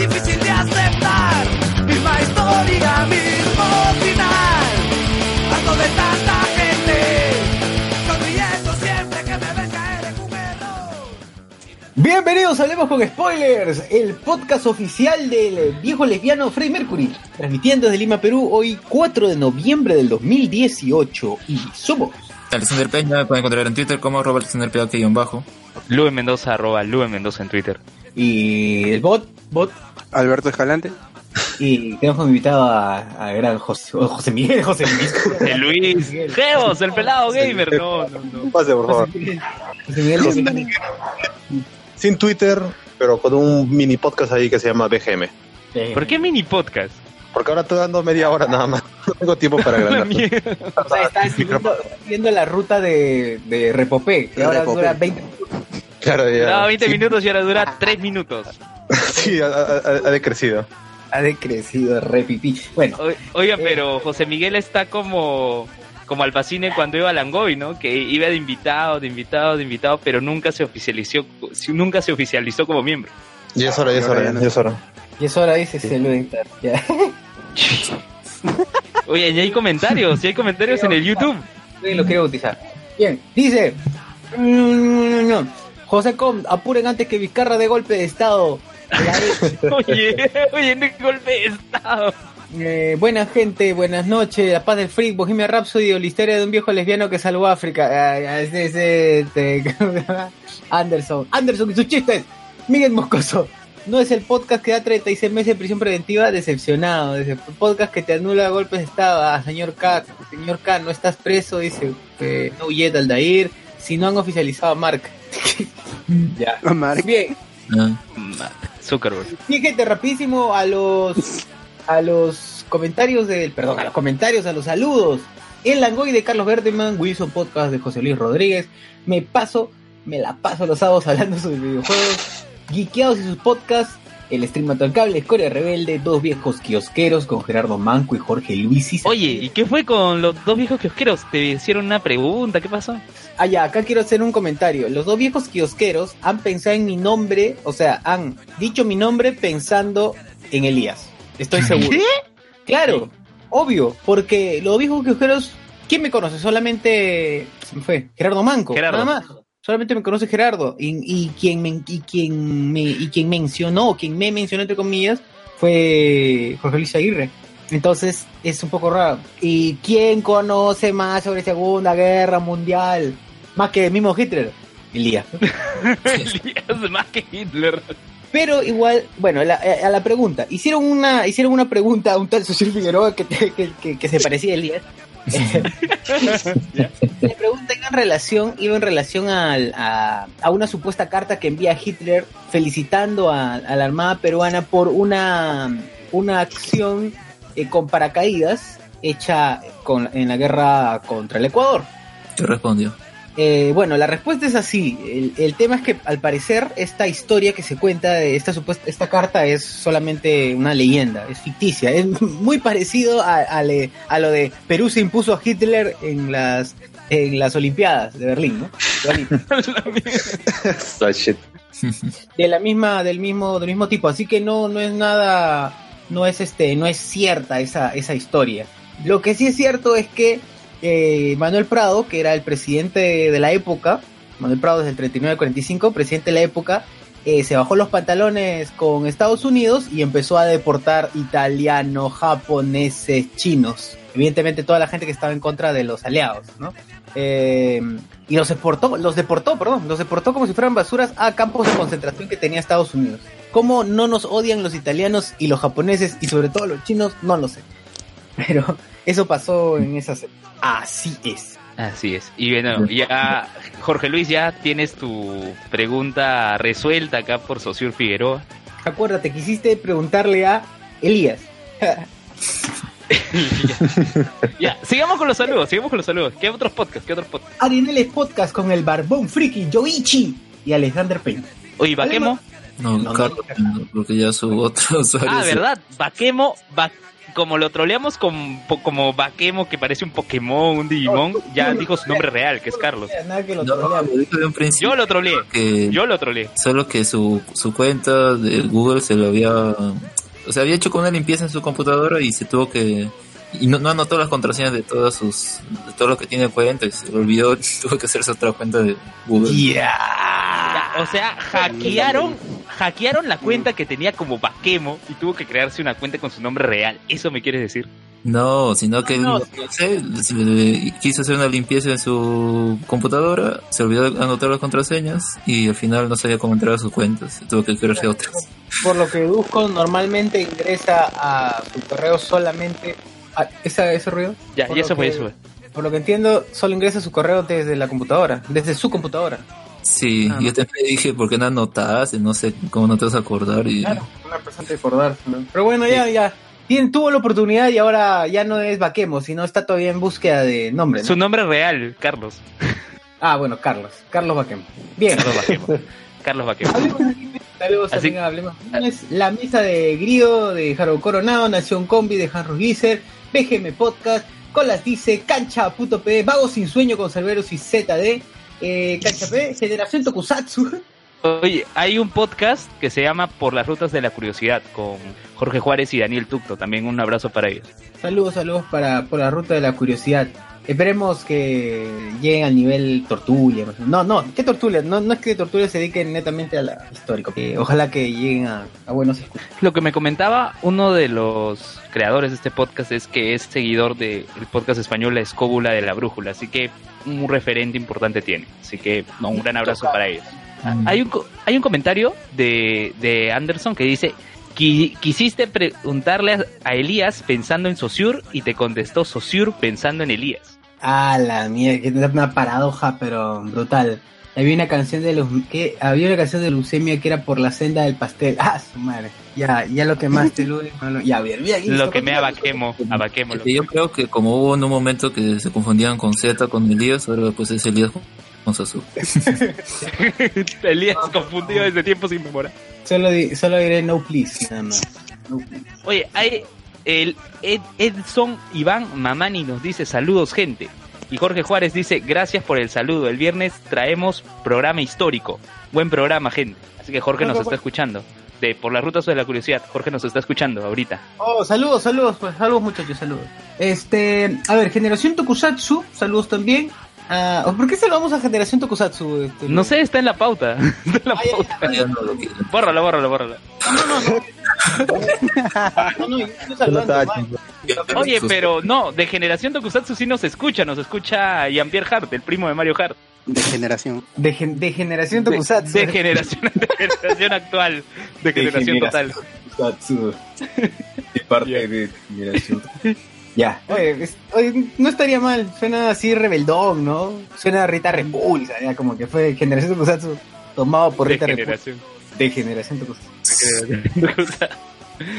Difícil de aceptar. Misma historia, mismo final. Ando de tanta gente, sonriendo siempre que me ven caer en un error. Bienvenidos a Hablemos con Spoilers, el podcast oficial del viejo lesbiano Freddie Mercury, transmitiendo desde Lima, Perú, hoy 4 de noviembre del 2018. Y somos Alexander Peña, me pueden encontrar en Twitter como arroba Alexander Peña guion bajo. Lube Mendoza, arroba Lube Mendoza en Twitter. y el bot, bot, Alberto Escalante. y tenemos como invitado a, a gran José, José Miguel, José Miguel. El Luis. Geos, el pelado gamer. No, no, no. Pase, por favor. José Miguel, José Miguel José Sin Twitter, pero con un mini podcast ahí que se llama BGM. ¿Por qué mini podcast? Porque ahora estoy dando media hora nada más. No tengo tiempo para agrandar. O sea, está siguiendo, siguiendo la ruta de, de Repopé, que ahora Repopé. dura 20 Claro, ya. Duraba 20 Sí, minutos y ahora dura 3 minutos. Sí, ha, ha- ha decrecido. ha decrecido repipí. Bueno, O- Oiga, pero José Miguel está como como Alpacine cuando iba a Langoy, ¿no? Que iba de invitado, de invitado, de invitado, pero nunca se oficializó, nunca se oficializó como miembro. Y es hora, ya es hora, ya es hora. y es hora, dice. Ya. Oye, ya hay comentarios, ya hay comentarios en el YouTube. Sí, lo quiero bautizar. Bien, dice. mm, José Com, apuren antes que Vizcarra de golpe de estado. Oye, oye, no hay golpe de estado. eh, buena gente, buenas noches. La paz del freak, Bohemia Rhapsody o la historia de un viejo lesbiano que salvó a África. Ese- ese, este. Anderson. Anderson y sus chistes. Miguel Moscoso. No es el podcast que da 36 meses de prisión preventiva, decepcionado. Dice, podcast que te anula golpes de estado. Ah, señor K, señor K, no estás preso, dice. Eh, no huyet Aldair. Si no han oficializado a Mark. ya. Bien, Ah, Zuckerberg. Gente, rapidísimo a los a los comentarios del, perdón, a los comentarios, a los saludos. El Langoy de Carlos Berteman, Wilson Podcast de José Luis Rodríguez. Me paso, me la paso los sábados hablando sobre videojuegos. Geekeados y sus podcasts. El stream al cable, Escoria Rebelde, dos viejos kiosqueros con Gerardo Manco y Jorge Luis. y Oye, ¿y qué fue con los dos viejos kiosqueros? ¿Te hicieron una pregunta? ¿Qué pasó? Ah, ya, acá quiero hacer un comentario. Los dos viejos kiosqueros han pensado en mi nombre, o sea, han dicho mi nombre pensando en Elías. Estoy seguro. Claro, obvio, porque los viejos kiosqueros, ¿quién me conoce? Solamente se me fue Gerardo Manco, Gerardo. nada más. Solamente me conoce Gerardo y, y quien me, y quien me y quien mencionó, quien me mencionó entre comillas fue Jorge Luis Aguirre. Entonces es un poco raro. ¿Y quién conoce más sobre Segunda Guerra Mundial? Más que el mismo Hitler. Elías. Elías más que Hitler. Pero igual, bueno, la- a la pregunta. Hicieron una, hicieron una pregunta a un tal Social Figueroa que, te- que, que- que se parecía a Elías. La pregunta en relación, iba en relación a, a una supuesta carta que envía Hitler felicitando a, a la Armada Peruana por una, una acción eh, con paracaídas hecha con, en la guerra contra el Ecuador. ¿Qué respondió? Eh, bueno, la respuesta es así. El, el tema es que al parecer esta historia que se cuenta de esta supuesta esta carta es solamente una leyenda, es ficticia, es muy parecido a, a le- a lo de Perú se impuso a Hitler en las en las Olimpiadas de Berlín, ¿no? De la misma del mismo del mismo tipo, así que no no es nada no es este no es cierta esa esa historia. Lo que sí es cierto es que eh, Manuel Prado, que era el presidente de, la época, Manuel Prado desde el 39 al 45, presidente de la época, eh, se bajó los pantalones con Estados Unidos y empezó a deportar italianos, japoneses, chinos. Evidentemente toda la gente que estaba en contra de los aliados, ¿no? Eh, y los deportó, los deportó, perdón, los deportó como si fueran basuras a campos de concentración que tenía Estados Unidos. ¿Cómo no nos odian los italianos y los japoneses y sobre todo los chinos? No lo sé. Pero eso pasó en esas... Así es. Así es. Y bueno, ya, Jorge Luis, ya tienes tu pregunta resuelta acá por Sociur Figueroa. Acuérdate, quisiste preguntarle a Elías. ya, sigamos con los saludos, sigamos con los saludos. ¿Qué otros podcasts? ¿Qué otros podcasts? Arineles Podcast con el Barbón Friki, Yoichi y Alexander Payne. Oye, Baquemo. No, No, Carlos, no, porque ya su otro usuario. Ah, ¿verdad? Baquemo, Ba- como lo troleamos con, po- como Baquemo, que parece un Pokémon, un Digimon, ya dijo su nombre real, que es Carlos. Lo lo. Yo lo troleé, que yo lo troleé. solo que su, su cuenta de Google se lo había o sea había hecho con una limpieza en su computadora y se tuvo que y no, no anotó las contraseñas de todas sus de todo lo que tiene cuenta y se le olvidó tuvo que hacerse otra cuenta de Google Ya, o sea, hackearon, hackearon la cuenta que tenía como Baquemo y tuvo que crearse una cuenta con su nombre real. ¿Eso me quieres decir? no sino que él, No. no sé, se- quiso hacer una limpieza en su computadora se olvidó de anotar las contraseñas y al final no sabía cómo entrar a sus cuentas tuvo que crearse otras Por lo que busco, normalmente ingresa a su correo solamente. a- ¿esa, ¿Ese ruido? Ya, Por y lo eso fue que- eso. fue. Por lo que entiendo, solo ingresa a su correo desde la computadora, desde su computadora. Sí Ah, yo también dije por qué no anotaste no sé cómo no te vas a acordar y Claro, una persona de acordarse, ¿no? Pero bueno, ya, ya. Tien- tuvo la oportunidad y ahora ya no es Vaquemo, sino está todavía en búsqueda de nombre. ¿no? Su nombre real, Carlos. Ah, bueno, Carlos. Carlos Vaquemo. Bien. Carlos Baquemo. Carlos Baquemo. Hablemos Así- Hablemos La mesa de Grido de Harold Coronado, Nación Combi de Harry Glisser, BGM Podcast, Colas Dice, Cancha Puto P, Vago Sin Sueño con Cerberus y ZD, eh, Generación Tokusatsu. Oye, hay un podcast que se llama Por las Rutas de la Curiosidad con Jorge Juárez y Daniel Tucto. También un abrazo para ellos. Saludos, saludos para por la ruta de la curiosidad. Esperemos que lleguen al nivel Tortulia. No, no, ¿qué Tortulia? No, no es que Tortulia se dediquen netamente a la histórico. Eh, ojalá que lleguen a, a buenos escuchas. Lo que me comentaba uno de los creadores de este podcast es que es seguidor del podcast español La Escóbula de la Brújula. Así que un referente importante tiene. Así que no, un gran abrazo para ellos. Ah, Hay un, co- hay un comentario de, de Anderson que dice, "Qui- quisiste preguntarle a, Elías pensando en Saussure y te contestó Saussure pensando en Elías. Ah, la mierda, que es una paradoja, pero brutal. Había una canción de leu- que había una canción de leucemia que era por la senda del pastel. Ah, su madre. Ya, ya lo que más te lude. no lo- Ya, bien, bien. Lo que me abaquemo, abaquemo. Que yo creo que como hubo en un momento que se confundían con Z, con Elías, ahora pues es Elías con Sasu. Elías confundido desde tiempos inmemorables. Solo, di- solo diré no please, nada más. No please. Oye, hay el Ed- Edson Iván Mamani nos dice saludos gente. Y Jorge Juárez dice gracias por el saludo. El viernes traemos programa histórico. Buen programa, gente. Así que Jorge nos está escuchando. De por las rutas de la curiosidad. Jorge nos está escuchando ahorita. Oh, saludos, saludos, pues saludos muchachos, saludos. Este, a ver, Generación Tokusatsu, saludos también. Ah, ¿Por qué saludamos a Generación Tokusatsu? Este, No sé, está en la pauta. Está en la Ay, ay, pauta. Ya no lo quiero. Bórralo, bórralo, bórralo. No, no, saludando, No man. Oye, pero no, de Generación Tokusatsu sí nos escucha. Nos escucha Jean-Pierre Hart, el primo de Mario Hart. de generación. De, gen- de Generación De, Tokusatsu. de generación, de generación actual. De generación total. Tokusatsu. De parte de generación. Ya. Oye, es- oye, no estaría mal. Suena así rebeldón, ¿no? Suena a Rita Repulsa, ya como que fue Generación Tokusatsu tomado por De Rita Repulsa. generación. De Generación Tokusatsu.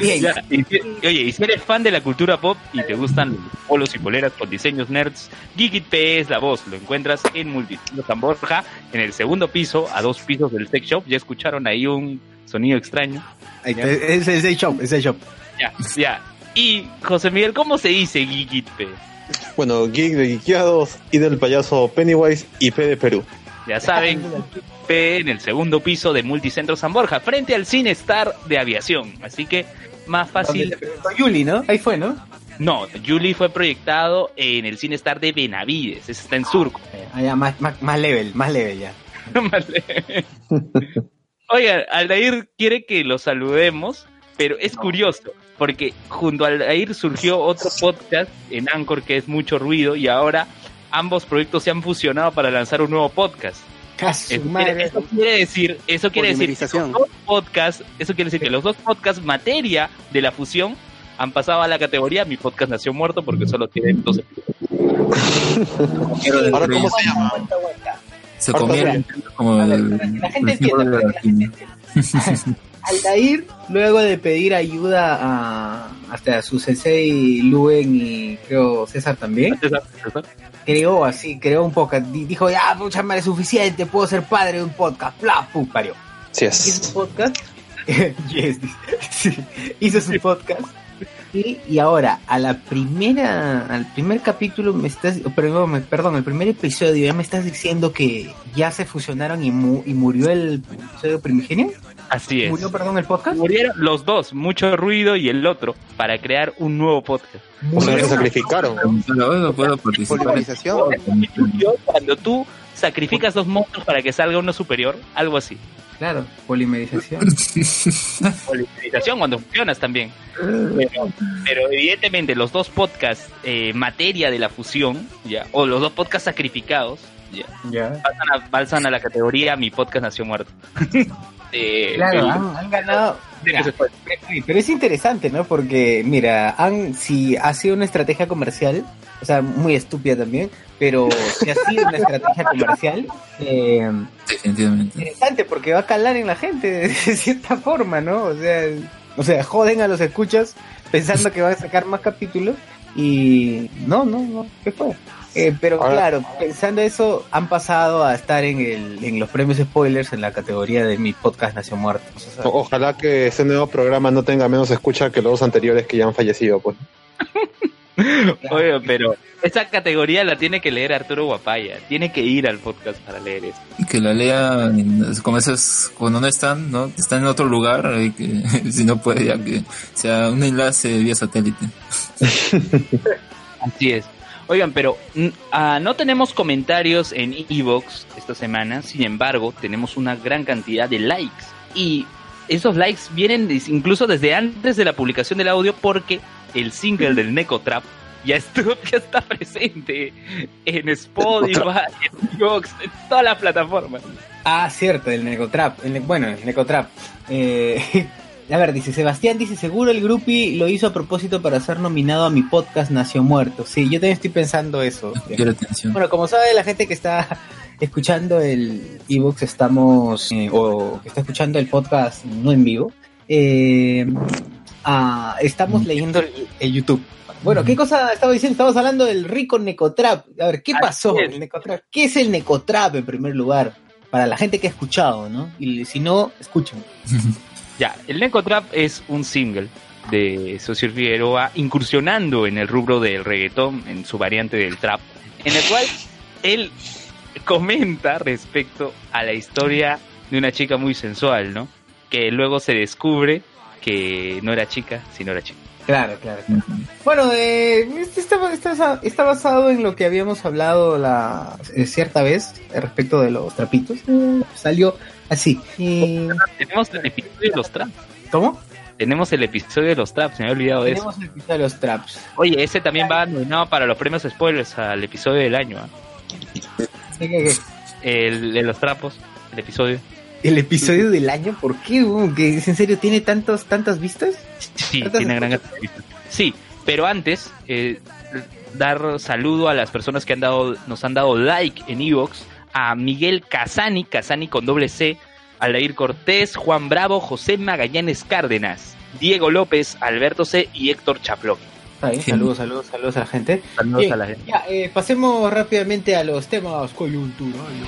Ya, Bien. y si- oye, y si eres fan de la cultura pop y te gustan los polos y poleras con diseños nerds, Geekit P es la voz. Lo encuentras en Multitudo San Borja, en el segundo piso, a dos pisos del sex shop. Ya escucharon ahí un sonido extraño. Es es el shop, es el shop. Ya, ya. Y José Miguel, ¿cómo se dice Geekit P? Bueno, geek de geekeados y del payaso Pennywise y P de Perú. Ya saben, P en el segundo piso de Multicentro San Borja, frente al Cine Star de Aviación. Así que más fácil. Yuli, ¿no? Ahí fue, ¿no? No, Julie fue proyectado en el Cine Star de Benavides, ese está en Surco. Ah, ya, más, más, más level, más level ya. Vale. Oigan, Aldair quiere que lo saludemos, pero es curioso, porque junto a Aldair surgió otro podcast en Anchor que es mucho ruido y ahora ambos proyectos se han fusionado para lanzar un nuevo podcast. Eso quiere, madre. eso quiere decir, eso quiere decir que los dos podcasts, eso quiere decir que los dos podcasts materia de la fusión han pasado a la categoría mi podcast nació muerto porque solo tienen dos Ahora, ¿cómo se llama? Se comieron como el, la gente entienda, la gente. Aldair, luego de pedir ayuda a hasta su sensei Luen y creo César también, creó así, creó un podcast. Di- Dijo, ya, mucha madre, es suficiente, puedo ser padre de un podcast. Bla, pum, parió. Sí Hizo es. su podcast. yes. Sí, hizo su podcast. Y, y ahora, a la primera, al primer capítulo me estás, perdón, me- perdón, el primer episodio ya me estás diciendo que ya se fusionaron y, mu- y murió el episodio primigenio. Así es. ¿Murió, perdón, el podcast? Murieron los dos, mucho ruido y el otro, para crear un nuevo podcast. O sea, se sacrificaron. Luego puedo participar. Cuando tú sacrificas dos monstruos para que salga uno superior, algo así. Claro, polimerización. Polarización cuando funcionas también. Pero, pero evidentemente los dos podcasts eh, materia de la fusión, ya, o los dos podcasts sacrificados, ya, ya. pasan a, pasan a la categoría mi podcast nació muerto. Eh, Claro, el- han, han ganado. Oye, Pero es interesante, ¿no? Porque, mira, han, si ha sido una estrategia comercial, o sea, muy estúpida también, pero si ha sido una estrategia comercial, eh, Definitivamente. interesante porque va a calar en la gente de cierta forma, ¿no? O sea, o sea, joden a los escuchas pensando que van a sacar más capítulos y no, no, no, ¿qué fue? Eh, pero Ahora- claro, pensando eso, han pasado a estar en, el, en los premios spoilers en la categoría de mi podcast Nació Muerto. O sea, Ojalá que este nuevo programa no tenga menos escucha que los dos anteriores que ya han fallecido, pues. Oye, pero esa categoría la tiene que leer Arturo Guapaya. Tiene que ir al podcast para leer eso. Que la lea, como esas, cuando no están, ¿no? Están en otro lugar, que si no puede, ya que sea un enlace vía satélite. Así es. Oigan, pero ah, no tenemos comentarios en Evox esta semana, sin embargo, tenemos una gran cantidad de likes. Y esos likes vienen incluso desde antes de la publicación del audio porque el single del Necotrap ya, estuvo, ya está presente en Spotify, en Evox, en todas las plataformas. Ah, cierto, el Necotrap. El bueno, el Necotrap. Eh, a ver, dice Sebastián, dice, seguro el Grupi lo hizo a propósito para ser nominado a mi podcast Nació Muerto. Sí, yo también estoy pensando eso. Bueno, como sabe la gente que está escuchando el ebooks, estamos, eh, o que está escuchando el podcast no en vivo, eh, ah, estamos leyendo el, el YouTube. Bueno, ¿qué cosa estaba diciendo? Estamos hablando del rico Necotrap. A ver, ¿qué pasó? es. El Necotrap. ¿Qué es el Necotrap en primer lugar? Para la gente que ha escuchado, ¿no? Y si no, escuchen. Ya, el Necotrap es un single de Socio Figueroa incursionando en el rubro del reggaetón, en su variante del trap, en el cual él comenta respecto a la historia de una chica muy sensual, ¿no? Que luego se descubre que no era chica, sino era chica. Claro, claro. claro. Bueno, eh, este está, está- está basado en lo que habíamos hablado la eh, cierta vez respecto de los trapitos. Eh, salió así. Y... Tenemos el episodio de los traps. ¿Cómo? Tenemos el episodio de los traps, me había olvidado de eso. Tenemos el episodio de los traps. Oye, ese también va nominado para los premios spoilers al episodio del año, ¿ah? ¿Qué, qué, qué? El de los trapos, el episodio. El episodio del año, ¿por qué? en serio tiene tantos, tantas vistas? Sí, ¿Tantas tiene gran. Sí, pero antes, eh, dar saludo a las personas que han dado, nos han dado like en Evox, a Miguel Casani, Casani con doble C, Aldair Cortés, Juan Bravo, José Magallanes Cárdenas, Diego López, Alberto C y Héctor Chaplón. Sí. saludos, saluos, saludos a la gente. Saludos Bien, a la gente. Ya, eh, pasemos rápidamente a los temas coyunturales.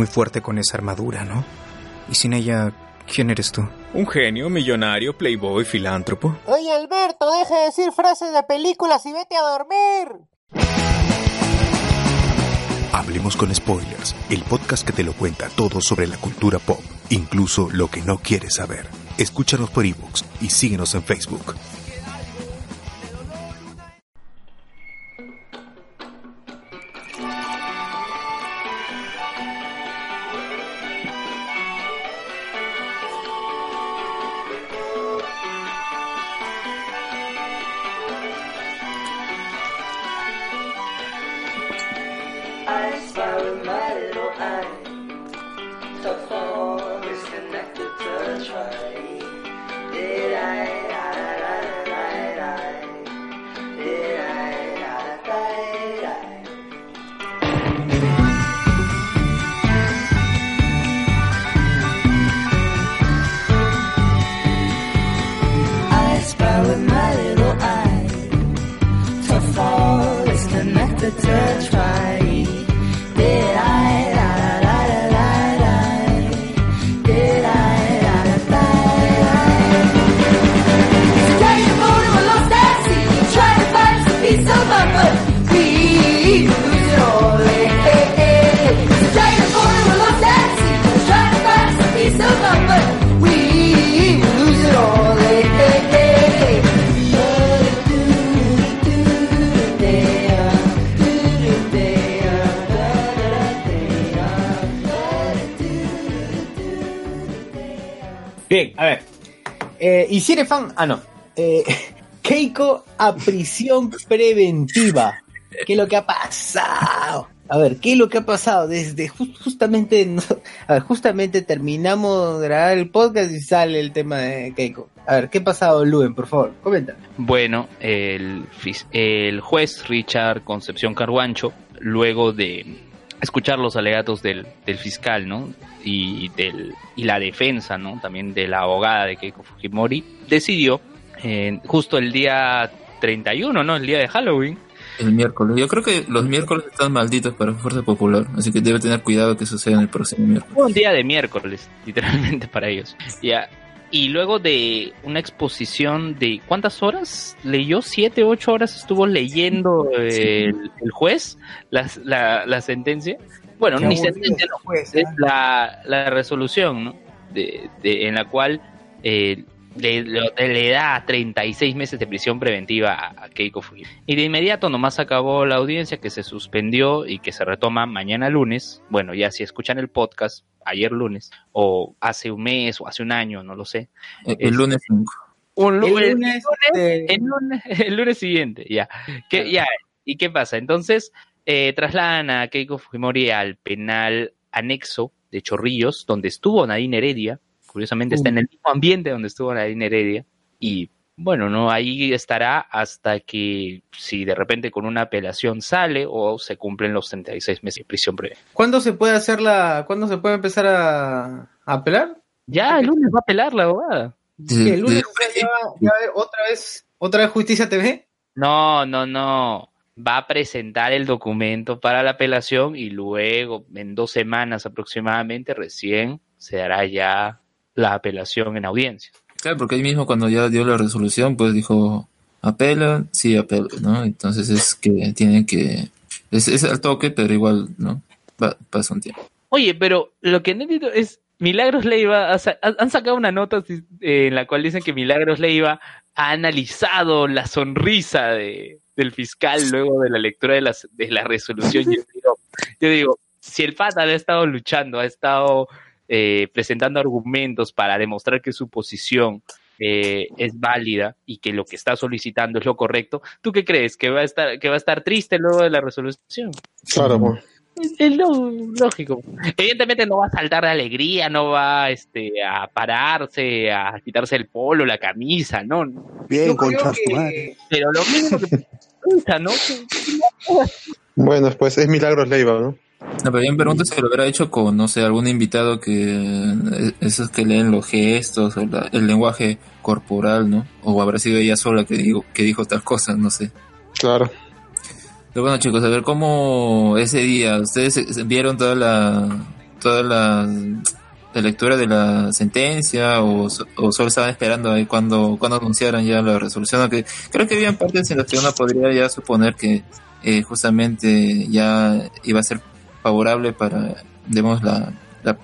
Muy fuerte con esa armadura, ¿no? Y sin ella, ¿quién eres tú? Un genio, millonario, playboy, filántropo. Oye, Alberto, deja de decir frases de películas y vete a dormir. Hablemos con Spoilers, el podcast que te lo cuenta todo sobre la cultura pop, incluso lo que no quieres saber. Escúchanos por ebooks y síguenos en Facebook. Eh, y si eres fan. Ah, no. Eh, Keiko a prisión preventiva. ¿Qué es lo que ha pasado? A ver, ¿qué es lo que ha pasado? Desde ju- justamente, justamente terminamos de grabar el podcast y sale el tema de Keiko. A ver, ¿qué ha pasado, Luen? Por favor, comenta. Bueno, el, el juez Richard Concepción Carguancho, luego de escuchar los alegatos del, del fiscal, ¿no? Y, del, y la defensa, ¿no? También de la abogada de Keiko Fujimori, decidió, eh, justo el día 31, ¿no? El día de Halloween, El miércoles. Yo creo que los miércoles están malditos para Fuerza Popular, así que debe tener cuidado que suceda en el próximo miércoles. Un día de miércoles, literalmente para ellos. Ya. Y luego de una exposición de ¿cuántas horas? Leyó siete, ocho horas estuvo leyendo el, el juez la, la, la sentencia. Bueno, Qué ni sentencia, no, juez, es ¿ah? la, la resolución, ¿no? De, de- en la cual eh, le, le- le da 36 meses de prisión preventiva a, Keiko Fujimori. Y de inmediato nomás acabó la audiencia que se suspendió y que se retoma mañana lunes. Bueno, ya si escuchan el podcast, ayer lunes, o hace un mes o hace un año, no lo sé. El, el lunes 5. Un El lu- el lunes, de- el lunes, el lunes siguiente, ya. ¿Qué, ya. ¿Y qué pasa? Entonces, eh, trasladan a Keiko Fujimori al penal anexo de Chorrillos, donde estuvo Nadine Heredia. Curiosamente está en el mismo ambiente donde estuvo Nadine Heredia. Y bueno, no ahí estará hasta que si de repente con una apelación sale o se cumplen los 36 meses de prisión breve. ¿Cuándo se puede hacer la. ¿Cuándo se puede empezar a, a apelar? Ya, el lunes va a apelar la abogada. ¿Qué, ¿El lunes ya, va- ya va a haber otra vez, otra vez Justicia TV? No, no, no. Va a presentar el documento para la apelación y luego, en dos semanas aproximadamente, recién se dará ya la apelación en audiencia. Claro, porque ahí mismo cuando ya dio la resolución, pues dijo, apela, sí, apela, ¿no? Entonces es que tienen que... Es, es al toque, pero igual, ¿no? Va- pasa un tiempo. Oye, pero lo que no entiendo es, Milagros Leiva, han sacado una nota eh, en la cual dicen que Milagros Leiva ha analizado la sonrisa de, del fiscal luego de la lectura de, las, de la resolución. Yo digo, yo digo, si el pata ha estado luchando, ha estado eh, presentando argumentos para demostrar que su posición eh, es válida y que lo que está solicitando es lo correcto, ¿tú qué crees? ¿Que va a estar, que va a estar triste luego de la resolución? Claro, pues. Es, es lo- lógico. Evidentemente no va a saltar de alegría, no va este, a pararse, a quitarse el polo, la camisa, ¿no? Bien, Yo creo concha su que-. Pero lo mismo que piensa, ¿no? Bueno, pues es Milagros Leiva, ¿no? No, pero yo me pregunto si lo hubiera hecho con, no sé, algún invitado que... eh, Esos que leen los gestos o la- el lenguaje corporal, ¿no? O habrá sido ella sola que, digo, que dijo tal cosa, no sé. Claro. Pero bueno, chicos, a ver cómo ese día, ustedes vieron toda la, toda la, la lectura de la sentencia o, o solo estaban esperando ahí cuando, cuando anunciaran ya la resolución? Aunque creo que había partes en las que uno podría ya suponer que eh, justamente ya iba a ser favorable para, digamos, la, la,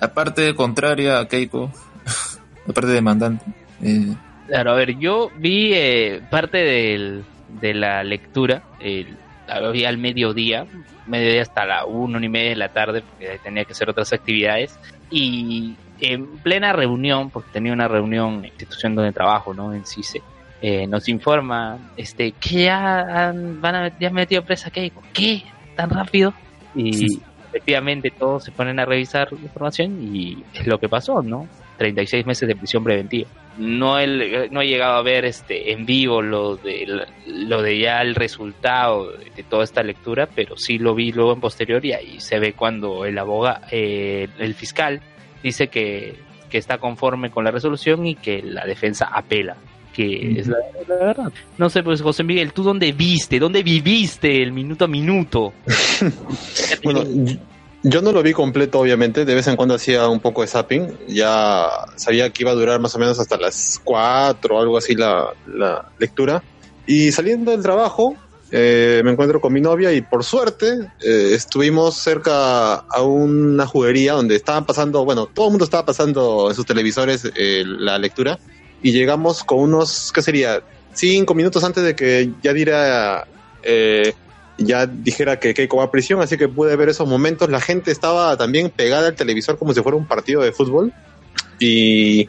la, parte contraria a Keiko, la parte demandante. Eh, Claro, a ver, yo vi eh, parte del, de la lectura, el, había al mediodía, mediodía hasta la una, y media de la tarde, porque tenía que hacer otras actividades, y en plena reunión, porque tenía una reunión en institución donde trabajo, ¿no? En CICE, eh, nos informa este que ya han, van a, ya han metido presa Keiko. ¿Qué? ¿Tan rápido? Y efectivamente todos se ponen a revisar la información y es lo que pasó, ¿no? 36 meses de prisión preventiva. No he, no he llegado a ver este en vivo lo de lo de ya el resultado de, de toda esta lectura, pero sí lo vi luego en posterior y ahí se ve cuando el abogado, eh, el fiscal dice que, que está conforme con la resolución y que la defensa apela, que es la, la verdad. No sé, pues José Miguel, ¿tú dónde viste? ¿Dónde viviste el minuto a minuto? Bueno, yo no lo vi completo, obviamente. De vez en cuando hacía un poco de zapping. Ya sabía que iba a durar más o menos hasta las 4 o algo así la, la lectura. Y saliendo del trabajo, eh, me encuentro con mi novia y por suerte eh, estuvimos cerca a una juguería donde estaban pasando, bueno, todo el mundo estaba pasando en sus televisores eh, la lectura. Y llegamos con unos, ¿qué sería? Cinco minutos antes de que ya diera eh, ya dijera que Keiko va a prisión, así que pude ver esos momentos. La gente estaba también pegada al televisor como si fuera un partido de fútbol. Y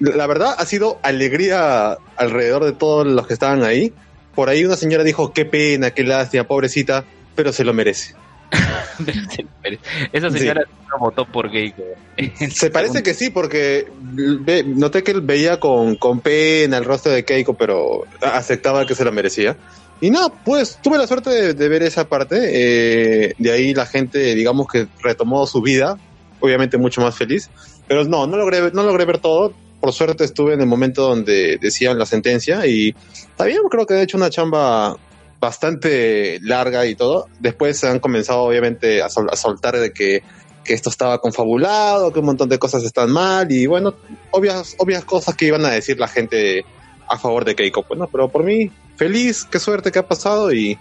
la verdad ha sido alegría alrededor de todos los que estaban ahí. Por ahí una señora dijo, qué pena, qué lástima, pobrecita, pero se lo merece. Esa señora no votó por Keiko. Se parece que sí, porque ve- noté que él veía con, con pena el rostro de Keiko, pero aceptaba que se lo merecía. Y nada, pues tuve la suerte de, de ver esa parte. eh, de ahí la gente, digamos que retomó su vida, obviamente mucho más feliz. Pero no, no logré, no logré ver todo. Por suerte estuve en el momento donde decían la sentencia y también creo que he hecho una chamba bastante larga y todo. Después han comenzado obviamente a, sol- a soltar de que, que esto estaba confabulado, que un montón de cosas están mal y bueno, obvias, obvias cosas que iban a decir la gente a favor de Keiko, pues no, pero por mí feliz, qué suerte que ha pasado y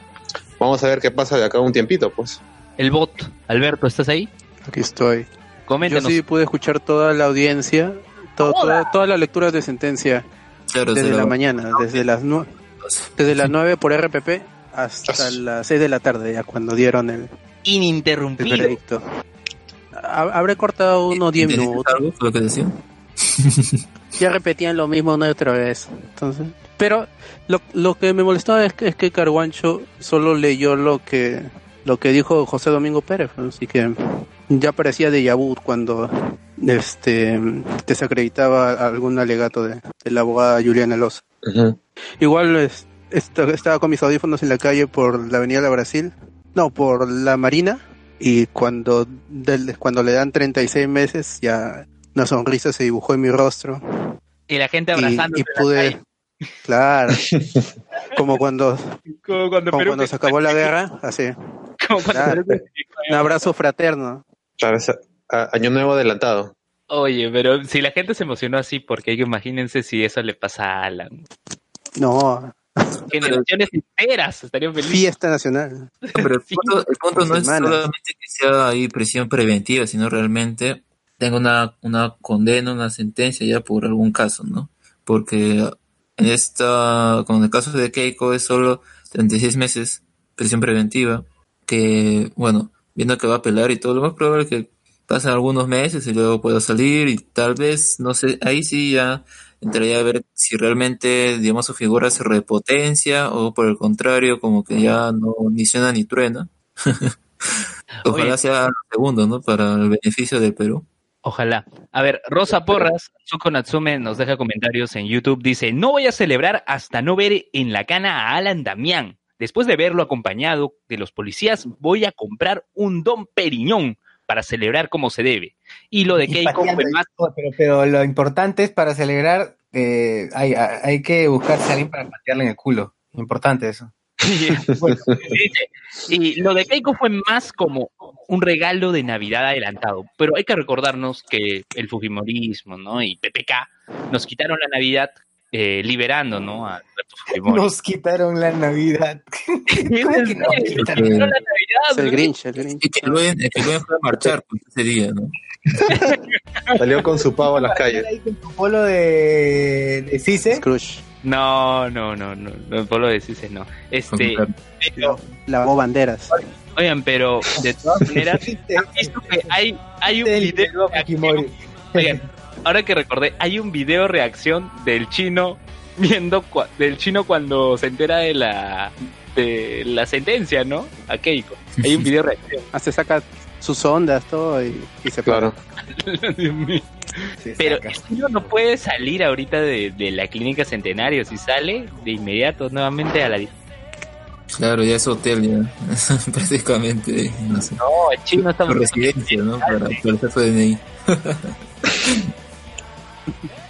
vamos a ver qué pasa de acá un tiempito, pues. El bot, Alberto, ¿estás ahí? Aquí estoy. Coméntanos. Yo sí pude escuchar toda la audiencia, to- toda, toda la lectura de sentencia Claro, desde se la mañana, desde las desde las 9 por RPP hasta las 6 de la tarde, ya cuando dieron el, el Ininterrumpido. veredicto. Ha- Habré cortado unos 10 ¿Entendiste minutos. algo? ¿Fue lo que decía? ya repetían lo mismo una y otra vez. Entonces, pero lo, lo que me molestaba es que, es que Carguancho solo leyó lo que lo que dijo José Domingo Pérez, ¿no? así que ya parecía de vu cuando este desacreditaba algún alegato de, de la abogada Juliana Loza. Igual es- esta- estaba con mis audífonos en la calle por la Avenida de Brasil, no, por la Marina, y cuando, del- cuando le dan 36 meses ya una sonrisa se dibujó en mi rostro. Y la gente abrazando. y pude, claro, como cuando, Como cuando como Perú cuando se acabó la guerra, así, Como cuando claro, Perú- un abrazo fraterno. Claro, es a- año nuevo adelantado. Oye, pero si la gente se emocionó así, porque imagínense si eso le pasa a Alan. No, Generaciones enteras estarían felices. fiesta nacional. Pero el punto, el punto no es solamente que sea ahí prisión preventiva, sino realmente tenga una, una condena, una sentencia ya por algún caso, ¿no? Porque en esta, con el caso de Keiko es solo 36 meses prisión preventiva, que, bueno, viendo que va a apelar y todo, lo más probable es que pasen algunos meses y luego pueda salir y tal vez, no sé, ahí sí ya entraría a ver si realmente, digamos, su figura se repotencia o por el contrario, como que ya no ni suena ni truena. Ojalá Oye. sea segundo, ¿no? Para el beneficio del Perú. Ojalá. A ver, Rosa Porras, Tsuko Natsume nos deja comentarios en YouTube. Dice, no voy a celebrar hasta no ver en la cana a Alan Damián. Después de verlo acompañado de los policías, voy a comprar un Don Periñón para celebrar como se debe. Y lo de Keiko fue más... Pero, pero lo importante es para celebrar, eh, hay, hay que buscarse a alguien para patearle en el culo. Importante eso. Bueno, y lo de Keiko fue más como un regalo de Navidad adelantado. Pero hay que recordarnos que el Fujimorismo ¿no? y PPK nos quitaron la Navidad eh, liberando ¿no? a Fujimori. Nos quitaron la Navidad. ¿Cómo que nos quitaron? La Navidad, Es el. Grinch, el Grinch. Y que Luen, es que Luen fue a marchar pues, ese día, ¿no? Salió con su pavo a las calles. Ahí con tu polo de, de Cise. Scrooge. No, no, no, no, no, por lo decís no. Este, pero, Lavó banderas. oigan, pero de todas maneras, ¿han visto que hay, hay un video. Oigan, ahora que recordé, hay un video reacción del chino viendo cua- del chino cuando se entera de la de la sentencia, ¿no? A Keiko. Hay un video reacción. Hasta saca sus ondas, todo, y, y se Claro. Pero el chino no puede salir ahorita de, de la clínica Centenario. Si sale, de inmediato nuevamente a la... Claro, ya es hotel, ya. Prácticamente, no sé. No, el chino está... Su residencia, ¿no? Para, para hacer su DNI.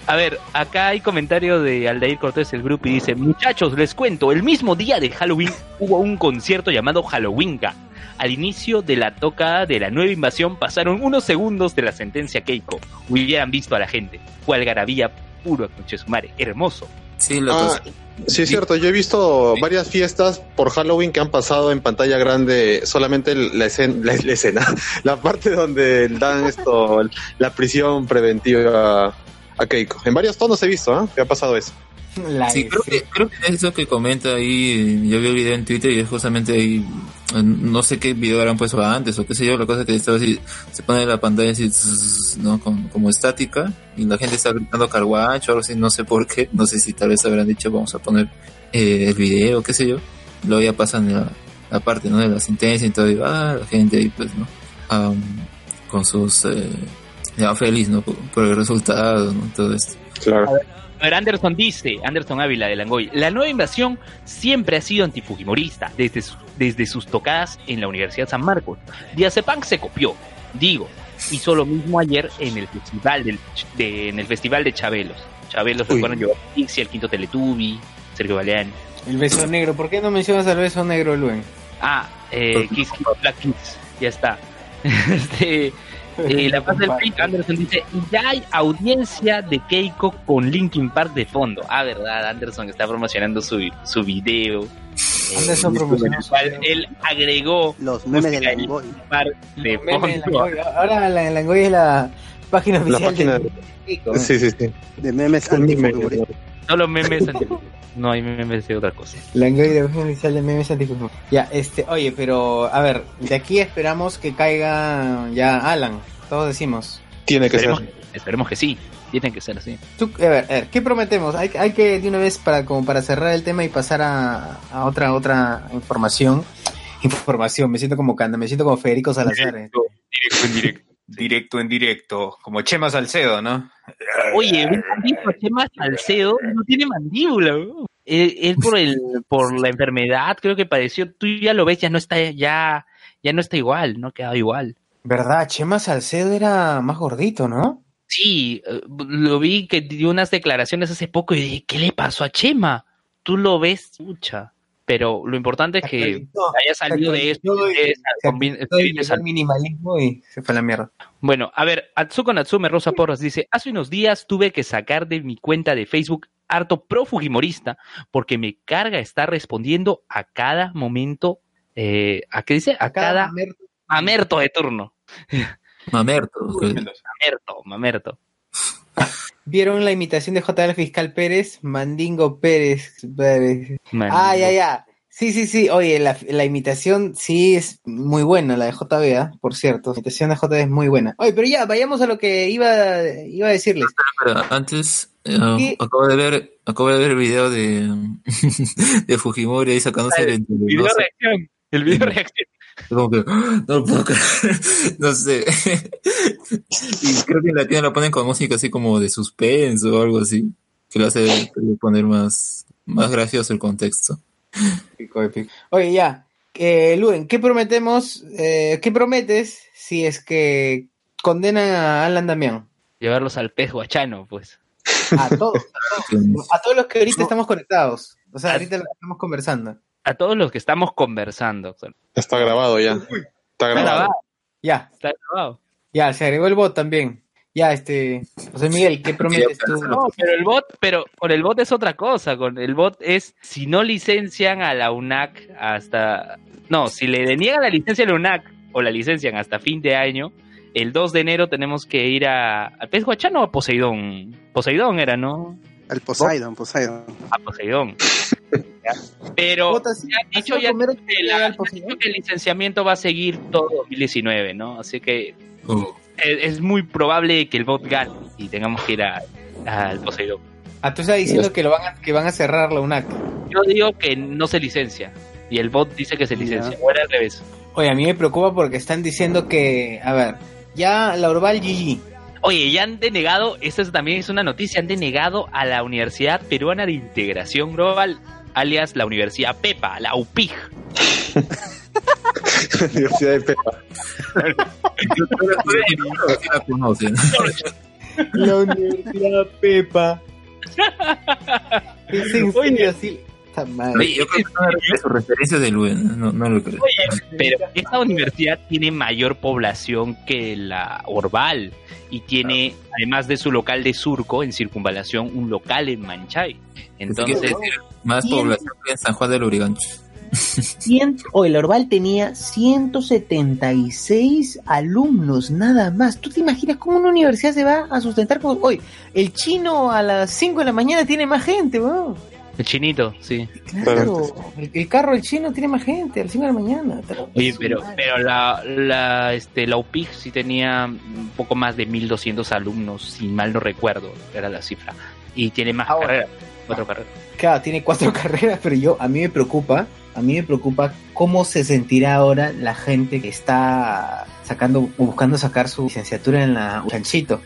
A ver, acá hay comentario de Aldair Cortés del grupo y dice, muchachos, les cuento, el mismo día de Halloween hubo un concierto llamado Halloweenka. Al inicio de la toca de la nueva invasión pasaron unos segundos de la sentencia Keiko. Hubieran visto a la gente. Fue algarabía puro, Conchesumare. Hermoso. Sí, lo Ah, sí, es cierto. Yo he visto varias fiestas por Halloween que han pasado en pantalla grande solamente la escena, la, la escena, la parte donde dan esto, la prisión preventiva a, Keiko. En varios tonos he visto, ¿ah? Que ha pasado eso. Sí, creo que, creo que eso que comenta ahí, yo vi el video en Twitter y es justamente ahí, eh, no sé qué video habrán puesto antes o qué sé yo, la cosa que estaba así, se pone la pantalla así, ¿no? Como, como estática y la gente está gritando carguacho o algo así, no sé por qué, no sé si tal vez habrán dicho vamos a poner eh, el video, qué sé yo, luego ya pasan la, la parte, ¿no? De la sentencia y todo, y ah, la gente ahí pues, ¿no? Am, con sus, eh, ya feliz, ¿no? Por, por el resultado, ¿no? Todo esto. Claro. A ver, Anderson dice, Anderson Ávila de Langoy, la nueva invasión siempre ha sido antifujimorista, desde, su- desde sus tocadas en la Universidad San Marcos. Diazepam se copió, digo, hizo lo mismo ayer en el festival del, de, en el festival de Chabelos. Chabelos Uy. recuerdan yo, Pixie, el quinto Teletubi, Sergio Baleani. El beso negro. ¿Por qué no mencionas al beso negro, Luen? Ah, eh, Kiss Kiss Black Kiss, ya está. este, eh, la paz del Freak, Anderson dice, "Y ya hay audiencia de Keiko con Linkin Park de fondo. Ah, verdad, Anderson está promocionando su, su video. Eh, Anderson promocionó su cual él agregó los memes de Langoy. Linkin Park de fondo. Langoy. Ahora la en Langoy es la página La oficial página. de Keiko. Sí, sí, sí. De memes antifujimoristas. Solo memes No hay memes de otra cosa. Langoy de oficial de memes antifujimos. Ya, este, oye, pero a ver, de aquí esperamos que caiga ya Alan. Todos decimos. Tiene que Esperemos, ser. esperemos que sí. Tiene que ser así. Tú, a ver, a ver, ¿qué prometemos? Hay, hay que de una vez para como para cerrar el tema y pasar a, a otra otra información. Información, me siento como Canda, me siento como Federico Salazar. eh. Directo en directo. Directo en directo. Como Chema Salcedo, ¿no? Oye, un Chema Salcedo no tiene mandíbula. weón. Él, por el por la enfermedad creo que padeció. Tú ya lo ves, ya no está ya ya no está igual, no ha quedado igual. ¿Verdad? Chema Salcedo era más gordito, ¿no? Sí, eh, lo vi que dio unas declaraciones hace poco y dije, ¿qué le pasó a Chema? Tú lo ves, mucha. Pero lo importante es que haya salido de esto. es combin- Estoy al minimalismo y se fue a la mierda. Bueno, a ver, Atsuko Natsume Rosa Porras dice, hace unos días tuve que sacar de mi cuenta de Facebook harto pro Fujimorista porque me carga estar respondiendo a cada momento, eh, ¿a qué dice? A, cada, mamerto de turno. Mamerto. Mamerto, mamerto. ¿Vieron la imitación de JL Fiscal Pérez? Mandingo Pérez. Pérez. Mandingo. Ah, ya, ya. Sí, sí, sí. Oye, la, la imitación sí es muy buena, la de JB, ¿ah? por cierto. La imitación de JB es muy buena. Oye, pero ya, vayamos a lo que iba, iba a decirles. Pero antes, eh, acabo de ver, acabo de ver el video de, de Fujimori ahí sacándose el Video reacción. El video reacción. Como que, ¡ah! no lo puedo creer, no sé. y creo que en latino la ponen con música así como de suspenso o algo así, que lo hace poner más, más gracioso el contexto. Épico, épico. Oye, ya. Eh, Luen, ¿qué prometemos? Eh, ¿Qué prometes si es que condenan a Alan Damián? Llevarlos al pez guachano, pues. A todos, a todos. A todos los que ahorita estamos conectados. O sea, ahorita lo estamos conversando. A todos los que estamos conversando. Está grabado ya. Está grabado. grabado. Ya, Está grabado. ya, se agregó el bot también. Ya, este, José Miguel, ¿qué prometes tú? No, pero el bot, pero con el bot es otra cosa. Con el bot es si no licencian a la UNAC hasta. No, si le deniegan la licencia a la UNAC o la licencian hasta fin de año, el 2 de enero tenemos que ir a. ¿Al pez guachano o a Poseidón? Poseidón era, ¿no? El Poseidon, Poseidon. A Poseidón. Ya. Pero Botas, ya han dicho ¿has ya a que, la- han dicho que el licenciamiento va a seguir todo 2019, ¿no? Así que Oh, es, es muy probable que el bot gane y tengamos que ir a- al Poseidón. Ah, tú estás diciendo que, lo van a, que van a cerrar la UNAC. Yo digo que no se licencia y el bot dice que se licencia. O era al revés. Oye, a mí me preocupa porque están diciendo que, a ver, ya la Orval GG. Oye, ya han denegado, esta es- también es una noticia, han denegado a la Universidad Peruana de Integración Global, alias la Universidad PEPA, la UPIG. Universidad de Pepa. la. La Universidad Pepa. Es en serio, así. Esta madre. Oye, yo creo que son sus referencias de Luen, no, no lo creo. Pero esta universidad tiene mayor población que la Orval y tiene, además de su local de Surco, en circunvalación, un local en Manchay. Entonces, más población que en San Juan del Urigancho. Oye, la Orval tenía 176 alumnos, nada más. ¿Tú te imaginas cómo una universidad se va a sustentar con... Oye, el chino a las 5 de la mañana tiene más gente, weón. El chinito, sí. Claro, el, el carro del chino tiene más gente a las 5 de la mañana. Pero, Oye, pero, pero la, la, este, la UPIG sí tenía un poco más de 1200 alumnos, si mal no recuerdo, era la cifra. Y tiene más Ahora. carreras, cuatro carreras. Claro, tiene cuatro carreras, pero yo, a mí me preocupa, a mí me preocupa cómo se sentirá ahora la gente que está sacando, buscando sacar su licenciatura en la Chanchito.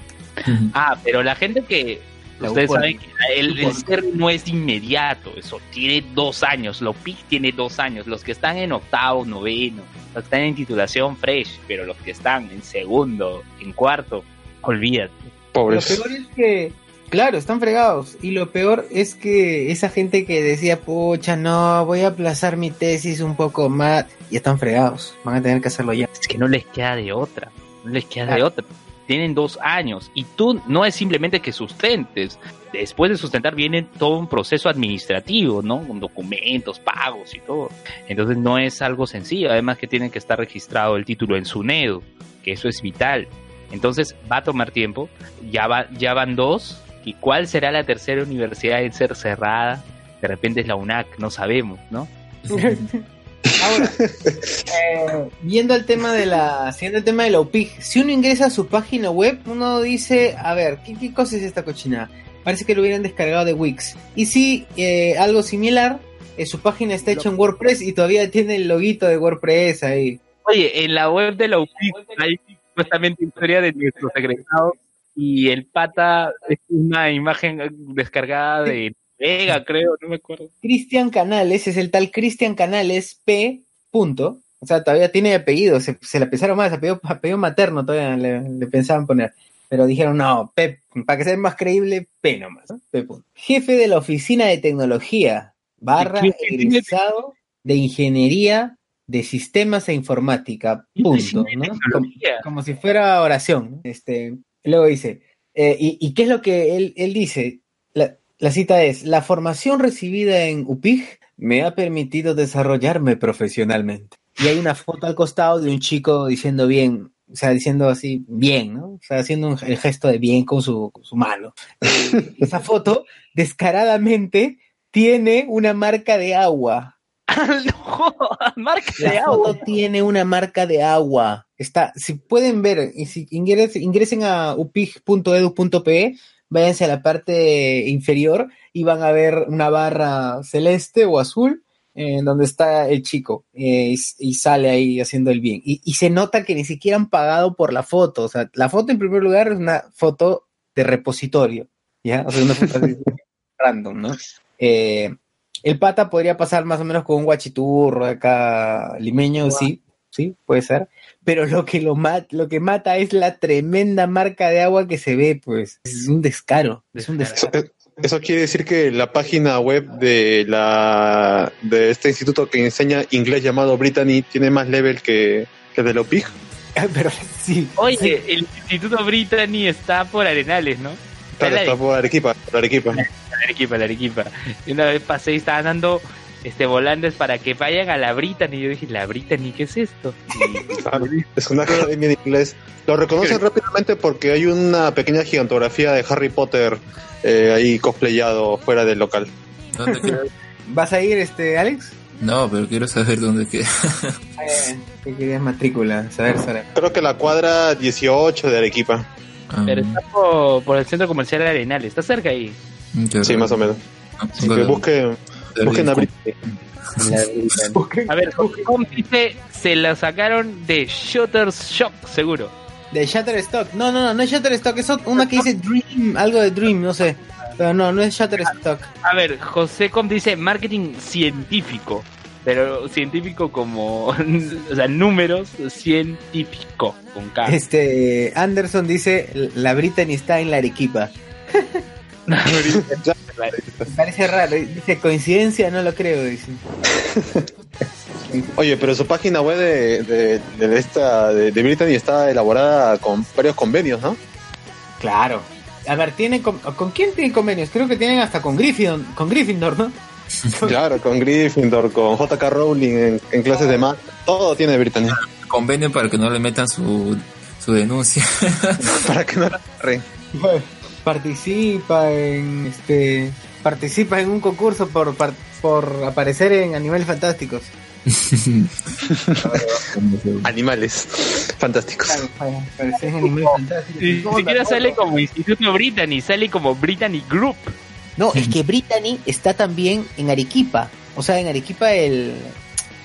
Ah, pero la gente que. La ustedes saben que el, el cierre no es inmediato, eso tiene dos años, la UPIC tiene dos años, los que están en octavo, noveno, los que están en titulación fresh, pero los que están en segundo, en cuarto, olvídate. Lo peor es que, claro, están fregados. Y lo peor es que esa gente que decía, pucha, no, voy a aplazar mi tesis un poco más, y están fregados. Van a tener que hacerlo ya. Es que no les queda de otra, no les queda de otra. Tienen dos años y tú no es simplemente que sustentes. Después de sustentar viene todo un proceso administrativo, ¿no? Con documentos, pagos y todo. Entonces no es algo sencillo. Además que tienen que estar registrado el título en SUNEDO, que eso es vital. Entonces va a tomar tiempo. Ya, va, ya van dos. ¿Y cuál será la tercera universidad en ser cerrada? De repente es la UNAC, no sabemos, ¿no? Ahora, eh, viendo el tema de la, siguiendo el tema de la UPIG, si uno ingresa a su página web, uno dice, a ver, ¿qué, cosa es esta cochinada? Parece que lo hubieran descargado de Wix. Y si eh, algo similar, eh, su página está hecha en WordPress y todavía tiene el loguito de WordPress ahí. Oye, en la web de la UPIC hay supuestamente historia de nuestros egresados y el pata es una imagen descargada de Vega, creo, no me acuerdo. Cristian Canales es el tal Cristian Canales P. Punto. O sea, todavía tiene apellido, se, se le pensaron más, apellido, apellido materno todavía le, le pensaban poner. Pero dijeron, no, P, para que sea más creíble, P nomás. ¿no? P. punto. Jefe de la Oficina de Tecnología, barra ¿De qué tiene egresado de Ingeniería de Sistemas e Informática, punto. ¿no? Como, como si fuera oración. Este, luego dice, eh, y, y qué es lo que él, él dice? La, la cita es, la formación recibida en UPIG me ha permitido desarrollarme profesionalmente. Y hay una foto al costado de un chico diciendo bien, o sea, diciendo así, bien, ¿no? O sea, haciendo un- el gesto de bien con su, con su mano. Esa foto, descaradamente, tiene una marca de agua. marca La foto tiene una marca de agua. Está, si pueden ver, y si ingresen, ingresen a upig.edu.pe, váyanse a la parte inferior y van a ver una barra celeste o azul en donde está el chico eh, y, y sale ahí haciendo el bien. Y, y se nota que ni siquiera han pagado por la foto. O sea, la foto en primer lugar es una foto de repositorio, ¿ya? O sea, una foto así random, ¿no? Eh, el pata podría pasar más o menos con un guachiturro acá limeño, sí, sí, puede ser. Pero lo que lo mata, lo que mata es la tremenda marca de agua que se ve, pues. Es un descaro. Es un descaro. Eso, eso quiere decir que la página web de la de este instituto que enseña inglés llamado Brittany tiene más level que, que de la UPIG. Pero sí. Oye, el Instituto Brittany está por Arenales, ¿no? Claro, la está por Arequipa, por Arequipa. La Arequipa, la Arequipa. Y una vez pasé y estaban dando este volantes para que vayan a la Brittany. Y yo dije, ¿la Brittany qué es esto? Claro, es una academia de inglés. Lo reconocen rápidamente porque hay una pequeña gigantografía de Harry Potter eh, ahí cosplayado fuera del local. ¿Dónde queda? ¿Vas a ir, este, Alex? No, pero quiero saber dónde queda. ¿Qué querías matrícula? Saber, saber. Creo que la cuadra 18 de Arequipa. Pero está por, por el centro comercial de Arenales. Está cerca ahí. Sí, más o menos. Así que busquen, busquen a Britney. A ver, ¿cómo dice? Se la sacaron de Shutterstock, seguro. De Shutterstock. No, no, no, no es Shutterstock. Es una que dice Dream, algo de Dream, no sé. Pero no, no es Shutterstock. A ver, José Com dice marketing científico. Pero científico como. o sea, números científico. Con K. Este, Anderson dice, la Brittany está en la Arequipa. Parece raro. Dice, coincidencia, no lo creo, dice. Oye, pero su página web de, de, de esta de, de Brittany está elaborada con varios convenios, ¿no? Claro. A ver, ¿tienen con, ¿con quién tienen convenios? Creo que tienen hasta con Gryffindor, con Gryffindor ¿no? Claro, con Gryffindor, con JK Rowling en, en clases de math. Todo tiene Brittany. Convenio para que no le metan su, su denuncia. para que no la agarren. Participa en este participa en un concurso por par- por aparecer en Animales Fantásticos. Animales fantásticos. Claro, aparecer en Animales Fantásticos. Ni siquiera sale como Instituto Brittany, sale como Brittany Group. No, es que Brittany está también en Arequipa. O sea, en Arequipa, el,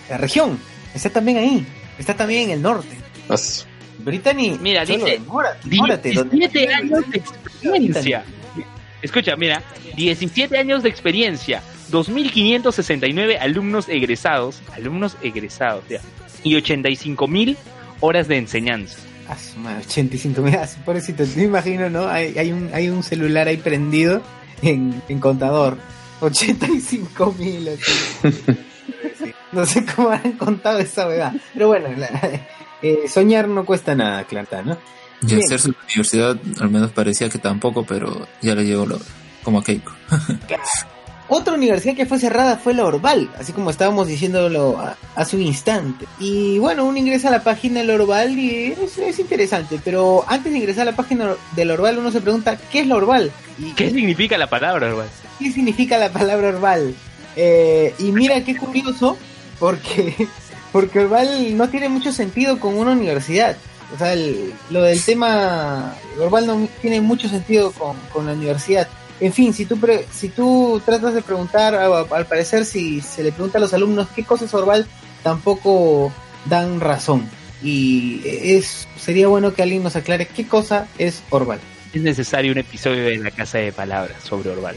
la región. Está también ahí. Está también en el norte. As- Brittany. Mira, solo dice demórate, demórate, 17 años de experiencia. Escucha, mira, 17 años de experiencia, 2.569 alumnos egresados, alumnos egresados, ya, y 85.000 horas de enseñanza. Ah, su madre, 85 mil. Pobrecito, te imagino, ¿no? Hay, hay, un, hay un celular ahí prendido en, en contador. 85 mil. así. Sí. No sé cómo han contado esa verdad. Pero bueno, la- eh, soñar no cuesta nada, claro, está, ¿no? Y Bien. hacer su universidad al menos parecía que tampoco, pero ya le llegó lo, como a Keiko. Otra universidad que fue cerrada fue la Orval, así como estábamos diciéndolo a- hace un instante. Y bueno, uno ingresa a la página del Orval y es, es interesante, pero antes de ingresar a la página del Orval uno se pregunta, ¿qué es la Orval? ¿Y ¿Qué significa la palabra, hermano? qué significa la palabra Orval? Eh, y mira qué curioso, porque, porque Orval no tiene mucho sentido con una universidad. O sea, el- lo del tema Orval no tiene mucho sentido con, con la universidad. En fin, si tú, pre- si tú tratas de preguntar, al parecer, si se le pregunta a los alumnos qué cosa es Orval, tampoco dan razón. Y es sería bueno que alguien nos aclare qué cosa es Orval. Es necesario un episodio de la Casa de Palabras sobre Orval.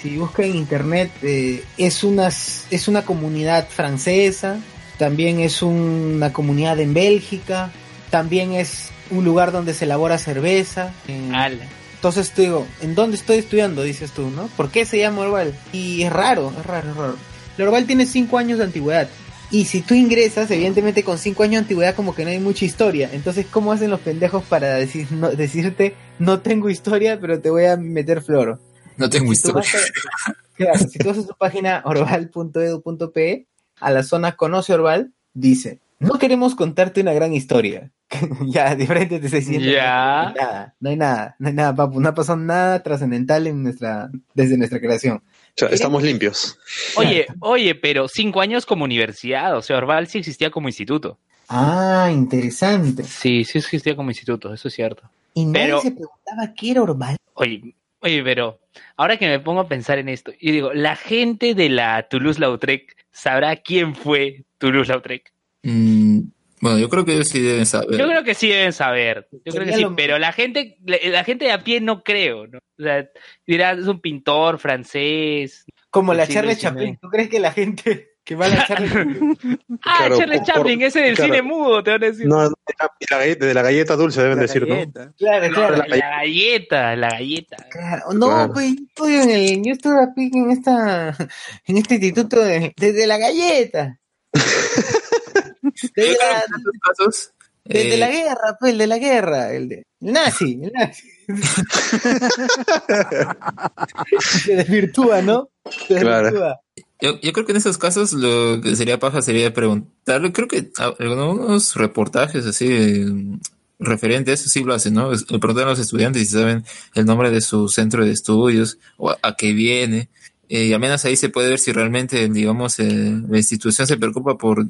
Si busca en internet, eh, es, una, es una comunidad francesa, también es una comunidad en Bélgica, también es un lugar donde se elabora cerveza. Ala. entonces te digo, ¿en dónde estoy estudiando? Dices tú, ¿no? ¿Por qué se llama Orval? Y es raro, es raro, es raro. El Orval tiene 5 años de antigüedad. Y si tú ingresas, evidentemente con 5 años de antigüedad como que no hay mucha historia. Entonces, ¿cómo hacen los pendejos para decir, no, decirte, no tengo historia, pero te voy a meter floro? No tengo Si tú vas historia. a- claro, si tú vas a su página orval.edu.pe, a la zona Conoce Orval, dice, no queremos contarte una gran historia. ya, de frente te estoy diciendo. Ya. No hay nada, no hay nada, no hay nada, papu, no ha pasado nada trascendental en nuestra, desde nuestra creación. O sea, estamos limpios. Oye, oye, pero cinco años como universidad, o sea, Orval sí existía como instituto. Ah, interesante. Sí, sí existía como instituto, eso es cierto. Y nadie Pero- se preguntaba qué era Orval. Oye, oye, pero ahora que me pongo a pensar en esto, y digo, la gente de la Toulouse-Lautrec sabrá quién fue Toulouse-Lautrec. Mm, bueno, yo creo que ellos sí deben saber. Yo creo que sí deben saber, yo creo que sí, lo- pero la gente, la, la gente de a pie no creo, ¿no? O sea, dirá, es un pintor francés. Como la sí, Chaplin. ¿Tú crees que la gente que va a la Charlie Chaplin Ah, Claro, Charlie Chaplin, ese del claro. cine mudo, te van a decir. No, no, la galleta, de la galleta dulce deben decir, ¿no? Claro, claro. la, galleta, la galleta. Claro, No, Claro. pues yo estudio en el, yo estuve aquí en esta, en este instituto de, desde la galleta. Desde la- que en estos casos El de Eh, la guerra, pues, el de la guerra, el de el nazi, el nazi. Se desvirtúa, ¿no? Se Claro. Yo, yo creo que en esos casos lo que sería paja sería preguntarle, creo que a- algunos reportajes así eh, referentes sí lo hacen, ¿no? Es- Preguntar a los estudiantes si saben el nombre de su centro de estudios o a, a qué viene. Eh, y al menos ahí se puede ver si realmente, digamos, eh, la institución se preocupa por,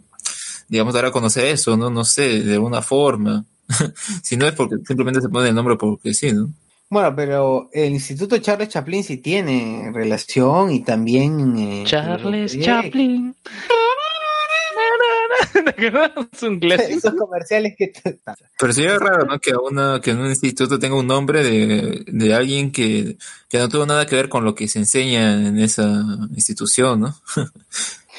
digamos, dar a conocer eso, ¿no? No sé, de alguna forma. si no es porque simplemente se pone el nombre porque sí, ¿no? Bueno, pero el Instituto Charles Chaplin sí tiene relación y también... eh, Charles tiene- Chaplin. es un clásico. Esos comerciales que... Pero sería raro, ¿no? Que, a una, que en un instituto tenga un nombre de, de alguien que, que no tuvo nada que ver con lo que se enseña en esa institución, ¿no?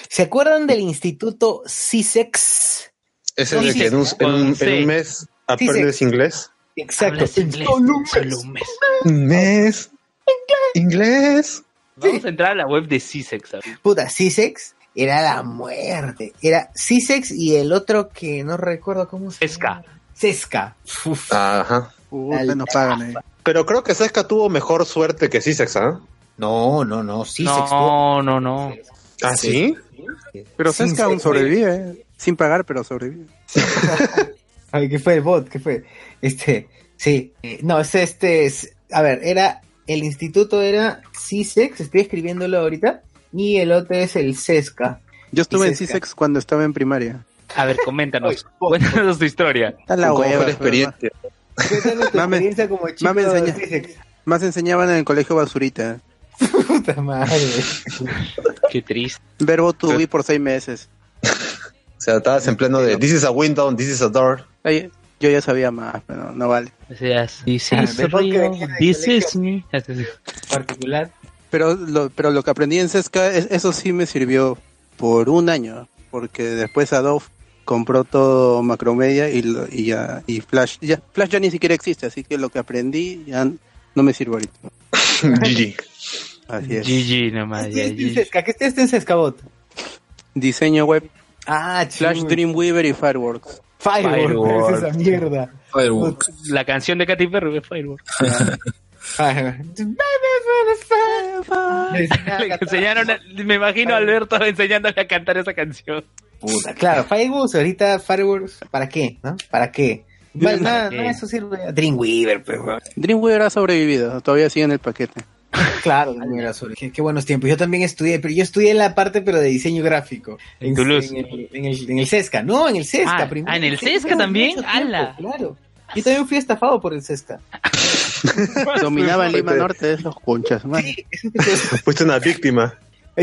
¿Se acuerdan del Instituto CISEX? Ese es el que en un, en un- en un mes aprendes inglés. Exacto. Inglés, Solo un mes. solo un mes. Un mes. Inglés. Vamos a entrar a la web de CISEX. Puta, CISEX era la muerte. Era CISEX y el otro que no recuerdo cómo se Sesca. Sesca. Uf, Ajá. Puta, no pagan ahí. Pero creo que Sesca tuvo mejor suerte que Cisex, ¿ah? No, no, no. CISEX. No, no, no. ¿Ah, sí? Pero Sesca aún sobrevive, ¿eh? sin pagar, pero sobrevive. Ay, ¿qué fue el bot? ¿Qué fue? Este, sí. Eh, no, es este, es- a ver, era, el instituto era CISEX, estoy escribiéndolo ahorita, y el otro es el CESCA. Yo estuve en. CISEX cuando estaba en primaria. A ver, coméntanos. Cuéntanos tu historia. Está la ¿Cómo fue hueva. la experiencia? Tu Mame- experiencia como chico mame de enseña- CISEX. Más enseñaban en el colegio basurita. Puta madre. Qué triste. Verbo to be por seis meses. O sea, estabas en pleno de This is a window, this is a door. Ay, yo ya sabía más, pero no vale. Ah, is me. Particular. Pero lo, pero lo que aprendí en Sesca, es- eso sí me sirvió por un año, porque después Adobe compró todo Macromedia y, lo- y ya y Flash ya Flash ya ni siquiera existe, así que lo que aprendí ya no me sirve ahorita. GG. Así es. GG nomás. ¿Qué ya, GG. ¿Qué está en Sescabot? Diseño web, Ah, Flash. Dreamweaver y Fireworks. Firework, Firework. es esa mierda. Fireworks. La canción de Katy Perry de Firework. Firework. Le enseñaron, a- me imagino a Alberto enseñándole a cantar esa canción. Puta, claro, Fireworks, ahorita Fireworks, ¿para qué? ¿No? ¿Para qué? Vale, ¿Para nada, nada, eso sirve. Dreamweaver, pues. Dreamweaver ha sobrevivido, todavía sigue en el paquete. Claro. Qué, qué buenos tiempos. Yo también estudié, pero yo estudié en la parte, pero de diseño gráfico. En Toulouse. En el, en el, en el CESCA, no, en el CESCA Ah, primero. ah, ¿en el CESCA también? tiempo, ¡Hala! Claro. Yo también fui estafado por el CESCA. Dominaba en Lima Norte esos conchas, man. Fuiste una víctima.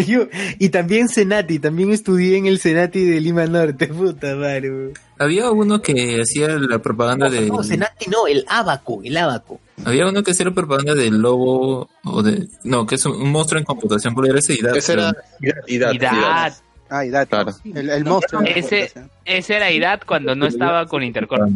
Yo- y también Senati, también estudié en el Senati de Lima Norte, puta madre. Había uno que hacía la propaganda de... No, Senati no, el Abaco, el Abaco. Había uno que hacía la propaganda del lobo o de... No, que es un, monstruo en computación, por ese. Ese era Idad. Idad. Ah, y Dati. Claro. El, el monstruo. Ese, ese era Idad cuando no estaba con Intercorp.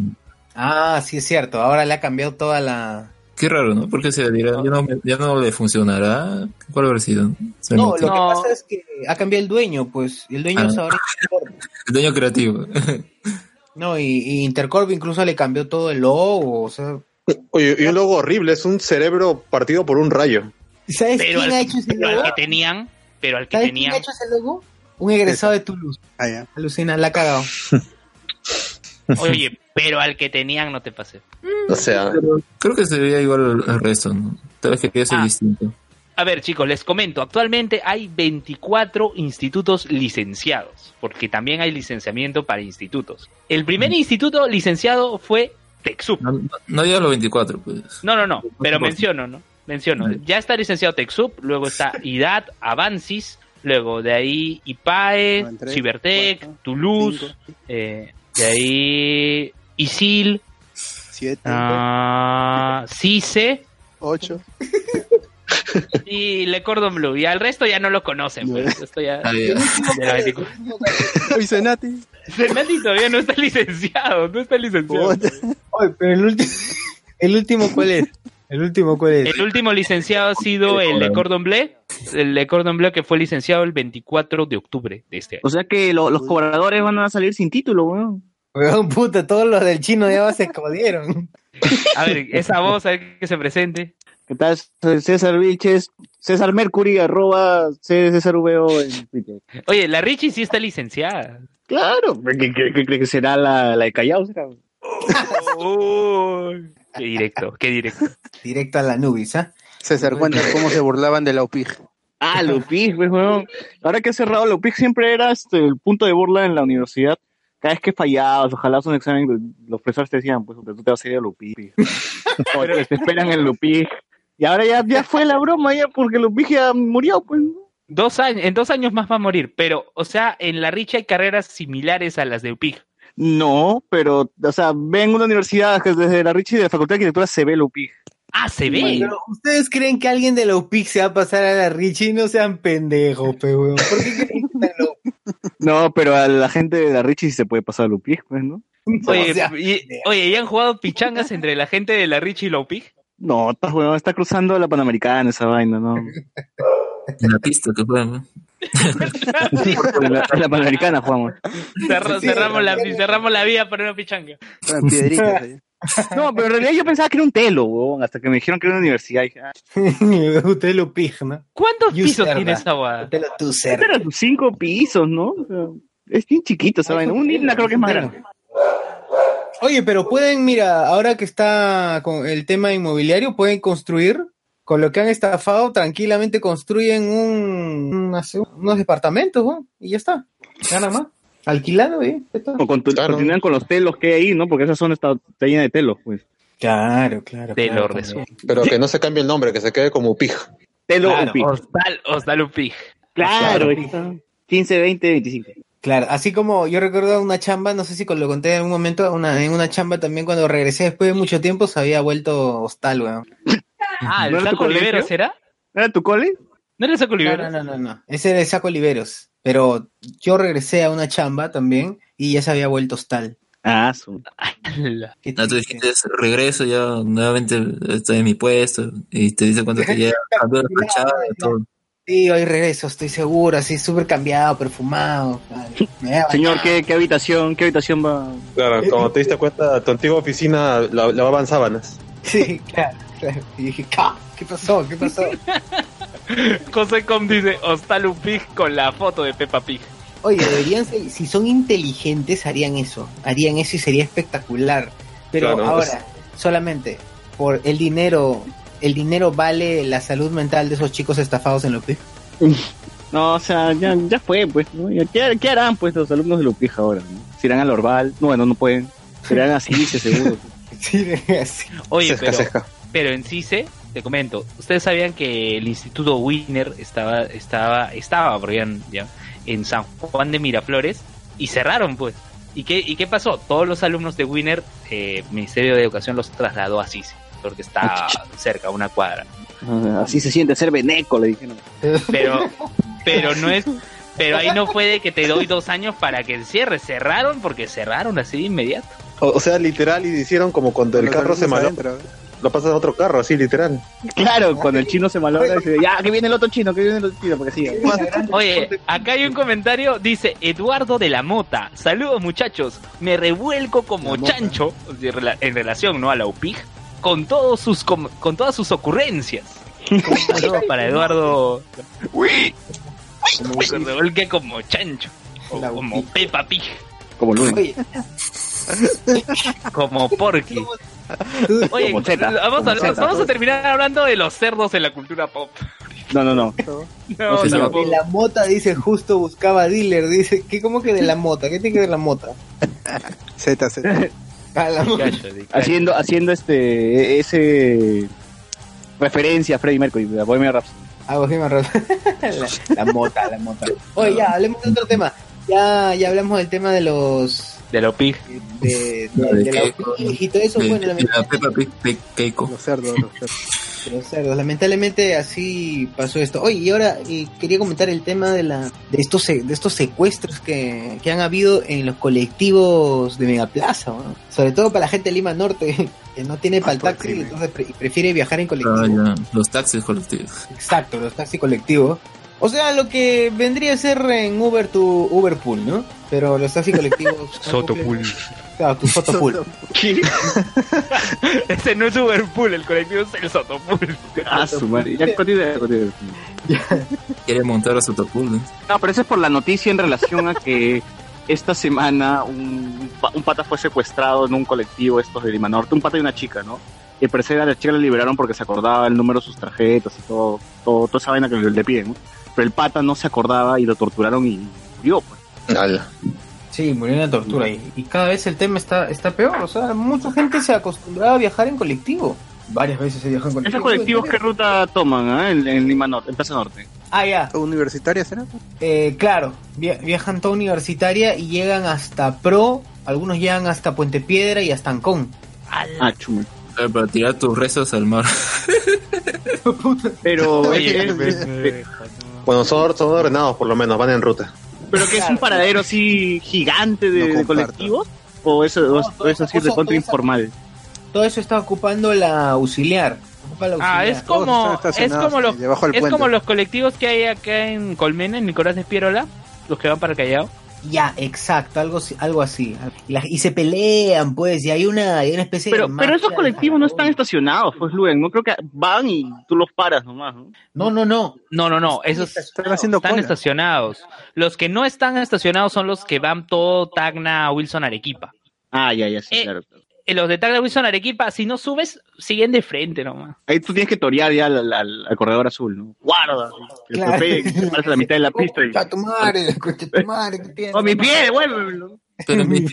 Ah, sí es cierto, ahora le ha cambiado toda la... Qué raro, ¿no? Porque se dirá, ya no, ya no le funcionará. ¿Cuál habrá sido? Se No, lo que No. pasa es que ha cambiado el dueño, pues, y el dueño Ah. es ahora Intercorp. El dueño creativo. No, y, y Intercorp incluso le cambió todo el logo, o sea... Oye, y un logo horrible, es un cerebro partido por un rayo. ¿Sabes Pero quién al, ha hecho ese pero al logo? que tenían, pero al que ¿Sabes quién tenían, ha hecho ese logo? Un egresado de Toulouse. Ah, ya. Alucina, la ha cagado. oye, pero al que tenían no te pasé. O sea, Pero creo que se veía igual al, resto, ¿no? Tal vez que ser Ah. distinto. A ver, chicos, les comento, actualmente hay 24 institutos licenciados, porque también hay licenciamiento para institutos. El primer instituto licenciado fue TechSoup. No, no, no llega a los 24, pues. No, no, no, pero menciono, ¿no? Menciono. Vale. Ya está licenciado TechSoup, luego está IDAT, Avancis, luego de ahí IPAE, Cibertech, Toulouse, eh, de ahí ISIL, siete, ah, CICE ocho. y Le Cordon Bleu. Y al resto ya no lo conocen, pues. Esto ya... Ah, ya. de la 24. Uy, Senati. Fernandi todavía no está licenciado, no está licenciado. Oye, pero el último... ¿El último cuál es? ¿El último cuál es? El último licenciado ha sido el Le Cordon Bleu, el Le Cordon Bleu que fue licenciado el 24 de octubre de este año. O sea que lo- los cobradores van a salir sin título, weón. Weón, puta, todos los del chino ya se escondieron. A ver, esa voz, a ver que se presente. ¿Qué tal? Soy César Vilches, César Mercury, arroba C- César VO en Twitter. Oye, la Richie sí está licenciada. Claro, ¿qué, qué- qué será la, la de Callao? será? Qué directo, qué directo. Directo a la nubis, ¿ah? César, cuenta cómo se burlaban de la UPIG. Ah, Lupig, pues, weón. Ahora que he cerrado, Lupig siempre era este, el punto de burla en la universidad. Cada vez que fallabas, ojalá un examen, los profesores te decían, pues, tú te vas a ir a Lupig. o te, te esperan en Lupig. Y ahora ya, ya fue la broma, ya, porque Lupig ya murió, pues. Dos años, en dos años más va a morir, pero, o sea, en la Richie hay carreras similares a las de UPIG. No, pero, o sea, ven una universidad que desde la Richie de la Facultad de Arquitectura se ve Lupig. Ah, se ve. ¿Ustedes creen que alguien de la UPIC se va a pasar a la Richie? No sean pendejos, pe, weón. ¿Por qué creen que está en la UPIC? No, pero a la gente de la Richie sí se puede pasar a Lupig, pues, ¿no? Oye, O sea, y, oye, ¿y han jugado pichangas entre la gente de la Richie y la UPIG? No, está, está cruzando la Panamericana esa vaina, ¿no? En la pista que juegan, ¿no? En la, la Panamericana jugamos. Cerra- Sí, cerramos, la, sí. cerramos la vía para una pichanga. Eran piedritas. ahí. No, pero en realidad yo pensaba que era un telo, weón, hasta que me dijeron que era una universidad. Dije, ah, Usted lo UPIC, ¿no? ¿Cuántos You pisos tiene esa guada? Usted lo tú este era cinco pisos, ¿no? O sea, es bien chiquito vaina. Un Isla creo que es más grande. Oye, pero pueden, mira, ahora que está con el tema inmobiliario, pueden construir, con lo que han estafado, tranquilamente construyen un, unos departamentos, ¿no? Y ya está. Nada más. Alquilado, ¿eh? O con- Claro. continúan con los telos que hay ahí, ¿no? Porque esa zona está, está llena de telos, pues. Claro, claro. Te claro. Pero que no se cambie el nombre, que se quede como UPIG. Telo Claro. pico. Hostal, Hostal UPIG. Claro, está. 15, 20, 25. Claro, así como yo recuerdo una chamba, no sé si lo conté en algún momento, una, en una chamba también cuando regresé después de mucho tiempo se había vuelto hostal, weón. Ah, ¿el ¿No Saco? Oliveros era? ¿Era tu cole? ¿No era el Saco No, Oliveros? no, no, no, no. Ese era el saco Oliveros. Pero yo regresé a una chamba también y ya se había vuelto hostal. Ah, su. No, tú dijiste, regreso, ya nuevamente estoy en mi puesto y te dice cuánto te lleva, cambió la fachada, todo. Sí, hoy regreso, estoy seguro, así súper cambiado, perfumado. Señor. ¿qué, qué habitación, qué habitación va? Claro, cuando te diste cuenta, tu antigua oficina la- lavaban sábanas. Sí, claro, claro. Y dije, "Ca, ¿qué pasó? ¿Qué pasó? José Com dice Hostal UPIG con la foto de Peppa Pig. Oye, deberían ser, si son inteligentes, harían eso. Harían eso y sería espectacular. Pero Claro, ahora, solamente por el dinero, el dinero vale la salud mental de esos chicos estafados en que No, o sea, ya, ya fue, pues. ¿no? ¿Qué, qué harán, pues, los alumnos de Lupija ahora? ¿no? ¿Se irán al Orval? No, bueno, no pueden. Se irán a Cice, seguro. Sí, así. Oye, Sesca, pero, sesca. pero en CICE, te comento, ustedes sabían que el Instituto Wiener estaba, estaba, estaba, porque ya- ya, en San Juan de Miraflores y cerraron, pues. ¿Y qué, ¿Y qué pasó? Todos los alumnos de Wiener, eh, Ministerio de Educación los trasladó a CICE, porque está cerca, a una cuadra. Ah, Así se siente ser beneco, le dijeron. Pero, pero no es, pero ahí no fue de que te doy dos años para que cierre, cerraron porque cerraron así de inmediato. O, o sea, literal, y hicieron como cuando el carro se adentro. Lo pasas a otro carro, así, literal. Claro, cuando el chino se malogra, dice, ya, que viene el otro chino, que viene el otro chino, porque sí. Oye, acá hay un comentario, dice Eduardo de la Mota. Saludos muchachos, me revuelco como chancho en relación no a la UPIG con todos sus com- con todas sus ocurrencias. Un saludo para Eduardo. Uy, me revuelque como chancho o como. Peppa Pig, Como. Oye, como Porky. Oye, Como Zeta, vamos, a, como Zeta. vamos a terminar hablando de los cerdos en la cultura pop. No, no, no. No, No, señor. tampoco. de la mota dice justo buscaba dealer, dice, ¿qué cómo que de la mota? ¿Qué tiene que ver la mota? Z, Z. Haciendo, haciendo este, ese referencia a Freddie Mercury, a Bohemian Rhapsody. Ah, Bohemian Rhapsody. la, la mota, la mota. Oye, ya, hablemos de otro tema. Ya, ya hablamos del tema de los De la UPIG. de, de, No, de de la y todo eso, De- bueno, de la lamentablemente, Peppa Pig Pe- Keiko. Los cerdos, los cerdos. los cerdos. lamentablemente así pasó esto. Oye, y ahora eh, quería comentar el tema de la de estos de estos secuestros que, que han habido en los colectivos de Megaplaza, ¿no? sobre todo para la gente de Lima Norte que no tiene para el taxi, entonces pre- prefiere viajar en colectivo. Ah, ya, Los taxis colectivos. Exacto, los taxis colectivos. O sea, lo que vendría a ser en Uber tu Uberpool, ¿no? Pero los taxis colectivos. Sotopool. Claro, tu Sotopool. Ese no es Uberpool, el colectivo es el Sotopool. Ah, su madre. Ya continúa, continúa. Quiere montar a su topul, ¿no? No, pero eso es por la noticia en relación a que esta semana un, un pata fue secuestrado en un colectivo estos de Lima Norte, un pata y una chica, ¿no? Y parecer a la chica la liberaron porque se acordaba el número de sus tarjetas y todo, todo toda esa vaina que le, le piden, ¿no? Pero el pata no se acordaba y lo torturaron y murió, pues. Sí, murió en la tortura. Y, y cada vez el tema está, está peor. O sea, mucha gente se acostumbraba a viajar en colectivo. Varias veces se viaja en colectivo. ¿Esos colectivos qué ruta toman, ah? En, en Lima Norte, en Plaza Norte. Ah, ya. ¿Universitaria será? Eh, claro, via- viajan toda universitaria y llegan hasta Pro. Algunos llegan hasta Puente Piedra y hasta Ancón. Ah, chume. Claro, Para tirar tus rezos al mar. Pero, Oye, es- es- es- Bueno, son, son ordenados por lo menos, van en ruta. pero que es un paradero así gigante de, de colectivos o eso, o, o es así de contra informal. Todo eso está ocupando la auxiliar. Ocupa la Ah, auxiliar. es como, es como los, es como los colectivos que hay acá en Colmena, en Nicolás de Espierola, los que van para Callao. Ya, exacto, algo, así- algo así. Y, la- y se pelean, pues, y hay una, hay una especie Pero, de. pero esos colectivos no están estacionados, pues Luen, no creo que van y tú los paras nomás, ¿no? No, no, no. No, no, no, esos Están haciendo están cola. estacionados. Los que no están estacionados son los que van todo Tacna, Wilson, Arequipa. Ah, ya, ya, sí, Eh, claro. Los de Tacna, Wilson, Arequipa, si no subes, siguen de frente nomás. Ahí tú tienes que torear ya al, al- al corredor azul, ¿no? Guarda, que Claro. a la mitad de la pista y... Tu madre, concha tu madre, ¿qué tienes? ¡Oh, mi pie, devuélvemelo! Pero mi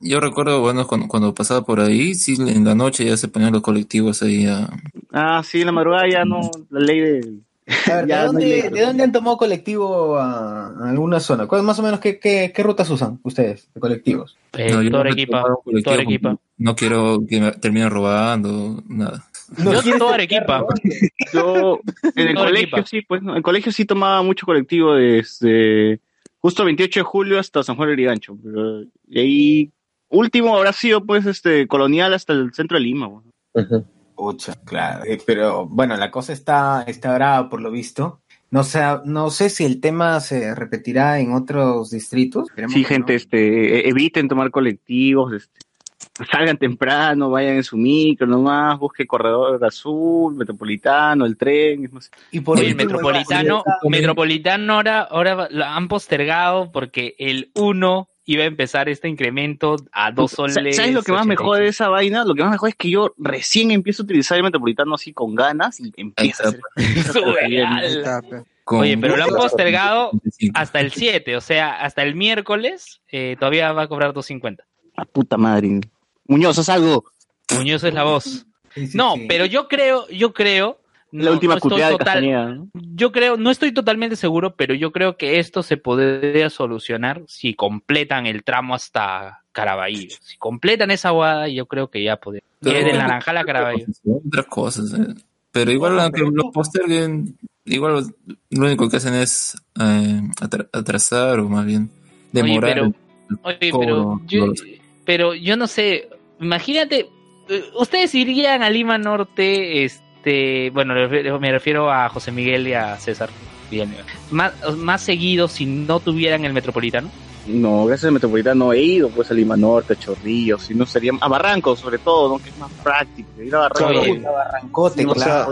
yo recuerdo, bueno, cuando, cuando pasaba por ahí, sí, en la noche ya se ponían los colectivos ahí a... Ah, sí, en la madrugada ya no, la ley de... A ver, ¿de, no dónde, ley. de dónde han tomado colectivo a, a alguna zona? ¿Cuál- más o menos qué, qué, qué rutas usan ustedes de colectivos? Eh, No, yo no Arequipa, colectivo No quiero que me terminen robando, nada. Yo todo Arequipa. Yo, en el Todo colegio Arequipa. sí, pues, ¿no? en el colegio sí tomaba mucho colectivo desde justo 28 de julio hasta San Juan de Lurigancho. Pero, y ahí, último habrá sido, pues, este, colonial hasta el centro de Lima. güey. Pucha, claro. eh, pero bueno, la cosa está, está brava por lo visto. No sé, no sé si el tema se repetirá en otros distritos. Esperemos Sí, gente, no. este, e- eviten tomar colectivos, este, salgan temprano, vayan en su micro nomás, busque corredor azul, metropolitano, el tren, es más. Y por el último, Metropolitano, Metropolitano ahora, ahora lo han postergado porque el 1 iba a empezar este incremento a 2 Sa- soles. ¿Sabes lo que más me 88? jode de esa vaina? Lo que más me jode es que yo recién empiezo a utilizar el metropolitano así con ganas y empieza a hacer. Oye, pero lo han postergado hasta el 7, o sea, hasta el miércoles eh, todavía va a cobrar 2.50. La puta madre. Muñoz, haz algo. Muñoz es la voz. no, pero yo creo, yo creo. La no- última no estoy de total- Castañeda. Yo creo, no estoy totalmente seguro, pero yo creo que esto se podría solucionar si completan el tramo hasta Caraballo. Si completan esa guada, yo creo que ya podría. Pero- Que de Naranjal a Caraballo. Otras cosas, eh. Pero igual, aunque lo posterguen, igual lo único que hacen es eh, atra- atrasar o más bien demorar. pero- el- Oye, pero yo, los- pero yo no sé, imagínate, eh, ustedes irían a Lima Norte, este, bueno, me refiero- a José Miguel y a César más, más seguido si no tuvieran el Metropolitano. No, gracias al metropolitano he ido pues a Lima Norte, a Chorrillos, si no sería a Barranco sobre todo, ¿no? Que es más práctico. Ir a Barranco. Puta, Barrancote, O sea,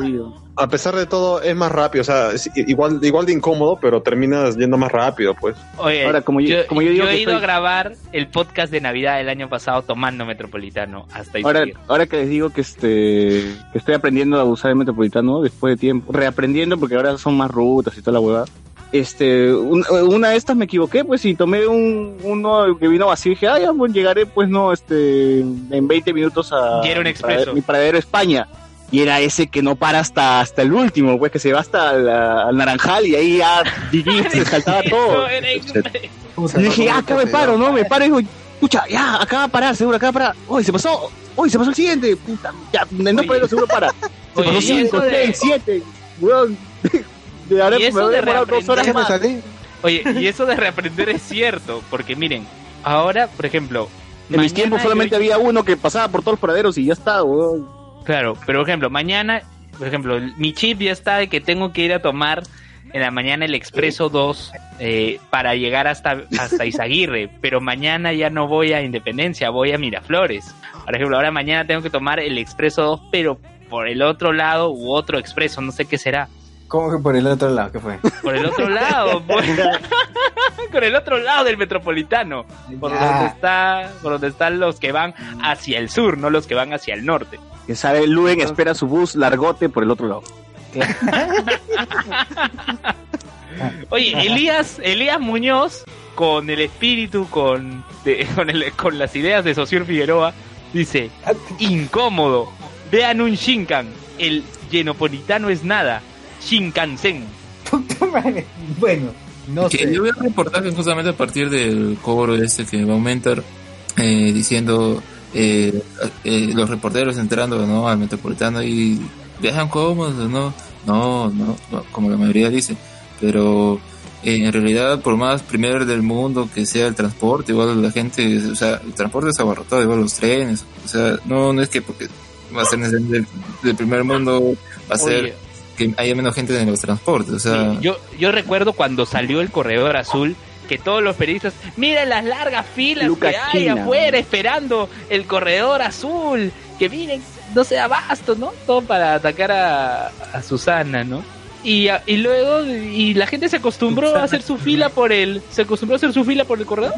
a pesar de todo, es más rápido. O sea, es igual, igual de incómodo, pero terminas yendo más rápido, pues. Oye, Ahora, como yo- yo, como yo digo he ido a grabar el podcast de Navidad del año pasado tomando Metropolitano hasta ahí. Ahora, ahora que les digo que este que estoy aprendiendo a usar el metropolitano después de tiempo, reaprendiendo porque ahora son más rutas y toda la huevada. Este, un- una de estas me equivoqué, pues, y tomé un, uno que vino vacío y dije, ah, ya, pues llegaré, pues, no, este, en 20 minutos a un mi expreso. mi paradero España. Y era ese que no para hasta, hasta el último, pues, que se va hasta la- al Naranjal y ahí ya GG, se saltaba todo. Y dije, ya, acá me paro, ¿no? Me paro y digo, escucha, ya, acá va a parar, seguro, acá va a parar. Uy, se pasó, uy, se pasó el siguiente, puta, ya, no para seguro para. Se Oye, pasó y 5, eso de- 6, 7, weón. Y eso me de demorado dos horas reaprender- más. Oye, y eso de reaprender es cierto, porque miren, ahora, por ejemplo, En mis tiempos yo- solamente había uno que pasaba por todos los paraderos y ya está, weón. Claro, pero por ejemplo, mañana, por ejemplo, mi chip ya está de que tengo que ir a tomar en la mañana el expreso 2 eh, para llegar hasta, hasta Izaguirre, pero mañana ya no voy a Independencia, voy a Miraflores. Por ejemplo, ahora mañana tengo que tomar el expreso 2, pero por el otro lado u otro expreso, no sé qué será. ¿Cómo que por el otro lado? ¿Qué fue? Por el otro lado, por, por el otro lado del metropolitano, por Ya. donde está, por donde están los que van hacia el sur, no los que van hacia el norte. Que sabe, Luen espera su bus largote por el otro lado. Oye, Elías, Elías Muñoz, con el espíritu, con, de- con, el- con las ideas de Sociur Figueroa, dice, incómodo, vean un Shinkan, el genopolitano es nada, Shinkansen. bueno, no que sé. yo vi un reportaje justamente a partir del cobro este que va a aumentar, eh, diciendo eh, eh, los reporteros entrando ¿no? al metropolitano y viajan cómodos, ¿no? No, no, no, como la mayoría dice, pero eh, en realidad por más primer del mundo que sea el transporte, igual la gente, o sea, el transporte es abarrotado, igual los trenes, o sea, no, no es que porque va a ser necesario del, del primer mundo, va a ser. Que haya menos gente en los transportes, o sea... Sí, yo, yo recuerdo cuando salió el corredor azul que todos los periodistas, miren las largas filas Lucas que hay China. afuera esperando el corredor azul, que miren, no se abasto, ¿no? Todo para atacar a, a Susana, ¿no? Y, a- y luego, y la gente se acostumbró a hacer su fila por el, se acostumbró a hacer su fila por el corredor.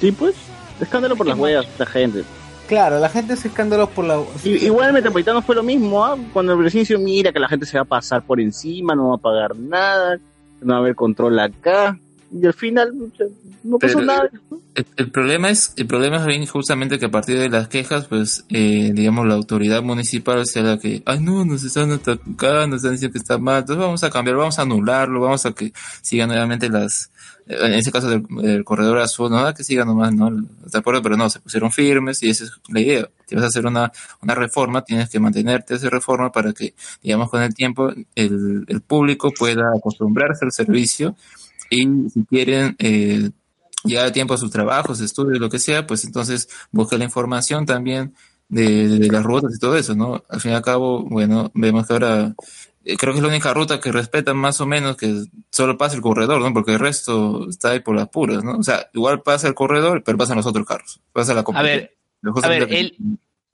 Sí, pues. Escándalo por las huellas, la gente. Claro, la gente se escándalo por la. Y- igual el Metropolitano fue lo mismo, ¿ah? Cuando el presidencio mira que la gente se va a pasar por encima, no va a pagar nada, no va a haber control acá. Y al final no pasó Pero- nada. El, el problema es el problema es bien justamente que a partir de las quejas pues eh, digamos la autoridad municipal sea la que ay no nos están atacando nos están diciendo que está mal entonces vamos a cambiar vamos a anularlo vamos a que sigan nuevamente las en ese caso del, corredor azul no que sigan nomás no de acuerdo pero no se pusieron firmes y esa es la idea si vas a hacer una una reforma tienes que mantenerte esa reforma para que digamos con el tiempo el, el público pueda acostumbrarse al servicio y si quieren eh, llegar a tiempo a sus trabajos, estudios, lo que sea, pues entonces busca la información también de, de las rutas y todo eso, ¿no? Al fin y al cabo, bueno, vemos que ahora creo que es la única ruta que respetan más o menos que solo pasa el corredor, ¿no? Porque el resto está ahí por las puras, ¿no? O sea, igual pasa el corredor, pero pasan los otros carros, pasa la A ver, a ver, el,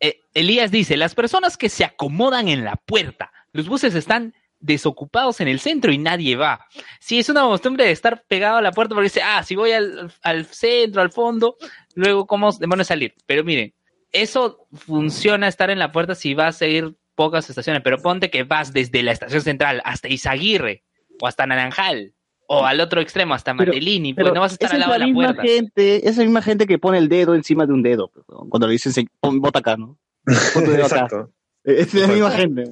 eh, Elías dice, las personas que se acomodan en la puerta, los buses están desocupados en el centro y nadie va. Sí, es una costumbre de estar pegado a la puerta porque dice, ah, si voy al, al centro, al fondo, luego cómo demonios salir. Pero miren, eso funciona estar en la puerta si vas a ir pocas estaciones, pero ponte que vas desde la estación central hasta Izaguirre o hasta Naranjal o al otro extremo hasta Pero- Matelini, pues Pero no vas a estar al es lado de la la misma puerta. gente, esa misma gente que pone el dedo encima de un dedo, pues, cuando le dicen, "Se- pon, bota acá, ¿no? Pon tu dedo acá. Exacto. Es la misma gente.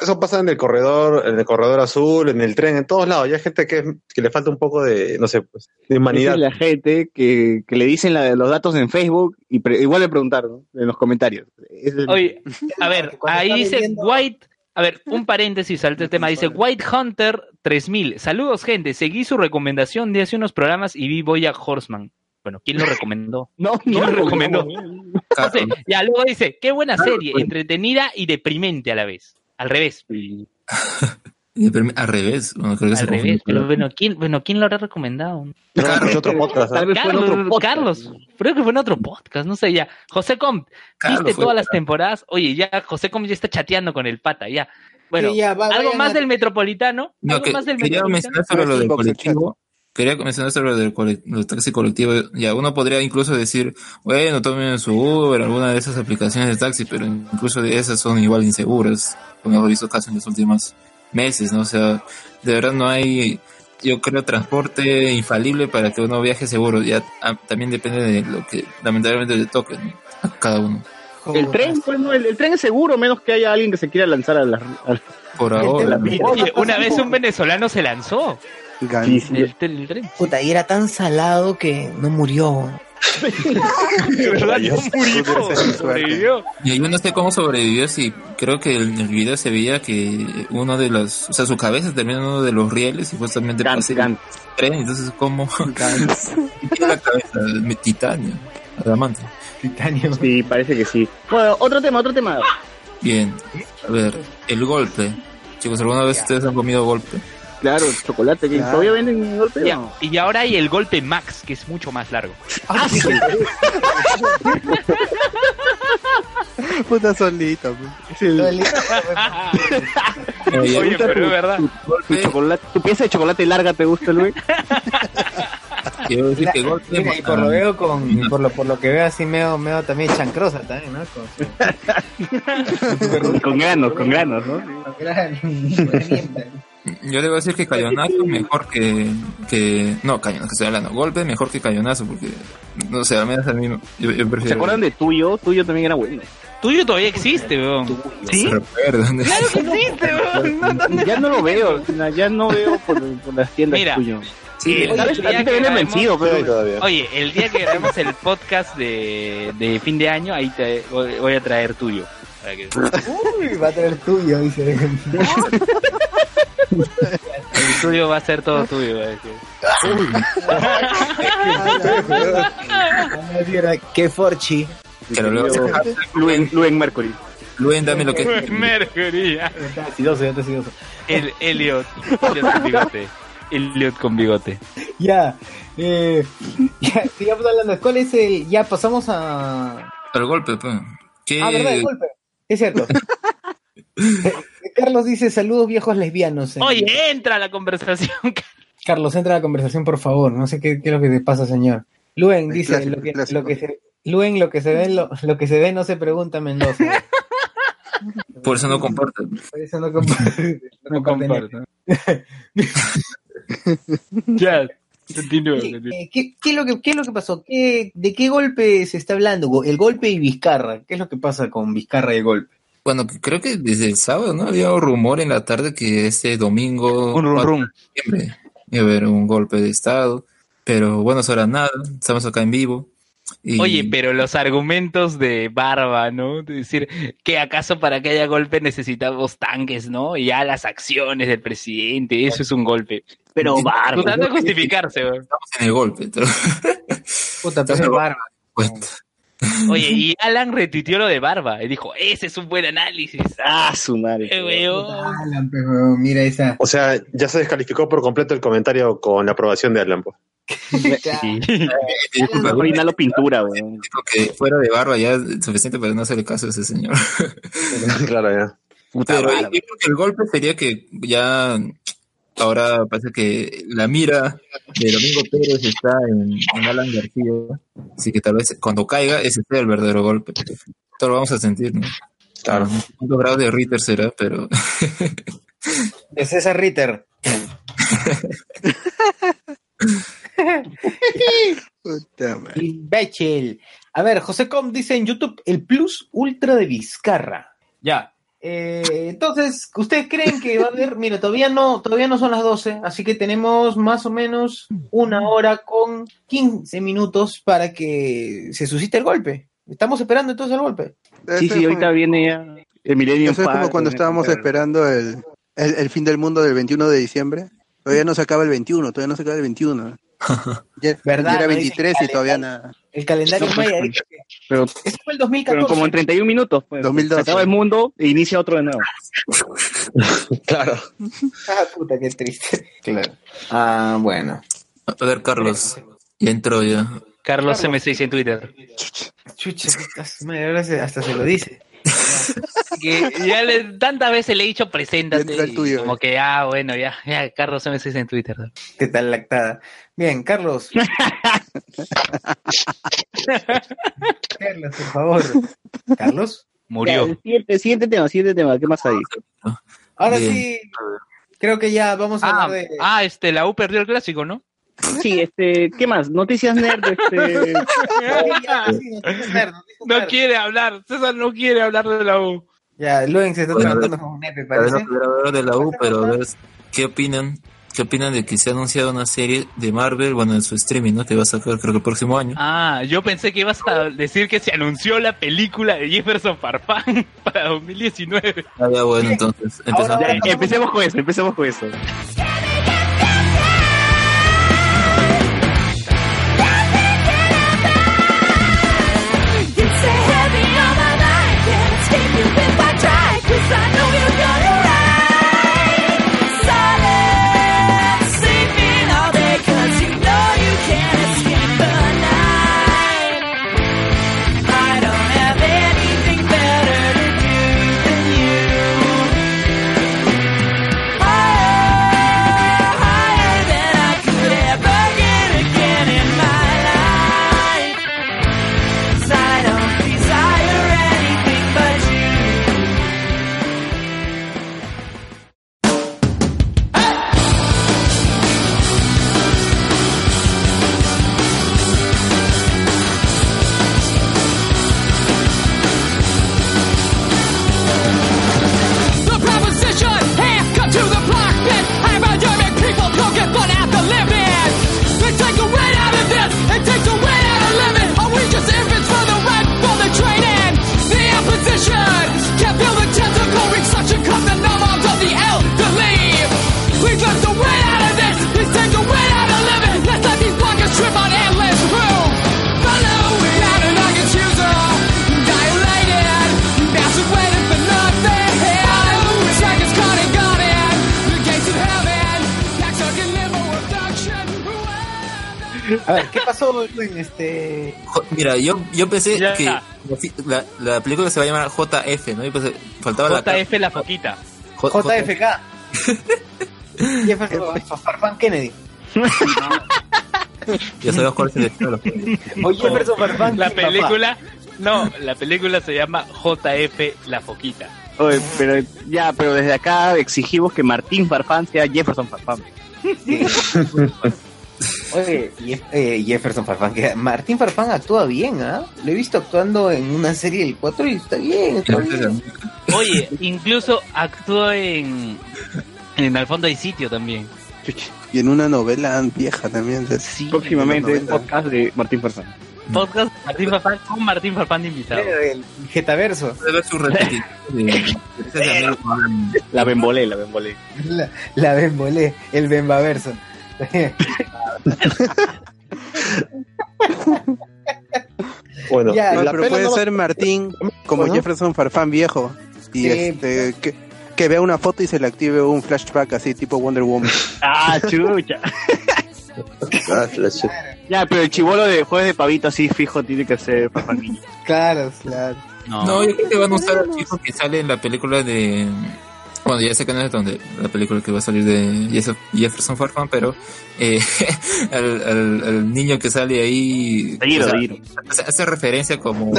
Eso, pasa en el corredor, en el corredor azul, en el tren, en todos lados. Ya hay gente que, que le falta un poco de, no sé, pues, de humanidad. es la gente que, que le dicen la- los datos en Facebook y pre- igual le preguntaron ¿no? en los comentarios. Es el- Oye, a ver, ahí dice White. A ver, un paréntesis al tema. Dice White Hunter 3000. Saludos, gente. Seguí su recomendación de hace unos programas y vi Boya Horseman. Bueno, ¿quién lo recomendó? no, ¿Quién no, lo recomendó? no. No sé, ya luego dice, qué buena serie, entretenida y deprimente a la vez. Al revés. Al revés, bueno, creo que se Al revés. Pero bueno, ¿quién, bueno, ¿quién lo habrá recomendado? Carlos, otro podcast. Tal vez fue en otro Carlos, podcast. Carlos, creo que fue en otro podcast, no sé ya. José Com, viste todas las temporadas. Oye, ya José Com ya está chateando con el pata, ya. Bueno, Sí, ya, va- algo vayan más a- del metropolitano. No, algo que, más del quería metropolitano. mencionar sobre lo del colectivo. Quería mencionar sobre lo del cole- los taxis colectivos. Ya uno podría incluso decir, bueno, tomen su Uber, alguna de esas aplicaciones de taxi, pero incluso de esas son igual inseguras, como hemos visto caso en los últimos meses, ¿no? O sea, de verdad no hay, yo creo, transporte infalible para que uno viaje seguro. Ya ah, también depende de lo que lamentablemente le toque ¿no? a cada uno. El tren, pues, no, el, el tren es seguro, menos que haya alguien que se quiera lanzar a la... a la- Por El ahora. Oye, una vez un venezolano se lanzó Sí, sí. del- del tren. Puta, y era tan salado que no murió. De verdad, no murió, Pudiera ser sobrevivió. Y yo no sé cómo sobrevivió, si creo que en el video se veía que uno de los, o sea, su cabeza terminó en uno de los rieles y justamente pasó tren, entonces cómo tiene la cabeza, de titanio, adamante. Titanio. Sí, parece que sí. Bueno, otro tema, otro tema. Bien, a ver, el golpe. Chicos, ¿alguna vez ustedes han comido golpe? Claro, chocolate. que Claro. ¿Todavía venden no? Y ahora hay el golpe Max, que es mucho más largo. Ah, sí. Puta solito. Oye, pero es verdad. Tu, chocolate, tu pieza de chocolate larga te gusta, Luis. Quiero decir que golpe. Mira, y por lo veo con, y por lo, por lo que veo así medio, medio también chancrosa también, ¿no? Con, con granos, con granos, ¿no? con herramienta. Yo debo decir que cañonazo mejor que, que no cañonazo que estoy hablando golpe mejor que cañonazo porque no sé al menos a mí no- yo, yo prefiero ¿Se acuerdan de tuyo? Tuyo también era bueno. Tuyo todavía existe, weón. ¿Sí? Claro que existe, weón. No, ¿dónde Ya no lo veo, ya no veo por, por las tiendas Mira, tuyo. Sí, el ¿Sabes? día A ti te vencido, pero... Oye, el día que grabemos el podcast de, de fin de año, ahí te voy voy a traer tuyo. Para que- Uy, va a tener tuyo, dice. El tuyo va a ser todo tuyo. va a decir. Qué forchi. que lo leo Luen, Luen Mercury. Luen dame lo que Mercury. Sidoso, te sidoso. El Elliot. Elliot con bigote. Elliot con bigote. Ya, eh, ya, sigamos hablando. ¿Cuál es el? Ya pasamos a. el golpe pues ¿Qué- Ah, verdad, el golpe. Es cierto. Carlos dice saludos viejos lesbianos. Oye, entra a la conversación. Carlos, entra a la conversación, por favor. No sé qué, qué es lo que te pasa, señor. Luen dice clásico, lo que, clásico. lo que se Luen, lo que se ve, lo, lo que se ve no se pregunta Mendoza. por eso no comparto Por eso no comparte. No comparto. ya, continúa. ¿Qué, eh, qué- qué es lo que, ¿Qué es lo que pasó? ¿Qué, ¿De qué golpe se está hablando? El golpe y Vizcarra. ¿Qué es lo que pasa con Vizcarra y el golpe? Bueno creo que desde el sábado no había un rumor en la tarde que este domingo Un rum 4 rum. de septiembre iba a haber un golpe de estado pero bueno eso era nada estamos acá en vivo y Oye, pero los argumentos de Barba, ¿no? De decir que acaso para que haya golpe necesitamos tanques, ¿no? Y ya las acciones del presidente, eso es un golpe. Pero Barba. Tratando de justificarse, estamos en el golpe pero Puta, pero barba. cuenta. Oye, y Alan retuiteó lo de Barba y dijo, ese es un buen análisis. Ah, su madre. Eh, weón. Alan, weón, mira esa. O sea, ya se descalificó por completo el comentario con la aprobación de Alan. pues. Sí. Disculpa, inhalo pintura, weón. dijo que fuera de barba ya es suficiente para no hacerle caso a ese señor claro, ya. Puta Pero yo barba. creo que el golpe sería que ya ahora parece que la mira de Domingo Pérez está en, en Alan García. Así que tal vez cuando caiga ese sea el verdadero golpe. Todo lo vamos a sentir, ¿no? Claro. ¿Cuántos grados de Ritter será? Pero De César Ritter. Puta madre. Imbécil. A ver, José Com dice en YouTube el Plus Ultra de Vizcarra. Ya. Eh, entonces, ¿ustedes creen que va a haber? Mira, todavía no, todavía no son las 12, así que tenemos más o menos una hora con 15 minutos para que se suscite el golpe. Estamos esperando entonces el golpe. Sí, sí, ahorita viene ya el Millennium Eso es como cuando estábamos esperando el, el, el fin del mundo del 21 de diciembre. Todavía no se acaba el 21, todavía no se acaba el 21. Ya, ¿Verdad? ya era No dicen 23 y todavía nada. El calendario No, maya que Pero, eso fue el pero 2014. como en 31 minutos, pues. 2012. Se acaba el mundo e inicia otro de nuevo. Claro. Ah, puta, qué triste. Claro. Ah, bueno. a ver, Carlos, ya entró ya. Carlos M6 en Twitter. Chucha, hasta se lo dice. Que ya le, tantas veces le he dicho preséntate. Y como eh. que, ah, bueno, ya, ya, Carlos M6 en Twitter. ¿Qué tal lactada? Bien, Carlos. Carlos, por favor. ¿Carlos? Murió. Ya, el siguiente, siguiente tema, siguiente tema. ¿Qué más hay? Ahora Bien. sí, creo que ya vamos a Ah, hablar de... ah, este, la U perdió el clásico, ¿no? Sí, este, ¿qué más? Noticias nerd, este... No quiere hablar, César no quiere hablar de la U. Ya, Luen se está Bueno, tratando con un nepe, A ver, parece. no quiero hablar de la U, pero a ver, ¿qué opinan? ¿Qué opinan de que se ha anunciado una serie de Marvel, bueno, en su streaming, ¿no? Que va a sacar creo que el próximo año. Ah, yo pensé que ibas a decir que se anunció la película de Jefferson Farfán para 2019. Ah, ya, bueno, entonces, empezamos. Ahora- Ya, empecemos con eso, empecemos con eso. A ver, ¿qué pasó en este...? Mira, yo, yo pensé Ya. que la, la película se va a llamar JF, ¿no? Yo pensé, faltaba la JF la foquita. J- JFK. Jefferson Farfán Kennedy. Ya sabemos cuál es el estilo. O Jefferson Farfán La película, no, la película se llama JF la foquita. Oye, pero ya, pero desde acá exigimos que Martín Farfán sea Jefferson Farfán. Oye, Jef- eh, Jefferson Farfán, que Martín Farfán actúa bien, ¿ah? Lo he visto actuando en una serie del 4 y está bien, está bien. Oye, incluso actuó en, en Al fondo hay sitio también. Y en una novela vieja también. de- Sí, Próximamente en un podcast de Martín Farfán. Podcast Martín Farfán con Martín Farfán de invitado. El Getaverso. La bembolé, la bembolé. La, la Bembolé, el Bembaverso. Bueno, Ya, No, la pero puede no- ser Martín como. Jefferson Farfán viejo. Y Sí. este que, que vea una foto y se le active un flashback así tipo Wonder Woman. Ah, chucha. Ah, ya, pero el chivolo de jueves de pavito así fijo tiene que ser Farfán. Claro, claro. No, No, yo creo que van a usar al chico que sale en la película de. Bueno, ya sé que no es donde la película que va a salir de Jeff- Jefferson Farfán, pero eh, al, al, al niño que sale ahí Dayiro, o sea, hace, hace referencia como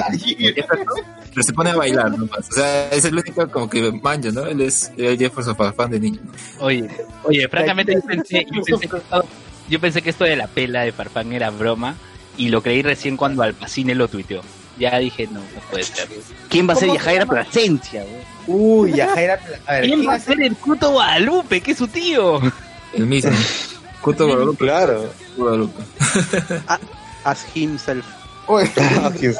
Jefferson, pero se pone a bailar nomás. O sea, es el único como que manja, ¿no? Él es el Jefferson Farfán de niño. Oye, oye, francamente yo pensé, yo pensé que esto, yo pensé que esto de la pela de Farfán era broma y lo creí recién cuando Alpacine lo tuiteó. Ya dije, no, no puede ser. ¿Quién va a ser ¿Cómo se Yajaira? Plasencia, güey? Uy, ya Jaira. A ver, ¿Quién ¿quién va a ser el puto Guadalupe? que es su tío? El mismo. Cuto Guadalupe. Claro. Guadalupe. As himself. Oye, Ah, el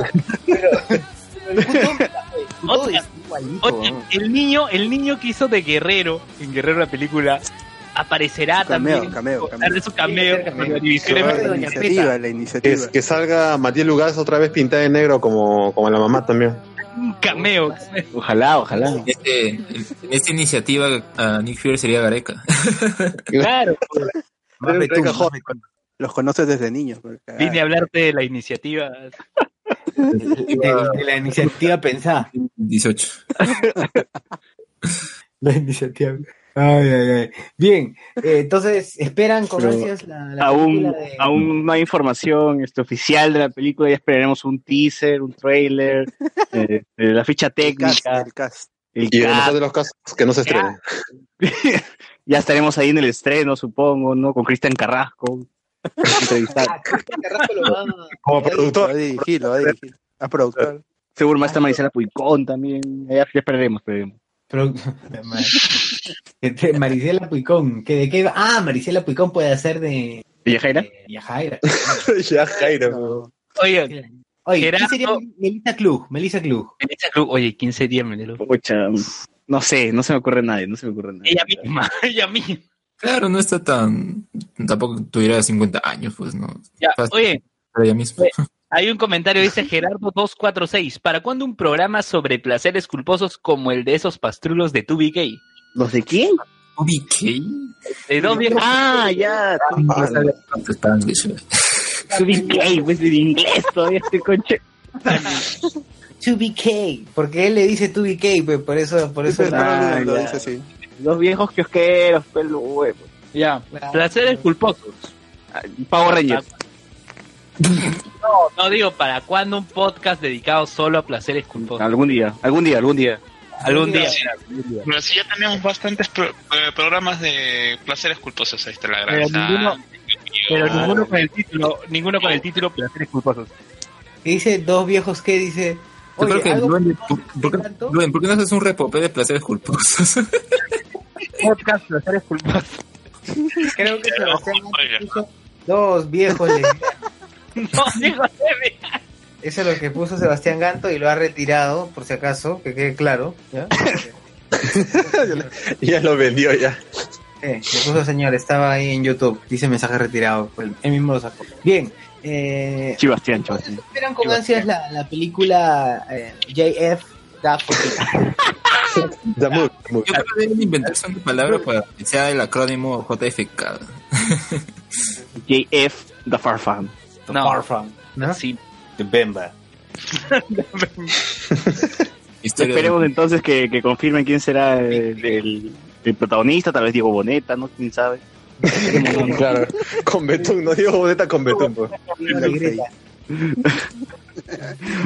Oye, ¿no? el niño, el niño que hizo de Guerrero, en Guerrero la película, aparecerá Cameo, también. cameo, cameo. Su cameo la de La iniciativa, la Que, iniciativa. que salga Matías Lugas otra vez pintada de negro como, como la mamá también. Un cameo. Ojalá, ojalá. Este, en esta iniciativa, a Nick Fury sería Gareca. Claro. Más betún. Los conoces desde niños. porque- Vine a hablarte de la iniciativa. de, de la iniciativa pensada. 18. La iniciativa. Ay, ay, ay. Bien, eh, entonces esperan con ansias la, la Aún, de... aún no hay información este, oficial de la película, ya esperaremos un teaser, un trailer, eh, eh, la ficha El cast, técnica, el cast. el Y en el cast. mejor de los casos, que no se estrene. ya estaremos ahí en el estreno, supongo, ¿no? Con Cristian Carrasco. Ah, Cristian Carrasco lo va- Como Lo va productor. a dirigir, lo va a dirigir. A productor. Seguro más está Marisela Puicón también. Ya, ya esperaremos, esperaremos. Pero, Marisela Puicón, ¿que ¿de qué va? Ah, Marisela Puicón puede hacer de, de Yajaira. ya, Jairo. Oye, Oye, ¿quién sería Melissa Klug? Melissa Klug. Melissa Cruz, oye, 15 días, Menelo. Pucha, no sé, no se me ocurre nadie, no se me ocurre nadie. Ella misma, ella misma. Claro, no está tan. Tampoco tuviera 50 años, pues no. Ya, Fácil. oye, Pero ella misma. Oye. Hay un comentario, dice Gerardo246. ¿Para cuándo un programa sobre placeres culposos como el de esos pastrulos de Tubi Gay? ¿Los de quién? ¿Qué? De dos viejos. Ah, ya, Ah, be gay, pues en inglés todavía este conche. 2BK, porque él le dice 2BK, pues por eso, por eso Pues, Ah, lo dice así. Los viejos kiosqueros, pelo huevo. Ya, placeres culposos. Power Rangers. No, no digo, ¿para cuándo un podcast dedicado solo a placeres culposos? Algún día, algún día, algún día. Algún día. Pero si ya tenemos bastantes pro- eh, programas de placeres culposos, ahí está la Pero ninguno, pero ninguno con el título, ninguno con el título placeres culposos. Dice dos viejos que dice. Yo creo que, Luen, ¿por, por? Luen, ¿por qué no haces un repopé de placeres culposos? Podcast placeres culposos. creo que Sebastián dos viejos. No, digo, Eso es lo que puso Sebastián Ganto y lo ha retirado, por si acaso, que quede claro. ¿ya? Ya lo vendió ya. Eh, puso señor, estaba ahí en YouTube, dice mensaje retirado, pues, él mismo lo sacó. Bien, eh, Sebastián, esperan con ansias la, la película eh, JF. Yo creo que deben inventarse una palabra para que sea el acrónimo JFK. JF The Farfan. No. ¿no? Sí. De Bemba. Esperemos de- entonces que, que confirmen quién será el, el- el protagonista, tal vez Diego Boneta, ¿no? ¿Quién sabe? Claro, con Betún, no digo boneta con Betún. pues.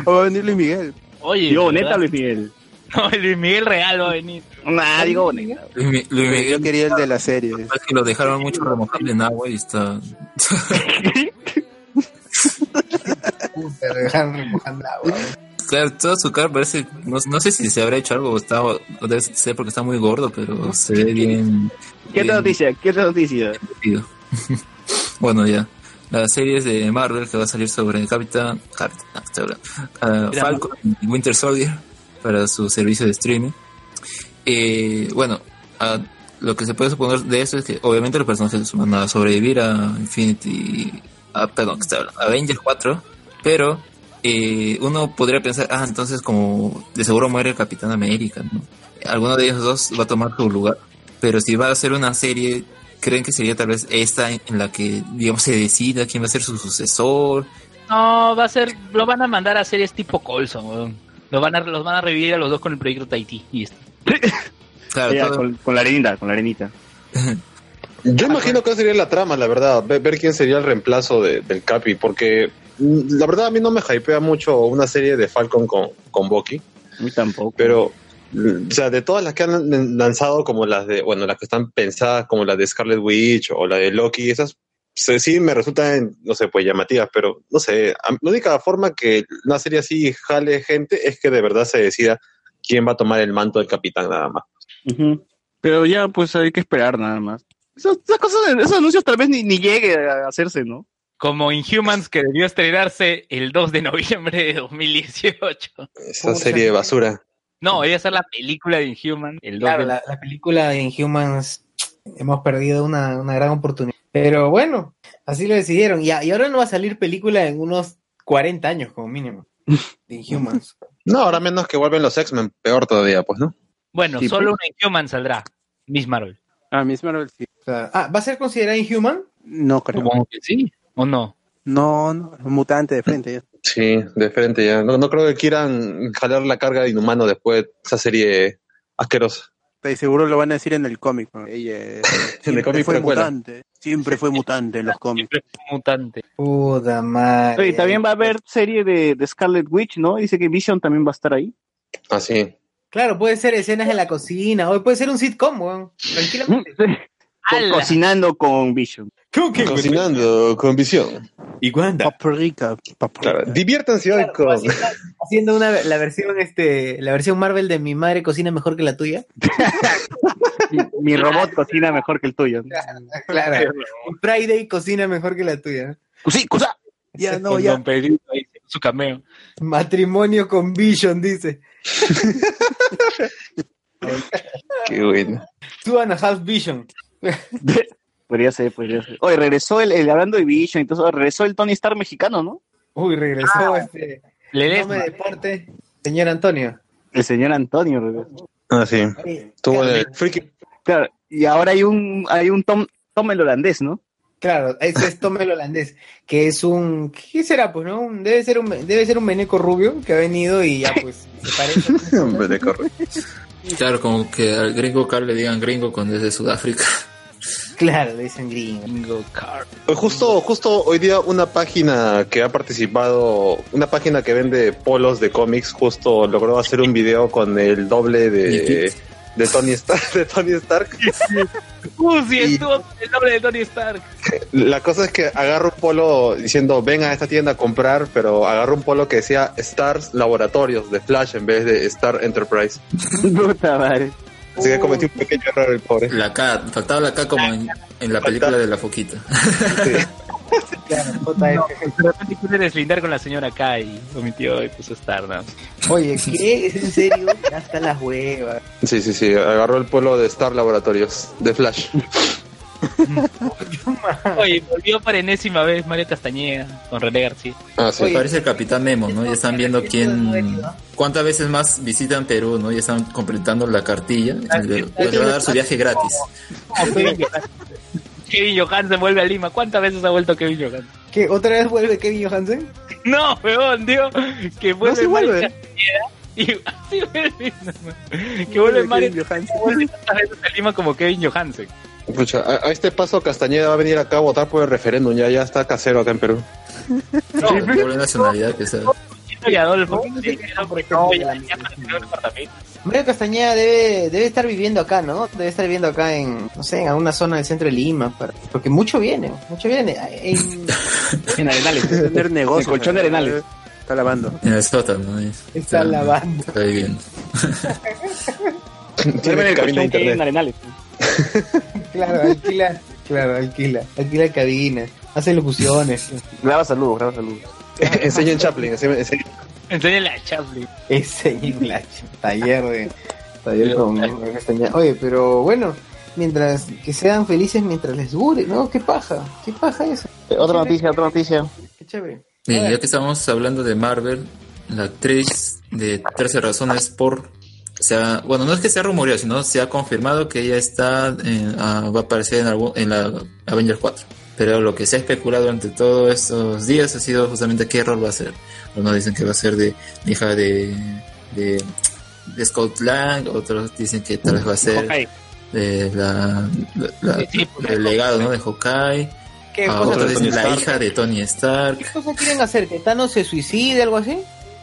O va a venir Luis Miguel. Oye, Diego. Boneta o Luis Miguel. No, Luis Miguel Real va a venir. Nah, Diego Boneta. Luis Mi- Luis Miguel Yo quería el de la serie. es que lo dejaron mucho remojando en agua y está. Puta, lo dejaron remojando agua. Claro, toda su cara parece. No, no sé si se habrá hecho algo o, está, o debe ser porque está muy gordo, pero se ve bien. ¿Qué otra noticia? ¿Qué otra noticia? bueno, ya. La serie es de Marvel que va a salir sobre Capitán. Capitán. estoy hablando. Ah, Falcon y Winter Soldier para su servicio de streaming. Eh, bueno, ah, lo que se puede suponer de eso es que obviamente los personajes van a sobrevivir a Infinity. A- perdón, que estoy hablando, Avengers 4, pero eh, uno podría pensar, ah, entonces como de seguro muere el Capitán América, ¿no? Alguno de ellos dos va a tomar su lugar, pero si va a ser una serie, ¿creen que sería tal vez esta en la que, digamos, se decida quién va a ser su sucesor? No, va a ser, lo van a mandar a series tipo Colson, weón. Lo van a, los van a revivir a los dos con el proyecto Tahití y esto. Claro, Ya, todo- con, con la arenita, con la arenita. Yo imagino que esa sería la trama, la verdad, ver, quién sería el reemplazo de- del Capi, porque mm, la verdad a mí no me hypea mucho una serie de Falcon con, con Bucky, A mí tampoco. pero, mm, o sea, de todas las que han lanzado, como las de, bueno, las que están pensadas, como la de Scarlet Witch o la de Loki, esas sí me resultan, no sé, pues llamativas, pero no sé, la única forma que una serie así jale gente es que de verdad se decida quién va a tomar el manto del capitán nada más. Pero ya, pues hay que esperar nada más. Esas, esas cosas, esos anuncios tal vez ni, ni llegue a hacerse, ¿no? Como Inhumans que debió estrenarse el 2 de noviembre de 2018. Esa serie de basura. No, iba a ser la película de Inhumans el 2 Claro, de la, la película de Inhumans hemos perdido una, una gran oportunidad. Pero bueno, así lo decidieron. Y, a- y ahora no va a salir película en unos 40 años como mínimo. De Inhumans. No, ahora menos que vuelven los X-Men, peor todavía, pues, ¿no? Bueno, Sí, solo pues. una Inhuman saldrá. Miss Marvel. Ah, Miss Marvel sí. O sea, ah, ¿va a ser considerada Inhuman? No creo. Supongo que sí. ¿O no? No, no, mutante de frente. ya. Sí, de frente ya. No, no creo que quieran jalar la carga de inhumano después de esa serie asquerosa. De seguro lo van a decir en el cómic. ¿no? Ella eh, siempre cómic fue precuela. mutante. Siempre fue mutante en los cómics. Siempre fue mutante. Puta madre. También va a haber serie de, de Scarlet Witch, ¿no? Dice que Vision también va a estar ahí. Así. Claro, puede ser escenas en la cocina, o puede ser un sitcom, weón. Tranquilamente. Cocinando con Vision. Cocinando con visión. ¿Y Wanda? Paprika. paprika. Claro, diviértanse hoy con... Haciendo una, la versión, este, la versión Marvel de mi madre cocina mejor que la tuya. Mi, mi robot cocina mejor que el tuyo. Claro. Friday cocina mejor que la tuya. Sí, cosa. Ya, no, Con ya. Don Pedrito ahí, su cameo. Matrimonio con Vision, dice. Qué bueno. Two and a half Vision. Podría ser, podría ser. Oye, regresó el, el- hablando de Vision y todo eso, regresó el Tony Stark mexicano, ¿no? Uy, regresó este. Ledesma. Nome deporte, señor Antonio. El señor Antonio regresó. Ah, sí. Oye, Tuvo el freaky. Claro, y ahora hay un, hay un Tom, Tom el holandés, ¿no? Claro, ese es Tom el holandés, que es un, ¿qué será? Pues, ¿no? Un- Debe ser un, debe ser un meneco rubio que ha venido y ya, pues, se parece. De corre. Claro, como que al gringo Carl le digan gringo cuando es de Sudáfrica. Claro, le dicen gringo. Card. Pues Justo, justo hoy día una página que ha participado, una página que vende polos de cómics, justo logró hacer un video con el doble de, de Tony Stark, de Tony Stark. Uh, sí, Y- estuvo el nombre de Tony Stark. La cosa es que agarro un polo diciendo ven a esta tienda a comprar, pero agarro un polo que decía Stars Laboratorios de Flash en vez de Star Enterprise. Puta madre. Así que cometí un pequeño error el pobre. La K, faltaba la K como en, en la película de la foquita. Claro, JF. De repente quiere deslindar con la señora K y omitió y puso Star, ¿no? Oye, ¿qué? ¿Es en serio? Ya están las huevas. Sí, sí, sí, agarró el polo de Star Laboratorios de Flash. Oye, volvió por enésima vez Mario Castañeda con René García. Ah, sí. Oye, Parece el Capitán Memo, ¿no? Ya están viendo quién... ¿Cuántas veces más visitan Perú, no? Ya están completando la cartilla. Les van a dar su viaje gratis. Kevin Johansen vuelve a Lima. ¿Cuántas veces ha vuelto Kevin Johansen? ¿Qué? ¿Otra vez vuelve Kevin Johansen? No, weón, digo, que vuelve sí Mario vuelve. Castañeda y así vuelve, no, que vuelve Mario Castañeda, vuelve tantas veces a Lima como Kevin Johansen. Pucha, a, a este paso Castañeda va a venir acá a votar por el referéndum, ya, ya está casero acá en Perú. Doble nacionalidad que sea. Y Adolfo, ¿Por no por no, de la. Mario Castañeda debe, debe estar viviendo acá, ¿no? Debe estar viviendo acá en, no sé, en alguna zona del centro de Lima. para- porque mucho viene, mucho viene. En, En Arenales. Tener negocio. El colchón de Arenales. Está lavando. En el sótano, ¿no? Está lavando. Está viviendo. Duerme en el de colchón en internet. Arenales. claro, alquila, claro, alquila, alquila cabina, hace locuciones. Graba saludos, graba saludos. Enseña en Chaplin, enseña, enseña- Enséñale a Chaplin. Ese Black, taller de, taller con. Oye, pero bueno, mientras, que sean felices mientras les dure, ¿no? ¿Qué paja? ¿Qué paja eso? Otra noticia, otra noticia. Qué chévere. Bien, ya que estamos hablando de Marvel, la actriz de 13 razones por... O sea, bueno, no es que sea rumoreado, sino se ha confirmado que ella está en- ah, va a aparecer en, algún- en la Avengers 4. Pero lo que se ha especulado durante todos estos días ha sido justamente qué rol va a ser. Unos dicen que va a ser de hija de, de, de Scott Lang, otros dicen que tal vez va a ser de la, la- la- Sí, el legado ¿no? de Hawkeye. ¿Qué Ah, otros dicen la Stark. hija de Tony Stark. ¿Qué cosa quieren hacer? ¿Que Thanos se suicide, algo así?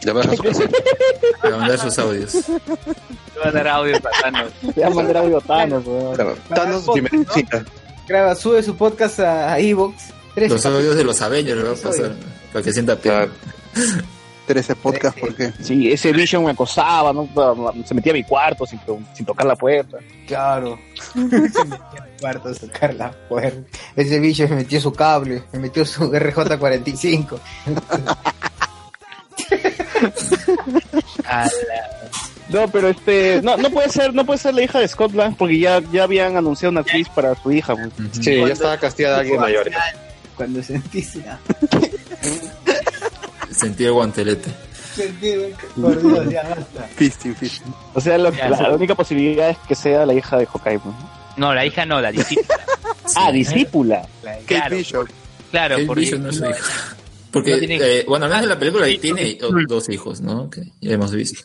Ya vas a para mandar sus audios. Le va a dar audio para Thanos. Te va a mandar audio Thanos, weón. Thanos Dimension Z. Graba, sube su podcast a, a Evox. Los audios de los Avengers le va a pasar para que sienta pena. 13 podcast, ¿por qué? Sí, ese Vision me acosaba, ¿no? Se metía a mi cuarto sin, sin tocar la puerta. Claro. se metió al cuarto a sacar la puerta. Ese bicho me metió su cable, me metió su RJ45. No, pero este, no, no puede ser, no puede ser la hija de Scott Lang porque ya, ya habían anunciado una actriz para su hija. pues. Sí, ya estaba castigada alguien mayor. Cuando sentís la... Sentí el guantelete. Sentí, por Dios, ya basta. Fisting, fisting. O sea, lo- Ya, la, única posibilidad es que sea la hija de Hawkeye. pues. No, la hija no, la discípula. Ah, discípula. Kate Claro, Bishop. claro, Kate porque Bishop no es su hija. Porque, No tiene- eh, bueno, menos en la película ahí tiene dos hijos, ¿no? Que ya hemos visto.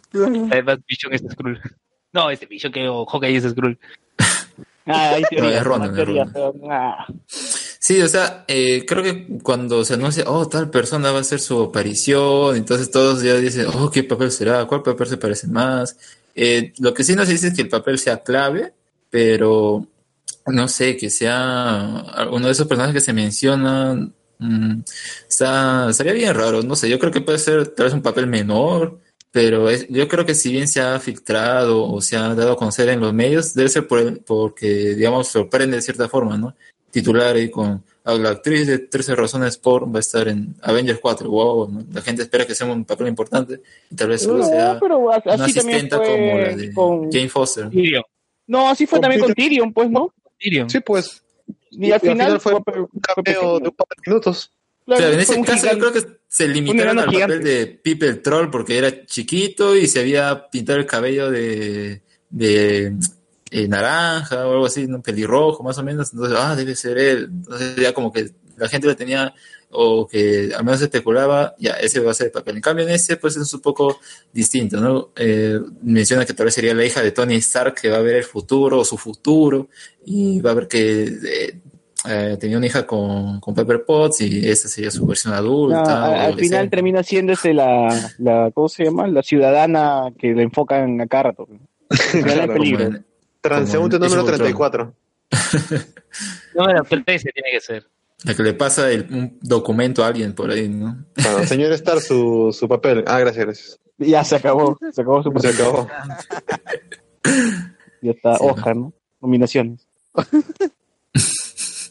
además Vision es Skrull. No, este Vision que o Hawkeye es Skrull. Ah, hay teorías, es Ronan, es Ronan. pero, ah. Sí, o sea, eh, creo que cuando se anuncia, oh, tal persona va a hacer su aparición, entonces todos ya dicen, oh, ¿qué papel será? ¿Cuál papel se parece más? Eh, lo que sí nos dice es que el papel sea clave, pero no sé, que sea uno de esos personajes que se mencionan, mm, está, estaría bien raro, no sé, yo creo que puede ser tal vez un papel menor, pero es- yo creo que si bien se ha filtrado o se ha dado a conocer en los medios, debe ser por el- porque, digamos, sorprende de cierta forma, ¿no? Titular ahí con ah, la actriz de 13 razones por va a estar en Avengers 4, wow, ¿no? La gente espera que sea un papel importante y tal vez solo No, sea una así también asistenta fue como la de con Jane Foster. Tyrion. No, así fue Con también con Tyrion, pues, ¿no? Tyrion. Sí, pues. Y al final, fue fue- un cameo de un par de minutos. O sea, en ese caso yo creo que se limitaron al gigante. papel de Pipe el Troll porque era chiquito y se había pintado el cabello de, de eh, naranja o algo así, un pelirrojo más o menos. Entonces, ah, debe ser él. Entonces ya como que la gente lo tenía o que al menos especulaba, ya, ese va a ser el papel. En cambio, en ese pues es un poco distinto, ¿no? Eh, menciona que tal vez sería la hija de Tony Stark que va a ver el futuro o su futuro y va a ver que eh, eh, tenía una hija con, con Pepper Potts y esa sería su versión adulta. al final termina siendo ese la, la, ¿cómo se llama? La ciudadana que le enfocan a cada rato. Claro, peligro. como en- Transeúnte número Age of Ultron. 34. Número 13 tiene que ser. La que le pasa el- un documento a alguien por ahí, ¿no? Bueno, señor Star, su, su papel. Ah, gracias, gracias. Ya se acabó, se acabó su Se acabó. Ya está, Sí, Oscar, ¿no? Nominaciones.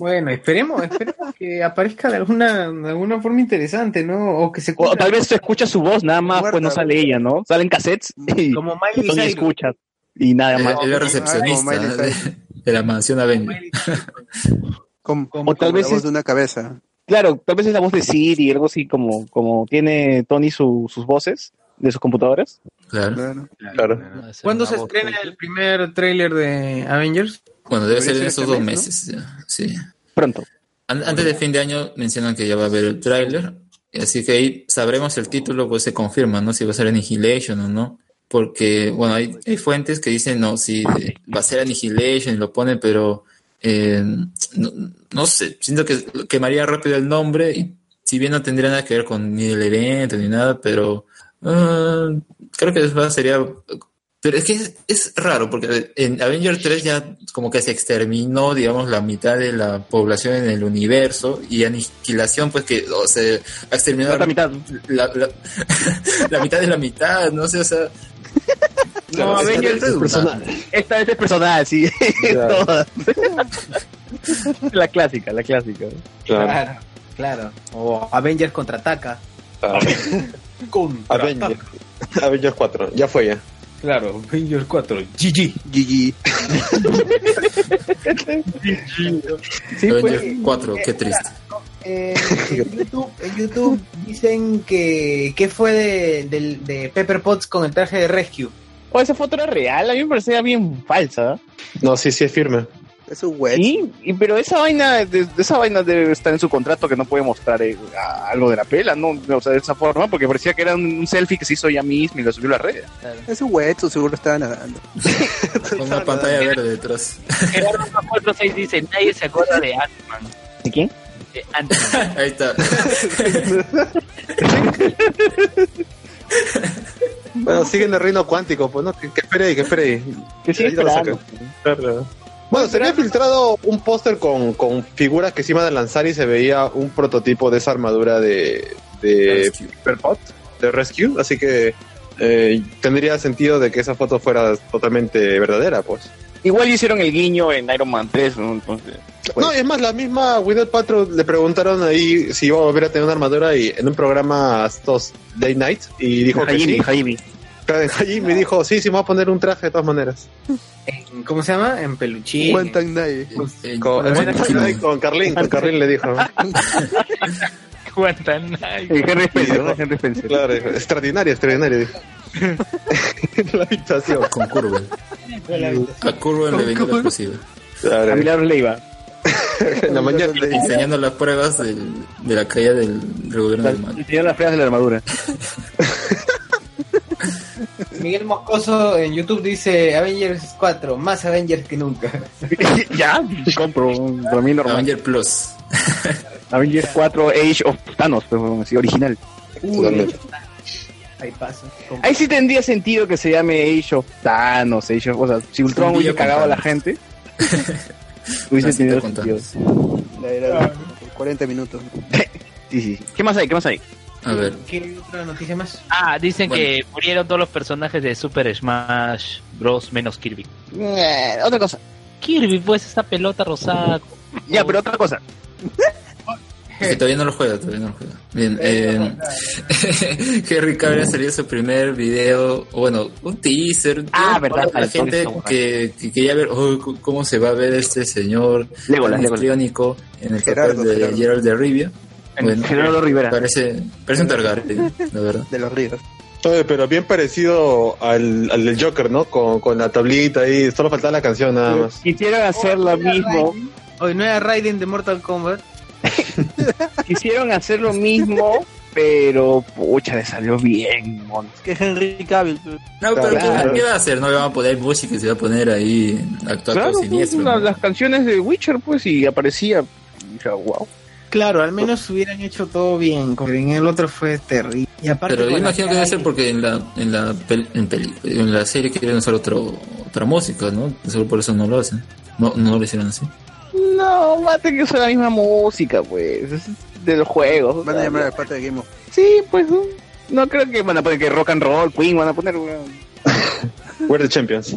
Bueno, esperemos, esperemos que aparezca de alguna, de alguna forma interesante, ¿no? O que se O tal vez se escucha su voz, nada más, pues no sale ella, ¿no? Salen cassettes y, como y Miley Tony Cyrus. escucha. Y nada más. él es recepcionista de, de la mansión Avenger. Como, O tal como vez la voz es- de una cabeza. Claro, tal vez es la voz de Siri, algo así como, como tiene Tony su- sus voces de sus computadoras. Claro. Claro. Claro. ¿Cuándo se estrena el primer tráiler de Avengers? Bueno, debe ser en estos ser dos mes, meses. ya, Sí. Pronto. An- Antes de fin de año mencionan que ya va a haber el tráiler, así que ahí sabremos el título, pues se confirma, ¿no? Si va a ser Annihilation o no. Porque, bueno, hay, hay fuentes que dicen, no, si va a ser Annihilation y lo ponen, pero eh, no, no sé, siento que quemaría rápido el nombre y si bien no tendría nada que ver con ni el evento ni nada, pero ah, creo que va- sería pero es que es, es raro, porque en Avenger 3 ya como que se exterminó, digamos, la mitad de la población en el universo y aniquilación, pues que o sea, ha exterminado La mitad. La, la- la mitad de la mitad, no sé, o sea... No, Avengers es personal. Esta vez es personal, sí. Todas. la clásica, la clásica. Claro, claro. O Avengers contraataca. Avengers. Avengers 4, ya fue ya. Claro, Avengers 4. GG. GG. Sí, Avengers pues, 4, qué triste. Eh, en, YouTube, en YouTube dicen que, que fue de, de Pepper Potts con el traje de Rescue. O esa foto era real, a mí me parecía bien falsa. No, sí, sí es firme. Es un web. Sí, y- pero esa vaina, de, de esa vaina debe estar en su contrato que no puede mostrar eh, a- algo de la pela, ¿no? O sea, de esa forma, porque parecía que era un, un selfie que se hizo ella misma y lo subió a la red. Es un web, seguro estaba nadando. Con una pantalla verde detrás. Gerardo 46 dice, nadie se acuerda de Ant-Man. ¿De quién? De Ant-Man. Ahí está. Bueno, siguen el reino cuántico, pues, ¿no? Que, espere ahí, que espere ahí. Que sigue lo. Bueno, se había filtrado un póster con, con figuras que se iban a lanzar y se veía un prototipo de esa armadura de, de Rescue, así que eh, tendría sentido de que esa foto fuera totalmente verdadera, pues. Igual hicieron el guiño en Iron Man 3, ¿no? Entonces, No, es más, la misma Winnet Patrol le preguntaron ahí si iba a volver a tener una armadura y en un programa estos Day Night y dijo que Hajime, sí. Hajime. Claro, Hajime dijo, sí, sí, me voy a poner un traje de todas maneras. En- ¿Cómo se llama? En peluchín. Cuentan nadie. Con, con Carlín, con Carlín le dijo. Cuentan. Eh, Henry Spencer, ¿no? Henry Spencer. Claro, extraordinario, extraordinario. dijo. En la habitación. Con Curwen. A Curwen le venga lo posible. Claro, A Milagros Leiva. en la mañana. Enseñando las pruebas del- de la caída del, gobierno del mal. Enseñaron las pruebas de la armadura. Miguel Moscoso en YouTube dice Avengers 4, más Avengers que nunca. ya, compro. Mí normal. Avenger Plus. Avengers 4 Age of Thanos, pero así original. Totalmente. Ahí pasa. Ahí sí tendría sentido que se llame Age of Thanos, Age of, o sea, si Ultron Un hubiese cagado a la gente, hubiese tenido sentido. La era 40 minutos. Sí, sí. ¿Qué más hay? ¿Qué más hay? A ver. ¿Qué otra noticia más? Ah, dicen Bueno. que murieron todos los personajes de Super Smash Bros. menos Kirby. Eh, otra cosa. Kirby, pues, esa pelota rosada. Ya, pero otra cosa. Que todavía no lo juega, todavía no lo juega. Bien, eh, Henry Cavill salió su primer video, bueno, un teaser. Ah, verdad, La el Tony gente que, que quería ver oh, cómo se va a ver este señor Legolas, en el papel de. Gerald de Rivia. Bueno, Gerardo Rivera. parece, parece un Targaryen, la verdad. De los ríos. Oye, pero bien parecido al, al del Joker, ¿no? Con, con la tablita ahí, solo faltaba la canción nada más. Quisieron hacer lo mismo. Hoy no era Raiden de Mortal Kombat. Quisieron hacer lo mismo, pero pucha, le salió bien, mon. Que Henry Cavill. pues. No, pero Claro. ¿qué, va a hacer? No le van a poner música y se va a poner ahí a actuar Claro, pues, siniestro. la- ¿no? las canciones de Witcher, pues, y aparecía. Y dije, wow. Claro, al menos hubieran hecho todo bien, porque en el otro fue terrible. Y aparte Pero yo imagino que debe ser porque en la en la en, peli- en la serie quieren usar otro otra música, ¿no? Solo por eso no lo hacen. No no lo hicieron así. No, va a tener que usar la misma música, pues, es de los juegos. Van a llamar al parte de Game of Sí, pues, no, no creo que van a poner que rock and roll, Queen, van a poner, weón. We're the champions.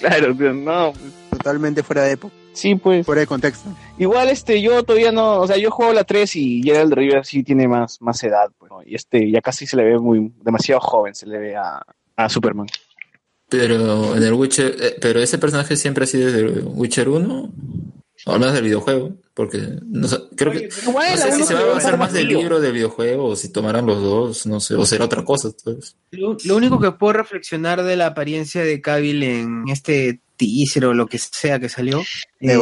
Claro, no. Totalmente fuera de época. Sí, pues. Fuera de contexto. Igual, este, yo todavía no, o sea, yo juego la 3 y Gerald Rivera sí tiene más, más edad, pues, ¿no? Y este, ya casi se le ve muy, demasiado joven, se le ve a, a Superman. Pero en el Witcher, eh, pero ese personaje siempre ha sido desde Witcher 1, o al menos del videojuego, porque no sé, creo que no sé si se va a basar más del libro del videojuego o si tomarán los dos, no sé, o será otra cosa. pues. Lo, lo único que puedo reflexionar de la apariencia de Cavill en este teaser o lo que sea que salió, eh,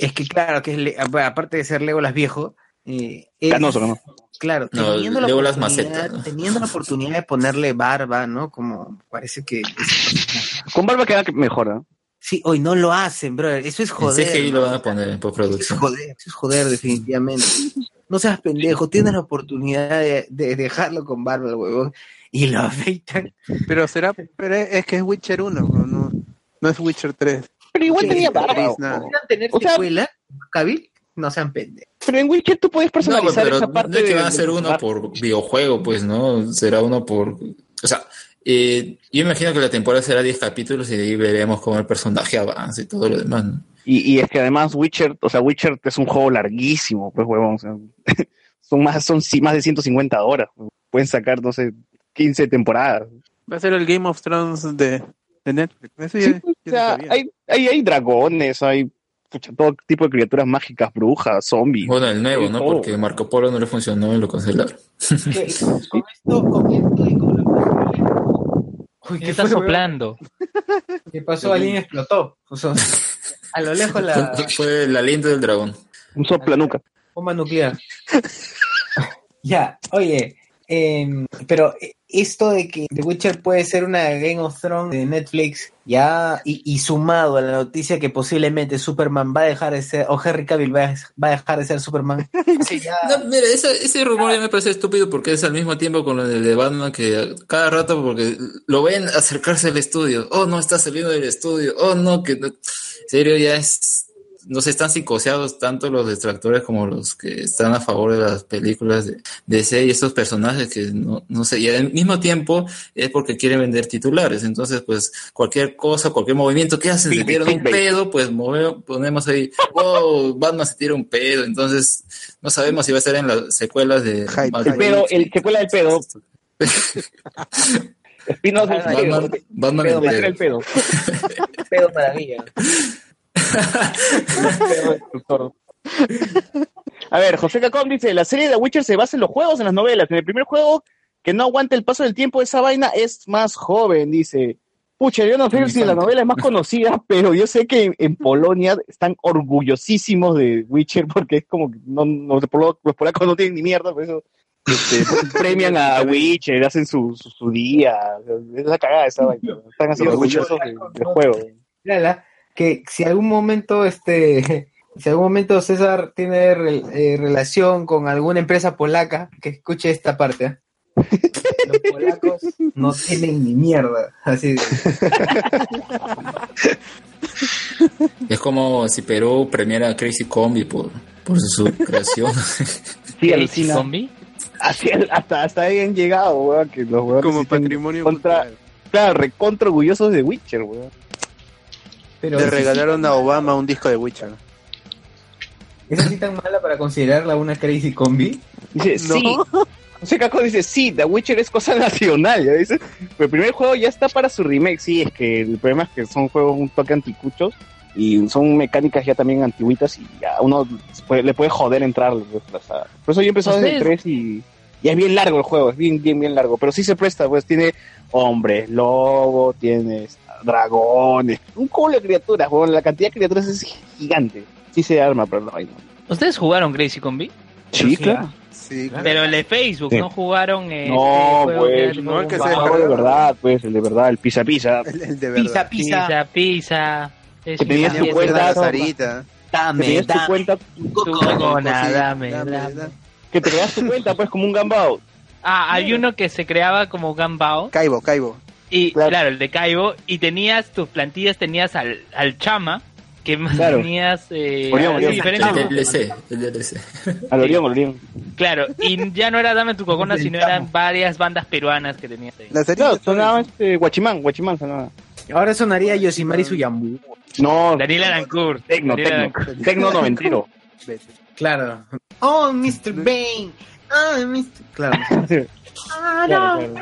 es que claro, que es le- aparte de ser Legolas viejo, eh, es- Canoso, ¿no? Claro, No, teniendo, la Legolas oportunidad, maceta, ¿no? teniendo la oportunidad de ponerle barba, ¿no? Como parece que... Con barba queda mejor, ¿no? Sí, hoy no lo hacen, bro. Eso es En joder. CGI ¿no? lo van a poner en postproducción. Joder, eso es joder, definitivamente. No seas pendejo, tienes la oportunidad de, de dejarlo con barba, el huevón, y lo afeitan. Pero será, pero es que es Witcher 1, no, no, no es Witcher 3. Pero igual tenía barba. es nada. o- ¿Quieran tener O sea- secuela, Cabil? No sean pendejos. Pero en Witcher tú puedes No, personalizar pero esa no parte es que van a de- uno por videojuego, pues, ¿no? Será uno por... O sea, eh, yo imagino que la temporada será 10 capítulos y de ahí veremos cómo el personaje avanza y todo lo demás, ¿no? Y, y es que además Witcher, o sea, Witcher es un juego larguísimo, pues huevón. o sea, son más, son más de 150 horas. Pueden sacar, no sé, 15 temporadas. Va a ser el Game of Thrones de, de Netflix. Eso ya, Sí, ya o se sea, sabía. hay, hay, hay dragones, hay pucha, todo tipo de criaturas mágicas, brujas, zombies. Bueno, el nuevo, ¿no? todo. Porque Marco Polo no le funcionó y lo cancelaron. Con esto, con esto y con la Uy, ¿Qué está soplando? ¿Qué pasó? Alguien explotó. A lo lejos la Fue el aliento del dragón. Un soplanuca. bomba nuclear. ya, oye, em, pero esto de que The Witcher puede ser una Game of Thrones de Netflix, ya, y, y sumado a la noticia que posiblemente Superman va a dejar de ser, o Henry Cavill va a, va a dejar de ser Superman. sí, ya, No, mira, ese, ese rumor ya me parece estúpido porque es al mismo tiempo con el de Batman que cada rato porque lo ven acercarse al estudio. Oh, no, está saliendo del estudio. Oh, no, que no. En serio, ya es. No sé, están psicoseados tanto los detractores como los que están a favor de las películas de DC y estos personajes que no, no sé, y al mismo tiempo es porque quieren vender titulares. Entonces, pues, cualquier cosa, cualquier movimiento que hacen, se tiran un pedo, pues move- ponemos ahí, oh, Batman se tira un pedo. Entonces, no sabemos si va a estar en las secuelas de. El pedo, el secuela del pedo. Espinos del Batman, pedo. Batman Pedo, el pedo. el pedo. pedo maravilla. A ver, José Cacón dice, la serie de The Witcher se basa en los juegos, en las novelas. En el primer juego, que no aguanta el paso del tiempo, esa vaina es más joven, dice. Pucha, yo no sé si la novela es más conocida, pero yo sé que en, en Polonia están orgullosísimos de Witcher porque es como que no, no- los polacos no tienen ni mierda, por eso este, premian a Witcher, hacen su, su, su día. Es la cagada esa vaina. Están así Los orgullosos de- del juego. Mírala, que si algún momento este si algún momento César tiene re- eh, relación con alguna empresa polaca que escuche esta parte ¿eh? los polacos no tienen ni mierda así de- Es como si Perú premiara a Crazy Combi por, por su creación. Sí, alucina. zombie? Así, hasta, hasta ahí han llegado, weón, que los weones Como patrimonio contra, claro, recontra orgullosos de Witcher, weón. Pero Le regalaron a Obama un disco de Witcher. ¿es así tan mala para considerarla una crazy combi? Dice, No. sí. José Caco dice, sí, The Witcher es cosa nacional, ya dice. Pero el primer juego ya está para su remake, sí, es que el problema es que son juegos un toque anticuchos y son mecánicas ya también antiguitas y ya uno puede- le puede joder entrar. o sea, por eso yo he empezado desde el Ustedes- 3 y, y es bien largo el juego, es bien, bien, bien largo. Pero sí se presta, pues tiene hombres, lobo, tienes dragones, un culo de criaturas, weón, la cantidad de criaturas es gigante. Sí se arma, pero no hay. ¿Ustedes jugaron Crazy Combi? Sí, claro. Sí, claro. Pero el de Facebook, Sí. ¿no jugaron eh, No, pues, no, el que se El de verdad, pues, el de verdad, el pisa pisa. El, el de verdad. Pisa, pisa, Pizza, pizza. Es Que tenías una tu cuenta. Sarita. Que dame, tenías tu dame cuenta, Tu cocona. dame, dame, dame. dame. que te creas tu cuenta, pues, como un gambao. Ah, hay uno que se creaba como Gambao. Caibo, Caibo. Y Claro. claro. el de Caibo. Y tenías tus plantillas, tenías al, al Chama. Que más Claro. tenías eh, Orión, Orión. diferentes el. DLC, el DLC. Al Orión, Orión. Claro, y ya no era Dame tu cocona, sino eran varias bandas peruanas que tenías ahí. La Sarita. Claro, sonaba este, Guachimán, Guachimán sonaba. ahora sonaría Yosimari Suyambu No, Daniel Arancourt. Tecno, Daniel Tecno. Tecno noventero. claro oh Mr. Bane oh Mr. claro Claro, claro.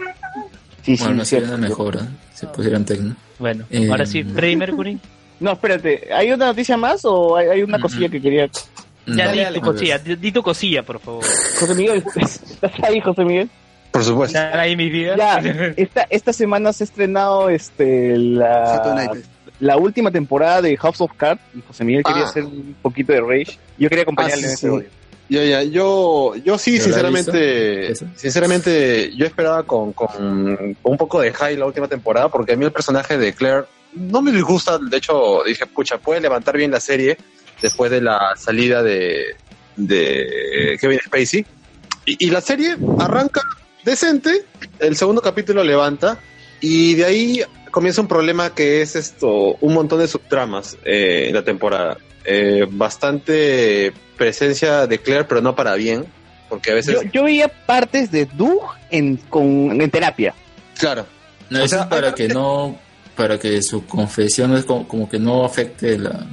Sí, sí, Bueno, sería una mejora si pusieran Tecno. Bueno, Eh, ahora sí, Freddie Mercury. No, espérate, ¿hay una noticia más o hay, hay una Mm, cosilla que quería? Ya No, di dale, tu cosilla, di, di tu cosilla, por favor. José Miguel, ¿estás ahí, José Miguel? Por supuesto. ¿Están ahí mis vidas? Ya, esta, esta semana se ha estrenado este la, la última temporada de House of Cards y José Miguel quería Ah. hacer un poquito de Rage. Yo quería acompañarle Ah, en sí, ese sí. odio. Ya, ya, yo, yo sí, ¿Pero la has sinceramente, sinceramente, yo esperaba con, con un poco de high la última temporada, porque a mí el personaje de Claire no me disgusta, de hecho dije, pucha, puede levantar bien la serie después de la salida de, de Kevin Spacey. Y, y la serie arranca decente, el segundo capítulo levanta, y de ahí comienza un problema que es esto, un montón de subtramas eh, en la temporada. Eh, bastante presencia de Claire, pero no para bien, porque a veces... Yo, yo veía partes de Doug en, con, en terapia. Claro. No, O eso sea, es para que no, para que su confesión es como, como que no afecte la,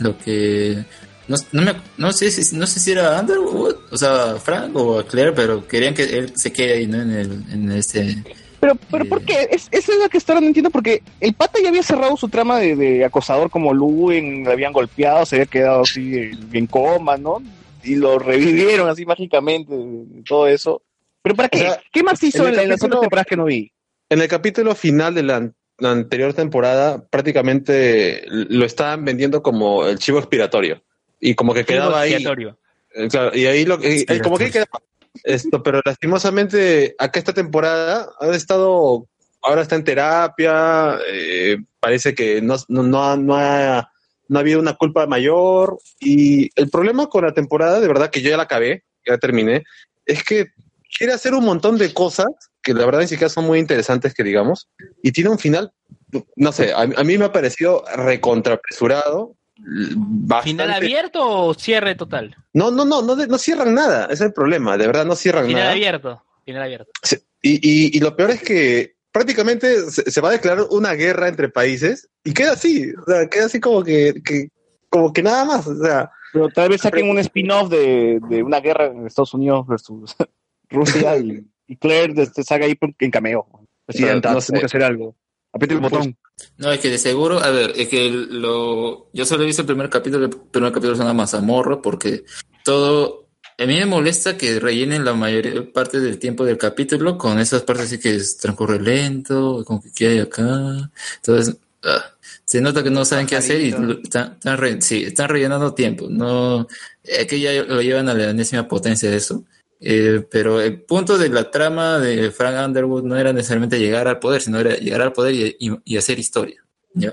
lo que, no, no, me- no sé si, no sé si era Underwood, o sea, Frank o a Claire, pero querían que él se quede ahí, ¿no? En el, en este, Pero, pero ¿por qué? Es, eso es lo que hasta ahora no entiendo, porque el pata ya había cerrado su trama de, de acosador como Luen, le habían golpeado, se había quedado así en coma, ¿no? Y lo revivieron así mágicamente, todo eso. ¿Pero para qué? O sea, ¿Qué más hizo en en, las otras temporadas que no vi? En el capítulo final de la, la anterior temporada, prácticamente lo estaban vendiendo como el chivo expiratorio. Y como que quedaba ahí. Eh, Claro, y ahí lo y- como que quedaba esto, pero lastimosamente acá esta temporada ha estado, ahora está en terapia, eh, parece que no, no, ha, no ha habido una culpa mayor y el problema con la temporada, de verdad que yo ya la acabé, ya terminé, es que quiere hacer un montón de cosas que la verdad ni siquiera son muy interesantes que digamos y tiene un final, no sé, a, a mí me ha parecido recontrapresurado. Bastante- ¿Final abierto o cierre total? no, no, no, no, no cierran nada, ese es el problema, de verdad no cierran Final nada. abierto. Final abierto. Y, y, y lo peor es que prácticamente se, se va a declarar una guerra entre países y queda así, o sea, queda así como que, que- como que nada más, o sea, Pero tal vez saquen un spin-off de, de una guerra en Estados Unidos versus Rusia y, y Claire este, salga ahí en cameo. Presidenta, No, no sé. tengo que hacer algo. El botón. no, es que de seguro, a ver, es que lo, yo solo he visto el primer capítulo, el primer capítulo es una mazamorra porque todo, a mí me molesta que rellenen la mayor parte del tiempo del capítulo con esas partes así que es- transcurre lento, como que hay acá, entonces, ah, se nota que no saben qué hacer y están, están, re- sí, están rellenando tiempo, no, es que ya lo llevan a la enésima potencia de eso. Eh, pero el punto de la trama de Frank Underwood no era necesariamente llegar al poder, sino era llegar al poder y, y- y hacer historia. ¿ya?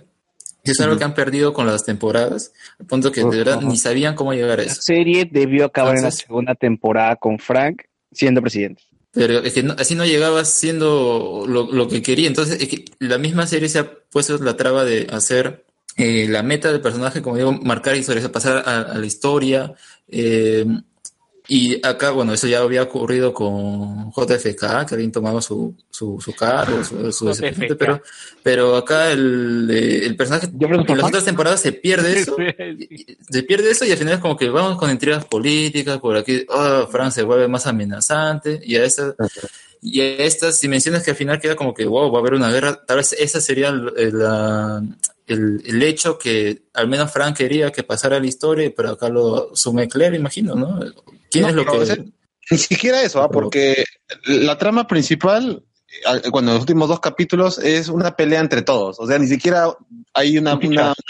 Eso es algo que han perdido con las temporadas, al punto que de verdad ni sabían cómo llegar a La eso. serie debió acabar en la segunda temporada con Frank siendo presidente. Pero es que no- así no llegaba siendo lo, lo que quería. Entonces, es que la misma serie se ha puesto la traba de hacer eh, la meta del personaje, como digo, marcar historias, o sea, pasar a, a la historia. eh, y acá, bueno, eso ya había ocurrido con JFK, que habían tomado su, su, su cargo, su, su pero, pero acá el, eh, el personaje en las otras temporadas se pierde eso se pierde eso y al final es como que vamos con intrigas políticas, por aquí, oh, Fran se vuelve más amenazante y a, esa, y a estas dimensiones que al final queda como que, wow, va a haber una guerra, tal vez esa sería el, el, la- el- el hecho que al menos Fran quería que pasara la historia, pero acá lo sume Claire, imagino, ¿no? ¿Quién No, es lo que...? o sea, ni siquiera eso, ¿ah? porque la trama principal, eh, cuando los últimos dos capítulos, es una pelea entre todos. O sea, ni siquiera hay una, una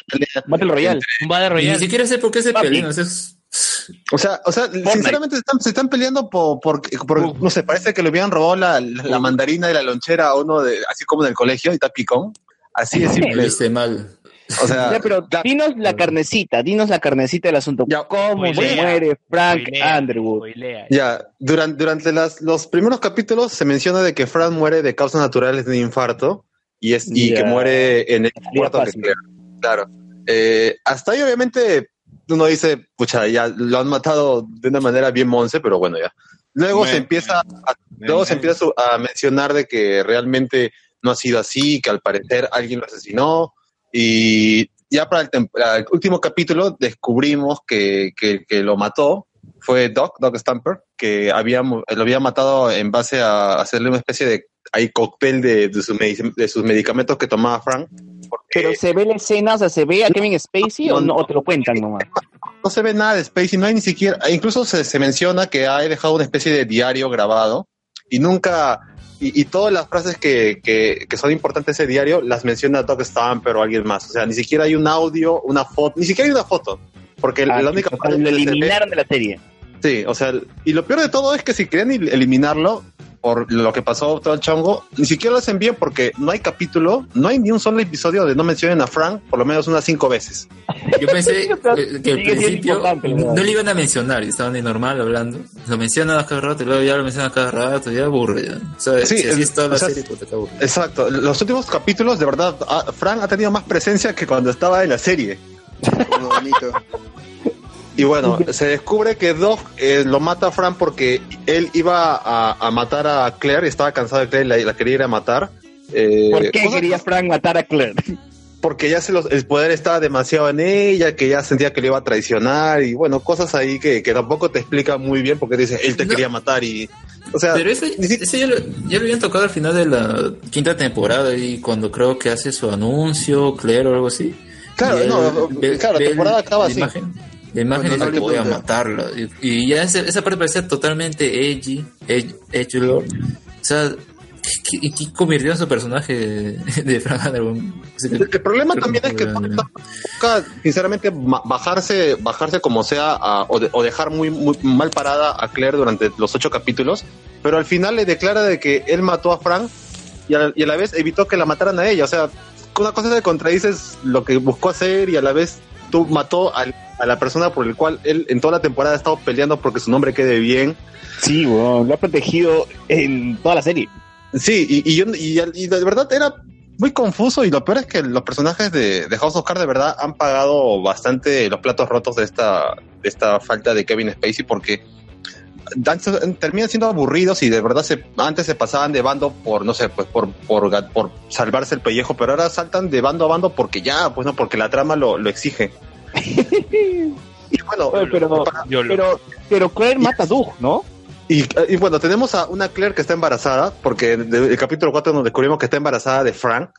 pelea. Battle Royale. Un Battle Royale. ni siquiera sé por qué se pelean, o sea, es- O sea, o sea sinceramente se están, se están peleando por, por, por- no sé, parece que le hubieran robado la, la, la mandarina de la lonchera a uno de, así como en el colegio y está picón. Así de simple. Mal. O sea, Ya, pero dinos la carnecita, dinos la carnecita del asunto. ¿Cómo se muere Frank Spoilea, Underwood? Ya, durante, durante las, los primeros capítulos se menciona de que Fran muere de causas naturales de un infarto y, es, y que muere en el puerto que fácil. Claro. Eh, hasta ahí obviamente uno dice, pucha, ya lo han matado de una manera bien monce, pero bueno, ya. Luego Bueno, se empieza, a, luego se empieza a mencionar de que realmente no ha sido así, que al parecer alguien lo asesinó y ya para el, para el último capítulo descubrimos que, que, que lo mató fue Doc, Doc Stamper, que había, lo había matado en base a hacerle una especie de ahí cóctel de, de, sus medic- de sus medicamentos que tomaba Frank. Pero se ve la escena, o sea, se ve a Kevin Spacey o, no, o te lo cuentan nomás. no se ve nada de Spacey, no hay ni siquiera, incluso se, se menciona que ha dejado una especie de diario grabado y nunca, y, y todas las frases que, que, que son importantes ese diario las menciona Doc Stamper o alguien más. O sea, ni siquiera hay un audio, una foto, ni siquiera hay una foto. Porque Ah, la única parte lo eliminaron de la serie. Sí, o sea, y lo peor de todo es que si el- eliminarlo por lo que pasó todo el chongo, ni siquiera lo hacen bien porque no hay capítulo, no hay ni un solo episodio donde no mencionen a Frank por lo menos unas cinco veces. Yo pensé eh, que al principio no le iban a mencionar y estaban de normal hablando. Lo mencionan a cada rato y luego ya lo mencionan a cada rato, ya aburre. Ya. O sea, Sí, si así es- es toda la o sea, serie, te aburre. Exacto, los últimos capítulos, de verdad, ah, Frank ha tenido más presencia que cuando estaba en la serie. bonito. Y bueno, se descubre que Doc eh, lo mata a Fran porque él iba a, a matar a Claire y estaba cansado de Claire y la, la quería ir a matar. Eh, ¿Por qué cosa- quería Frank matar a Claire? Porque ya se los, el poder estaba demasiado en ella, que ya sentía que le iba a traicionar y bueno, cosas ahí que, que tampoco te explica muy bien porque dice, él te No. quería matar y... O sea, Pero ese, ese ya, lo, ya lo habían tocado al final de la quinta temporada y cuando creo que hace su anuncio, Claire o algo así. Claro, él no, ve- claro, la temporada acaba la así. Imagen, la imagen no que voy a gusta. matarla. Y, y ya ese- esa parte parecía totalmente edgy, edgy, edgy lord. O sea, ¿qué, qué, convirtió en su personaje de, Frank Underwood? El problema también que es que busca, sinceramente, bajarse, bajarse como sea a- o, de- o dejar muy, muy mal parada a Claire durante los ocho capítulos, pero al final le declara de que él mató a Frank y a, y a la vez evitó que la mataran a ella. O sea, una cosa de contradices lo que buscó hacer y a la vez tú mató al- a la persona por el cual él en toda la temporada ha estado peleando porque su nombre quede bien. Sí, weón, lo ha protegido en toda la serie. Sí, y, y, yo, y, y de verdad era muy confuso y lo peor es que los personajes de, de House of Cards de verdad han pagado bastante los platos rotos de esta, de esta falta de Kevin Spacey porque terminan siendo aburridos y de verdad se, antes se pasaban de bando por, no sé, pues por, por, salvarse el pellejo, pero ahora saltan de bando a bando porque ya, pues no, porque la trama lo, lo exige. y bueno, Oye, pero, para- pero, pero Claire mata a Doug, ¿no? y, y bueno, tenemos a una Claire que está embarazada, porque en el, el capítulo 4 nos descubrimos que está embarazada de Frank.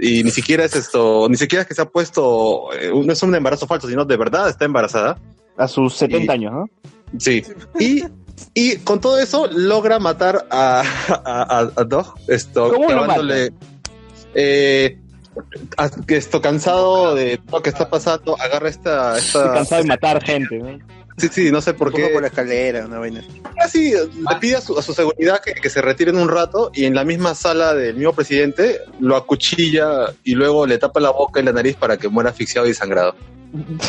Y, ni siquiera es esto, ni siquiera es que se ha puesto, eh, no es un embarazo falso, sino de verdad está embarazada. A sus 70 Y- años, ¿no? Sí. Y, y con todo eso logra matar a, a, a, a Doug, esto, ¿Cómo lo clavándole, eh, a- que esto cansado de todo lo que está pasando, agarra esta, esta cansado de matar gente, ¿no? Sí, sí, no sé por qué. por la escalera, una vaina. Casi le pide a su, a su seguridad que, que se retiren un rato y en la misma sala del mismo presidente lo acuchilla y luego le tapa la boca y la nariz para que muera asfixiado y sangrado.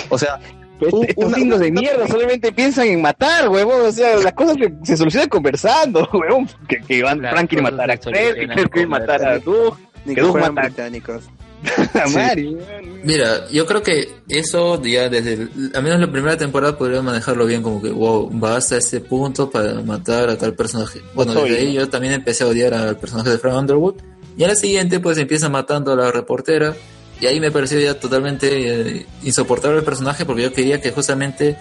O sea, Estos gringos de mierda solamente piensan en matar, huevón. O sea, las cosas se, se solucionan conversando, huevón. Que, que van, Las Frank quiere cosas matar a Claire, que matar a Doug, que Doug fueran mata británicos. a Sí. Mari. Mira, yo creo que eso ya desde, el- al menos la primera temporada podría manejarlo bien, como que, wow, va hasta este punto para matar a tal personaje. Bueno, desde ahí yo también empecé a odiar al personaje de Frank Underwood. Y a la siguiente, pues empieza matando a la reportera. Y ahí me pareció ya totalmente eh, insoportable el personaje porque yo quería que justamente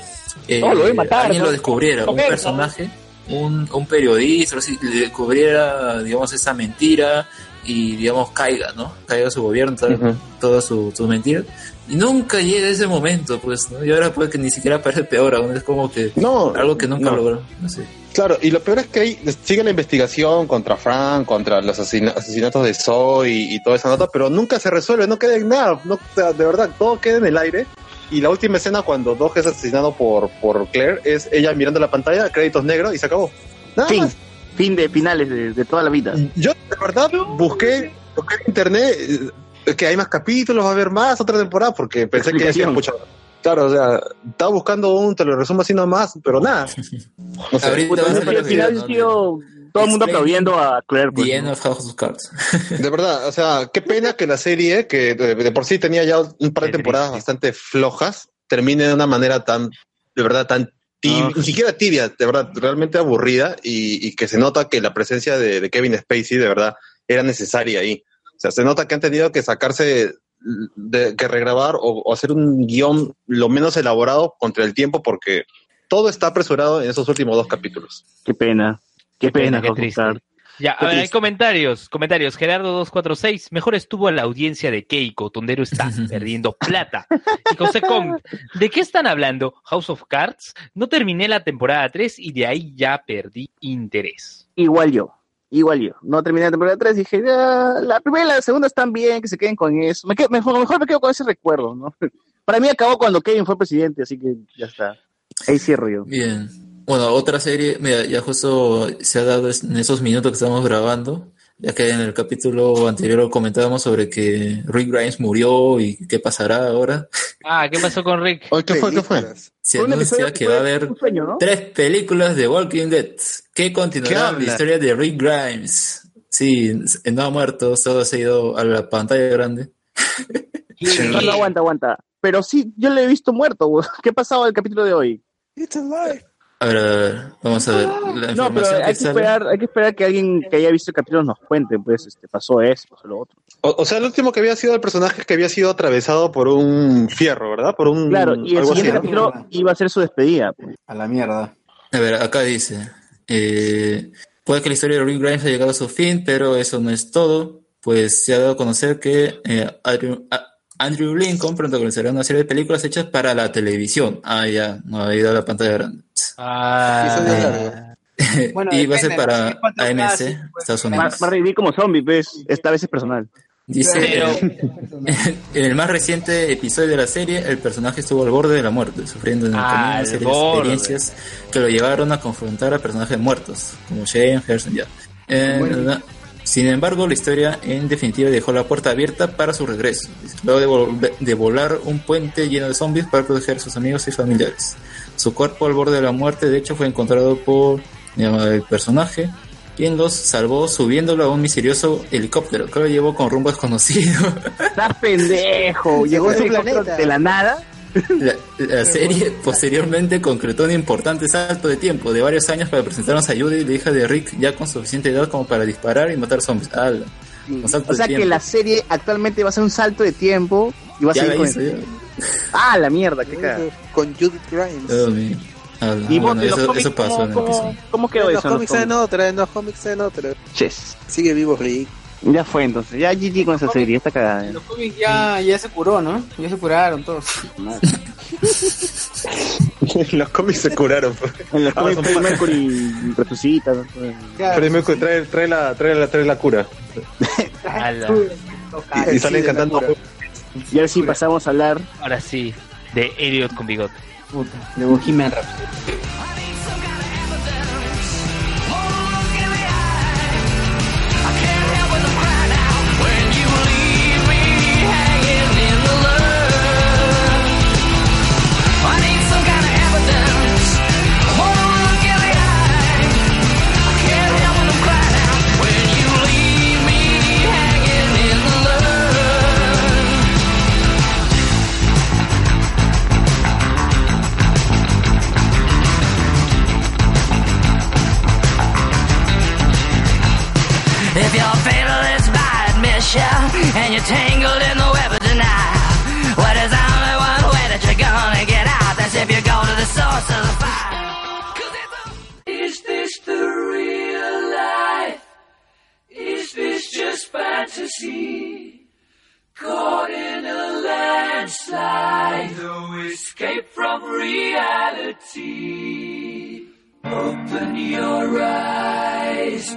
eh, No, lo voy a matar, alguien ¿no? lo descubriera, un personaje, un, un periodista, así, le descubriera, digamos, esa mentira y, digamos, caiga, ¿no? Caiga su gobierno, todas sus mentiras. Y nunca llega ese momento, pues, ¿no? Y ahora puede que ni siquiera parece peor aún, es como que no, algo que nunca logró, no sé. Claro, y lo peor es que ahí sigue la investigación contra Frank, contra los asesina- asesinatos de Zoe y, y toda esa nota, pero nunca se resuelve, no queda en nada, no, o sea, de verdad, todo queda en el aire. Y la última escena cuando Doug es asesinado por, por Claire es ella mirando la pantalla, créditos negros y se acabó. Nada Fin. más. Fin de finales de, de toda la vida. Yo de verdad busqué, busqué en internet eh, que hay más capítulos, va a haber más otra temporada, porque pensé que ya Explicación. mucho. Claro, o sea, estaba buscando un, te lo resumo así nomás, pero nada. No sé. Ahorita Puta, va a al salir el final ¿no? sido todo el mundo aplaudiendo a Claire. Pues, ¿no? House of Cards. De verdad, o sea, qué pena que la serie, que de, de por sí tenía ya un par de temporadas triste. bastante flojas, termine de una manera tan, de verdad, tan tibia, Ah. ni siquiera tibia, de verdad, realmente aburrida y, y que se nota que la presencia de, de Kevin Spacey, de verdad, era necesaria ahí. O sea, se nota que han tenido que sacarse, de, que regrabar o, o hacer un guion lo menos elaborado contra el tiempo porque todo está apresurado en esos últimos dos capítulos. Qué pena. Qué, pena, qué triste. Ya, Qué a ver, hay comentarios. Comentarios. Gerardo246. Mejor estuvo la audiencia de Keiko. Tondero está perdiendo plata. Y José Kong. ¿De qué están hablando? House of Cards. No terminé la temporada 3 y de ahí ya perdí interés. Igual yo. Igual yo. No terminé la temporada 3, dije, ya, la primera y la segunda están bien, que se queden con eso. Me quedo- mejor, mejor me quedo con ese recuerdo, ¿no? Para mí acabó cuando Kevin fue presidente, así que ya está. Ahí cierro yo. Bien. Bueno, otra serie, mira, ya justo se ha dado en esos minutos que estamos grabando, ya que en el capítulo anterior comentábamos sobre que Rick Grimes murió y qué pasará ahora. Ah, ¿qué pasó con Rick? ¿Qué fue? ¿Qué fue? Se anuncia que va a haber un sueño, ¿no? tres películas de Walking Dead ¿Qué continuarán habla? la historia de Rick Grimes. Sí, no ha muerto, solo se ha ido a la pantalla grande. No, no, aguanta, aguanta. Pero sí, yo le he visto muerto, güey. ¿Qué pasaba el capítulo de hoy? A ver, a ver, vamos a ver. La No, pero hay que que, esperar, hay que esperar que alguien que haya visto el capítulo nos cuente, pues, este, pasó eso, pasó lo otro. O, o sea, el último que había sido el personaje que había sido atravesado por un fierro, ¿verdad? Por un. Claro, y el algo así, siguiente ¿no? capítulo iba a ser su despedida. pues. A la mierda. A ver, acá dice, eh, puede que la historia de Rick Grimes haya llegado a su fin, pero eso no es todo, pues se ha dado a conocer que eh, Andrew, Andrew Lincoln protagonizará una serie de películas hechas para la televisión. Ah, ya, no ha ido a la pantalla grande. Ah, Bueno, y va a ser para ¿no? ¿Cuánto AMC, casi? Estados Unidos. a revivir como zombie, pues, esta vez es personal. Dice, en el más reciente episodio de la serie, el personaje estuvo al borde de la muerte, sufriendo en el Al camino una serie de borde. experiencias que lo llevaron a confrontar a personajes muertos, como Shane, Harrison, ya. Eh, Bueno. Sin embargo, la historia en definitiva dejó la puerta abierta para su regreso, luego de, de volar un puente lleno de zombies para proteger a sus amigos y familiares. Su cuerpo al borde de la muerte, de hecho, fue encontrado por el personaje, quien los salvó subiéndolo a un misterioso helicóptero que lo llevó con rumbo desconocido. Estás pendejo. Llegó a su ese helicóptero planeta. de la nada. La, la serie posteriormente concretó un importante salto de tiempo de varios años para presentarnos a Judy, la hija de Rick, ya con suficiente edad como para disparar y matar zombies. Salto O sea de que tiempo. la serie actualmente va a ser un salto de tiempo y va a seguir la con. Ah, la mierda, qué cara. Con Judith Grimes. Y vos, bueno, eso, cómics, eso pasó ¿cómo, en el cómo, episodio. cómo quedó en eso? los cómics en otra, en los cómics en otra. Ches. Sigue vivo Rick. Ya fue entonces. Ya GG con esa serie, está cagada. Los cómics ya, ya se curó, ¿no? Ya se curaron todos. Los cómics se curaron. pues. En los Ah, cómics Freddie Mercury resucita. ¿no? Freddie Mercury trae, trae la, trae, la, trae la cura. Y, y salen cantando. Y ahora sí pasamos a hablar Ahora sí, de Elliot con bigote. De Bohemian Rhapsody. And you're tangled in the web of denial, only one way that you're gonna get out. That's if you go to the source of the fire. Is this the real life? Is this just fantasy? Caught in a landslide, no escape from reality. Open your eyes,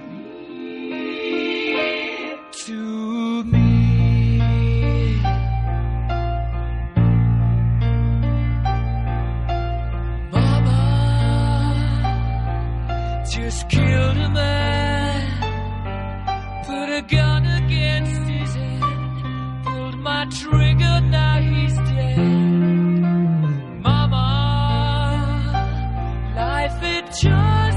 to me. Mama just killed a man, put a gun against his head, pulled my trigger, now he's dead. Mama, life had just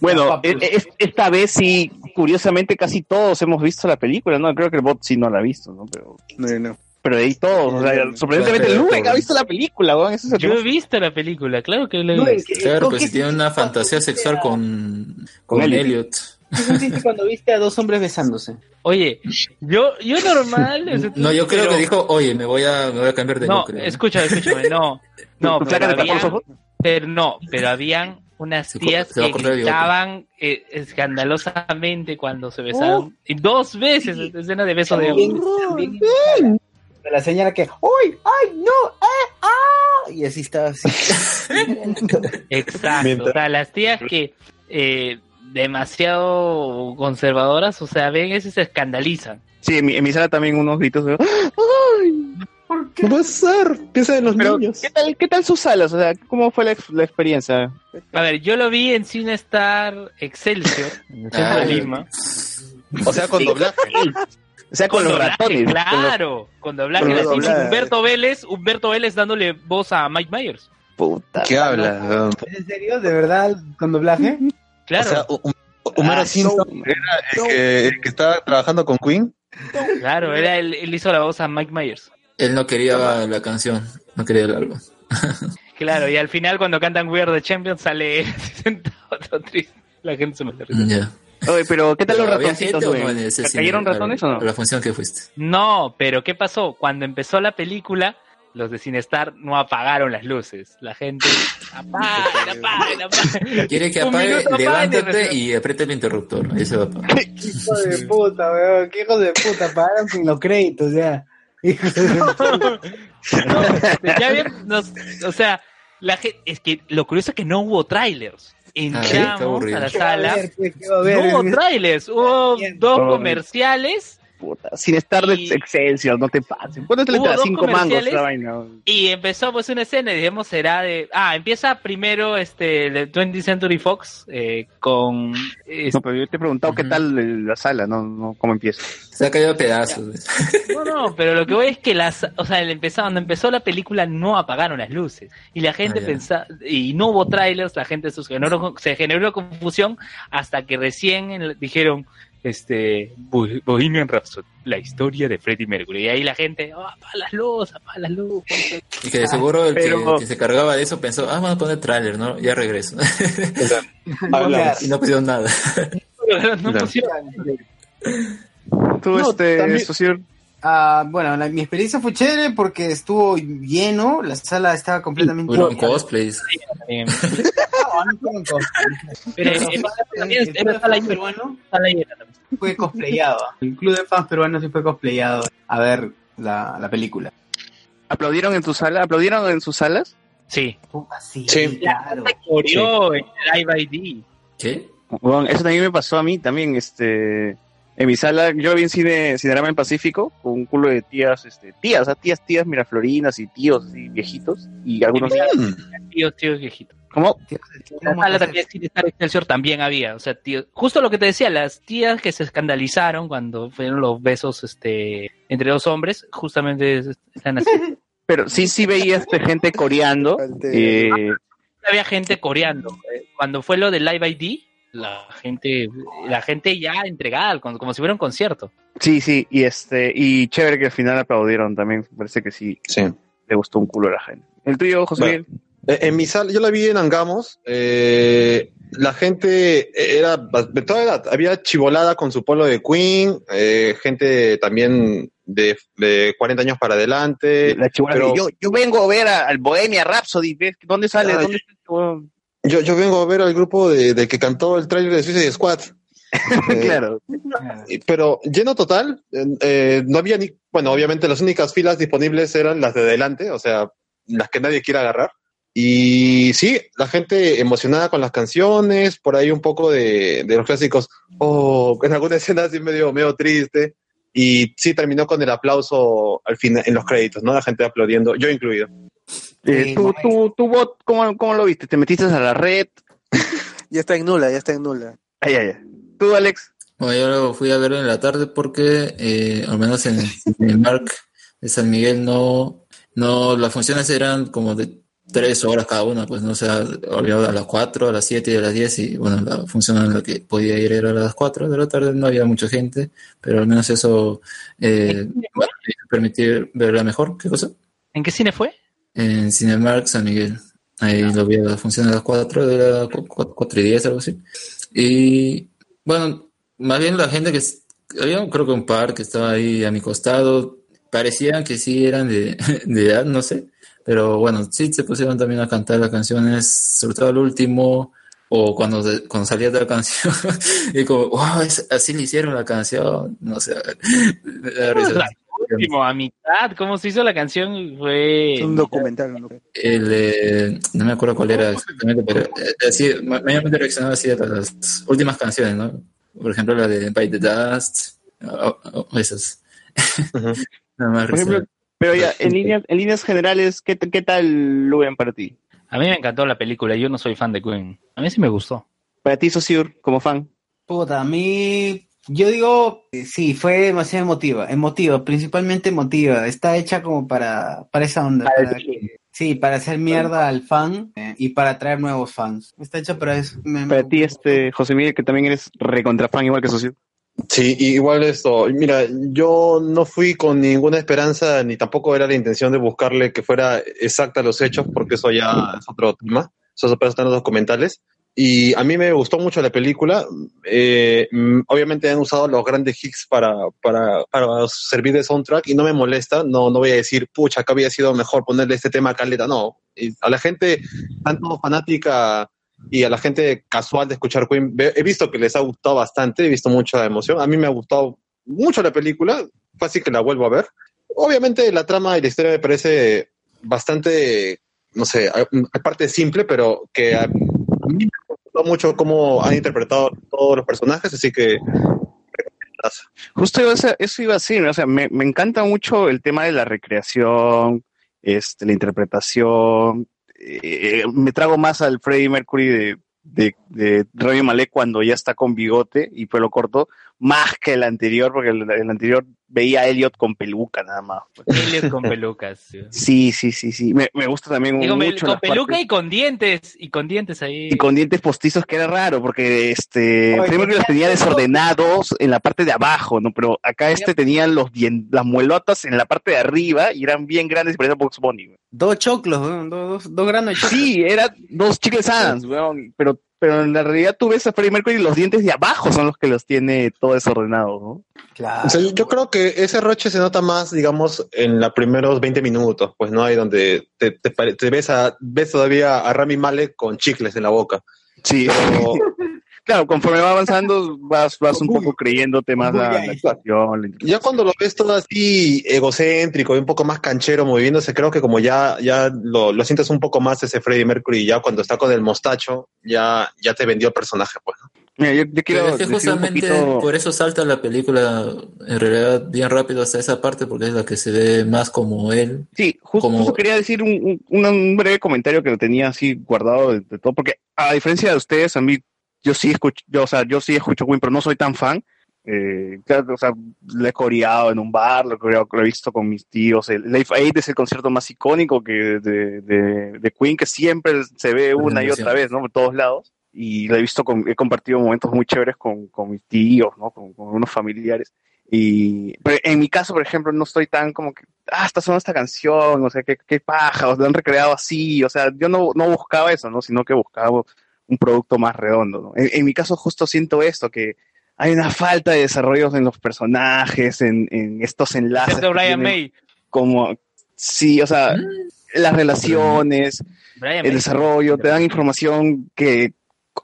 Bueno, e- e- es- esta vez sí, curiosamente casi todos hemos visto la película, ¿no? Creo que el bot sí no la ha visto, ¿no? Pero, pero de ahí todos, o sea, sorprendentemente Luen ha visto la película, weón. Eso Yo he visto la película, claro que lo he No, visto. Claro, ¿con pues si tiene una fantasía sexual con, con Elliot. Elliot. ¿Qué sentiste cuando viste a dos hombres besándose? Oye, yo, yo normal. No, yo creo pero- que dijo, oye, me voy a, me voy a cambiar de No, núcleo. escúchame, escúchame, no. No, ¿Tu pero pero no, pero habían unas tías se que gritaban eh, escandalosamente cuando se besaban. Y dos veces, escena de beso de... La señora que, ¡Uy! ¡Ay, no! ¡Eh! ¡Ah! Y así estaba así. Exacto. Mientras- O sea, las tías que eh, demasiado conservadoras, o sea, ven eso y se escandalizan. Sí, en mi, en mi sala también unos gritos de ¡Ay! No puede ser. Piensa en los Pero, niños. ¿qué tal, ¿qué tal sus salas? O sea, ¿cómo fue la, ex- la experiencia? A ver, yo lo vi en Cinestar Excelsior, en el centro de Lima. O sea, con doblaje. O sea, con, los doblaje, ratones. con los- Claro, con doblaje. con doblajes. Humberto Vélez, Humberto Vélez dándole voz a Mike Myers. Puta. ¿Qué habla? weón? ¿Es en serio? ¿De verdad? ¿Con doblaje? Claro, O sea, Hu- Homero Ah, Simpson era el que, el que estaba trabajando con Queen. claro, era él, él hizo la voz a Mike Myers. Él no quería la canción, no quería el álbum. Claro, y al final cuando cantan We Are the Champions sale sentado todo triste. La gente se me. Ya. Oye, pero ¿qué tal los Pero, ¿había ratoncitos, güey? no? ¿Cayeron ratones A- o no? a la función que fuiste. No, pero ¿qué pasó? Cuando empezó la película, los de Cinestar no apagaron las luces. La gente, apaguen, apaguen, apaguen. Quiere que apague, levántate y aprieta el interruptor. Ahí se va a apagar. Hijo de puta, weón. Qué hijo de puta. Pagaron sin los créditos, ya. Ya bien, nos- o sea, la gente, es que lo curioso es que no hubo trailers. Ah, Entramos a la ¿Qué va a sala, no hubo trailers, hubo dos comerciales Puta, sin estar de Y- Excelsior, no te pases. ¿Cuánto te le Cinco mangos la vaina. y empezó pues una escena y dijimos será de ah empieza primero este de 20th Century Fox eh, con es- No, pero yo te he preguntado qué tal la sala, no, no cómo empieza. Se ha caído a pedazos. no no pero lo que voy es que las o sea empezó, cuando empezó la película no apagaron las luces y la gente Ah, pensaba y no hubo trailers la gente se generó, se generó confusión hasta que recién en- dijeron este Bo- Bohemian Rhapsody la historia de Freddie Mercury y ahí la gente oh, apaga las luces apaga las luces Y que de seguro el Pero- que, que se cargaba de eso pensó, ah, vamos a poner tráiler, ¿no? Ya regreso. Y no pusieron nada. no pusieron Tú, No, este, también- Ah, bueno, la- mi experiencia fue chévere porque estuvo lleno, la sala estaba completamente Fueron cosplays. Eh, No, no fueron cosplays. Pero Pero también el club de fans peruano fue cosplayado. El club de fans peruanos sí fue cosplayado a ver la, la película. ¿aplaudieron en tu sala? ¿Aplaudieron en sus salas? Sí. sí, Sí. claro. Corrió en el Live ID. ¿Qué? Bueno, eso también me pasó a mí, también, este... En mi sala, yo vi en cine, Cinerama en Pacífico, con un culo de tías, este, tías, tías, tías miraflorinas y tíos así, viejitos, y algunos... Tíos, tíos viejitos. ¿Cómo? La sala también Excelsior había, o sea, tío, justo lo que te decía, las tías que se escandalizaron cuando fueron los besos este entre dos hombres, justamente es- están así. Pero sí, sí veía este, gente coreando, eh, había gente coreando. Eh, Cuando fue lo del Live ID, la gente la gente ya entregada, como, como si fuera un concierto. sí, sí, y este, y chévere que al final aplaudieron también, parece que sí, Sí. le gustó un culo a la gente. El tuyo, José Bueno. Miguel. Eh, En mi sala, yo la vi en Angamos. eh, la gente era de toda edad. Había chivolada con su polo de Queen, eh, gente también de, de 40 años para adelante. La pero- yo, yo vengo a ver a- al Bohemia Rhapsody, ¿ves? ¿dónde sale? Ay. ¿Dónde está huevón? Yo, yo vengo a ver al grupo de, de que cantó el tráiler de Suicide Squad. Eh, claro. Pero lleno total, eh, no había ni, bueno, obviamente las únicas filas disponibles eran las de delante, o sea, las que nadie quiere agarrar. Y sí, la gente emocionada con las canciones, por ahí un poco de, de los clásicos, oh, en alguna escena así medio, medio triste. Y sí, terminó con el aplauso al final, en los créditos, ¿no? La gente aplaudiendo, yo incluido. Eh, tú, tú, tú, bot, ¿cómo, ¿cómo lo viste? ¿Te metiste a la red? Ya está en nula, ya está en nula. Ay, ay, ay. ¿Tú, Alex? Bueno, yo lo fui a ver en la tarde porque, eh, al menos en, en el Mark de San Miguel, no, no, las funciones eran como de tres horas cada una, pues no o sea, olvidado a las 4, a las 7 y a las 10 y bueno, la función en la que podía ir era a las 4 de la tarde, no había mucha gente, pero al menos eso eh, me permitir verla mejor. ¿Qué cosa? ¿En qué cine fue? En Cinemark San Miguel. Ahí lo vi a la función a las 4, de las 4 y 10, algo así. Y bueno, más bien la gente que había creo que un par que estaba ahí a mi costado, parecían que sí eran de, de edad, no sé, pero bueno, sí se pusieron también a cantar las canciones, sobre todo el último, o cuando, cuando salía de la canción, y como, wow, es- así le hicieron la canción, no sé, da risa. Último, a mitad, ¿cómo se hizo la canción? Fue... Es un documental. ¿no? El, eh, no me acuerdo cuál era exactamente, pero eh, así, ma- mayormente reaccionaba así a las últimas canciones, ¿no? Por ejemplo, la de Bite the Dust, o, o- o esas. Nada más Por ejemplo, pero ya, en líneas, en líneas generales, ¿qué, qué tal Luven para ti? A mí me encantó la película, yo no soy fan de Queen. A mí sí me gustó. Para ti, Sosur, como fan. Puta, a mí, yo digo, eh, sí, fue demasiado emotiva, emotiva, principalmente emotiva. Está hecha como para, para esa onda, para que- sí, para hacer mierda al fan eh, y para atraer nuevos fans. Está hecha para eso. Me- Para ti, este, José Miguel, que también eres recontra fan igual que Sosur. Sí, igual esto, mira, yo no fui con ninguna esperanza ni tampoco era la intención de buscarle que fuera exacta a los hechos, porque eso ya es otro tema, eso se están los documentales. Y a mí me gustó mucho la película. eh, mm, obviamente han usado los grandes hits para, para, para servir de soundtrack y no me molesta. No, no voy a decir, pucha, acá había sido mejor ponerle este tema a Caleta. No, Y a la gente, tanto fanática y a la gente casual de escuchar Queen, he visto que les ha gustado bastante, he visto mucha emoción. A mí me ha gustado mucho la película, fácil que la vuelvo a ver. Obviamente la trama y la historia me parece bastante, no sé, hay hay parte simple, pero que a mí me mucho cómo han interpretado todos los personajes, así que Justo eso, iba a decir, o sea, me, me encanta mucho el tema de la recreación, este, la interpretación. eh, me trago más al Freddie Mercury de, de, de Rami Malek cuando ya está con bigote y pelo corto, más que el anterior, porque el, el anterior veía a Elliot con peluca nada más. Elliot con pelucas. sí. Sí, sí, sí, sí. Me, me gusta también con, mucho con peluca partes- y con dientes, y con dientes ahí. y con dientes postizos que era raro, porque este Oye, Freddie Mercury los tenía desordenados en la parte de abajo, ¿no? Pero acá este tenían los dien- las muelotas en la parte de arriba y eran bien grandes y parecían Box Bunny. Dos choclos, dos, dos, dos granos de choclos. Sí, eran dos chicles Adams, weón, pero, pero en la realidad tú ves a Freddie Mercury y los dientes de abajo son los que los tiene todo desordenado, ¿no? Claro. O sea, yo- creo que ese roche se nota más, digamos, en los primeros 20 minutos, pues no hay donde te, te pare- te ves, a, ves todavía a Rami Malek con chicles en la boca. Sí. Pero, Claro, conforme va avanzando vas, vas un poco creyéndote más la, la actuación, la ya cuando lo ves todo así egocéntrico y un poco más canchero moviéndose, creo que como ya, ya lo, lo sientes un poco más ese Freddie Mercury, ya cuando está con el mostacho, ya, ya te vendió el personaje, pues. ¿no? Mira, yo, yo quiero Pero es que decir un justamente poquito- por eso salta la película en realidad bien rápido hasta esa parte porque es la que se ve más como él. Sí, justo, como justo quería decir un, un- un breve comentario que lo tenía así guardado de, de todo, porque a diferencia de ustedes, a mí, yo sí escucho, yo, o sea, yo sí escucho Queen, pero no soy tan fan. Eh, o sea, lo he coreado en un bar, lo he, coreado- lo he visto con mis tíos. El Live Aid es el concierto más icónico que de, de, de Queen, que siempre se ve una y otra vez, ¿no? Por todos lados. Y lo he visto, con, he compartido momentos muy chéveres con, con mis tíos, ¿no? Con, con unos familiares. Y pero en mi caso, por ejemplo, no estoy tan como que, ah, está sonando esta canción, o sea, qué, qué paja, o sea, lo han recreado así, o sea, yo no, no buscaba eso, ¿no? Sino que buscaba un producto más redondo, ¿no? En, en mi caso justo siento esto, que hay una falta de desarrollos en los personajes, en, en estos enlaces. Brian May. Como, sí, o sea, las relaciones, Brian el May. desarrollo, te dan información que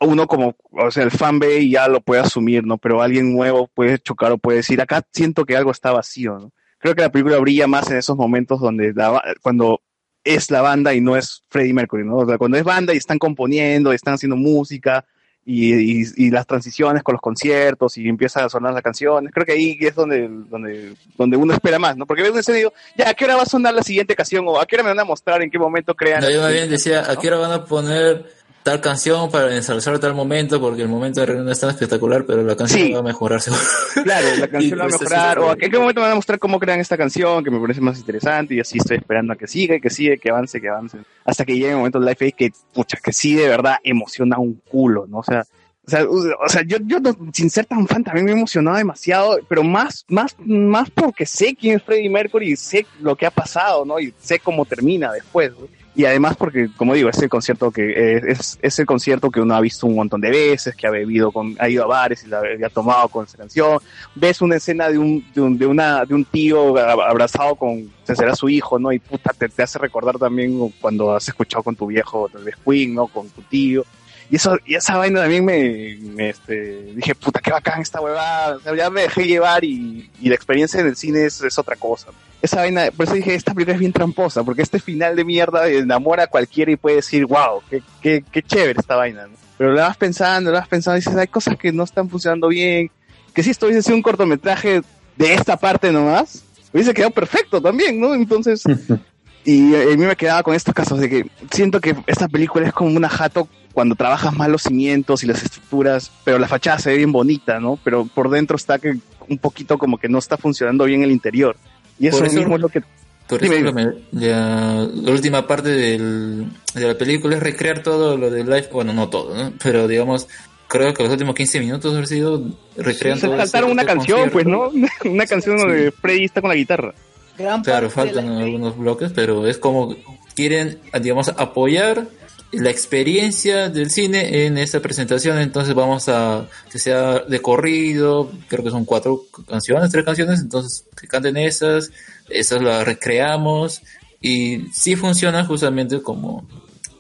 uno como, o sea, el fan ve y ya lo puede asumir, ¿no? Pero alguien nuevo puede chocar o puede decir, acá siento que algo está vacío, ¿no? Creo que la película brilla más en esos momentos donde la ba- cuando es la banda y no es Freddie Mercury, ¿no? O sea, cuando es banda y están componiendo, y están haciendo música y, y- y las transiciones con los conciertos y empiezan a sonar las canciones, creo que ahí es donde, donde, donde uno espera más, ¿no? Porque ves un escenario y digo, ya, ¿a qué hora va a sonar la siguiente canción? O ¿a qué hora me van a mostrar en qué momento crean? No, yo más bien decía, ¿a qué hora van a poner tal canción para ensalzar tal momento, porque el momento de reunión es tan espectacular, pero la canción Sí. va a mejorar seguro. Claro, la canción va a mejorar, o a qué momento me van a mostrar cómo crean esta canción, que me parece más interesante, y así estoy esperando a que siga, que siga, que avance, que avance, hasta que llegue el momento del live que, pucha, que sí de verdad emociona un culo, ¿no? O sea, o sea, u- o sea yo, yo no- sin ser tan fan también me he emocionado demasiado, pero más, más, más porque sé quién es Freddie Mercury y sé lo que ha pasado, ¿no? Y sé cómo termina después, ¿no? Y además porque, como digo, es el concierto que eh, es, es el concierto que uno ha visto un montón de veces, que ha bebido con, ha ido a bares y la y ha tomado con esa canción. Ves una escena de un, de un, de una, de un tío ab- abrazado con, se será su hijo, ¿no? Y puta, te, te hace recordar también cuando has escuchado con tu viejo, tal vez Queen, ¿no? Con tu tío. Y eso, y esa vaina también me, me, este, dije, puta, qué bacán esta huevada. O sea, ya me dejé llevar y, y la experiencia en el cine es, es otra cosa. Esa vaina, por eso dije, esta película es bien tramposa, porque este final de mierda enamora a cualquiera y puede decir, wow, qué, qué, qué chévere esta vaina, ¿no? Pero la vas pensando, la vas pensando y dices, hay cosas que no están funcionando bien, que si esto hubiese sido un cortometraje de esta parte nomás, hubiese quedado perfecto también, ¿no? Entonces, y eh, a mí me quedaba con estos casos de que siento que esta película es como una jato cuando trabajas mal los cimientos y las estructuras, pero la fachada se ve bien bonita, ¿no? Pero por dentro está que un poquito como que no está funcionando bien el interior. Y eso, Por eso- mismo es lo que... Por Dime, ejemplo, me- la, la última parte del, de la película es recrear todo lo del live, bueno, no todo, ¿no? Pero digamos, creo que los últimos 15 minutos han sido recreando Se saltaron ese- una este canción, pues, ¿no? concierto. una canción donde Freddy está con la guitarra. Gran Claro, faltan algunos bloques, pero es como quieren, digamos, apoyar la experiencia del cine en esta presentación, entonces vamos a que sea de corrido, creo que son cuatro canciones, tres canciones, entonces que canten esas, esas las recreamos y sí funciona justamente como,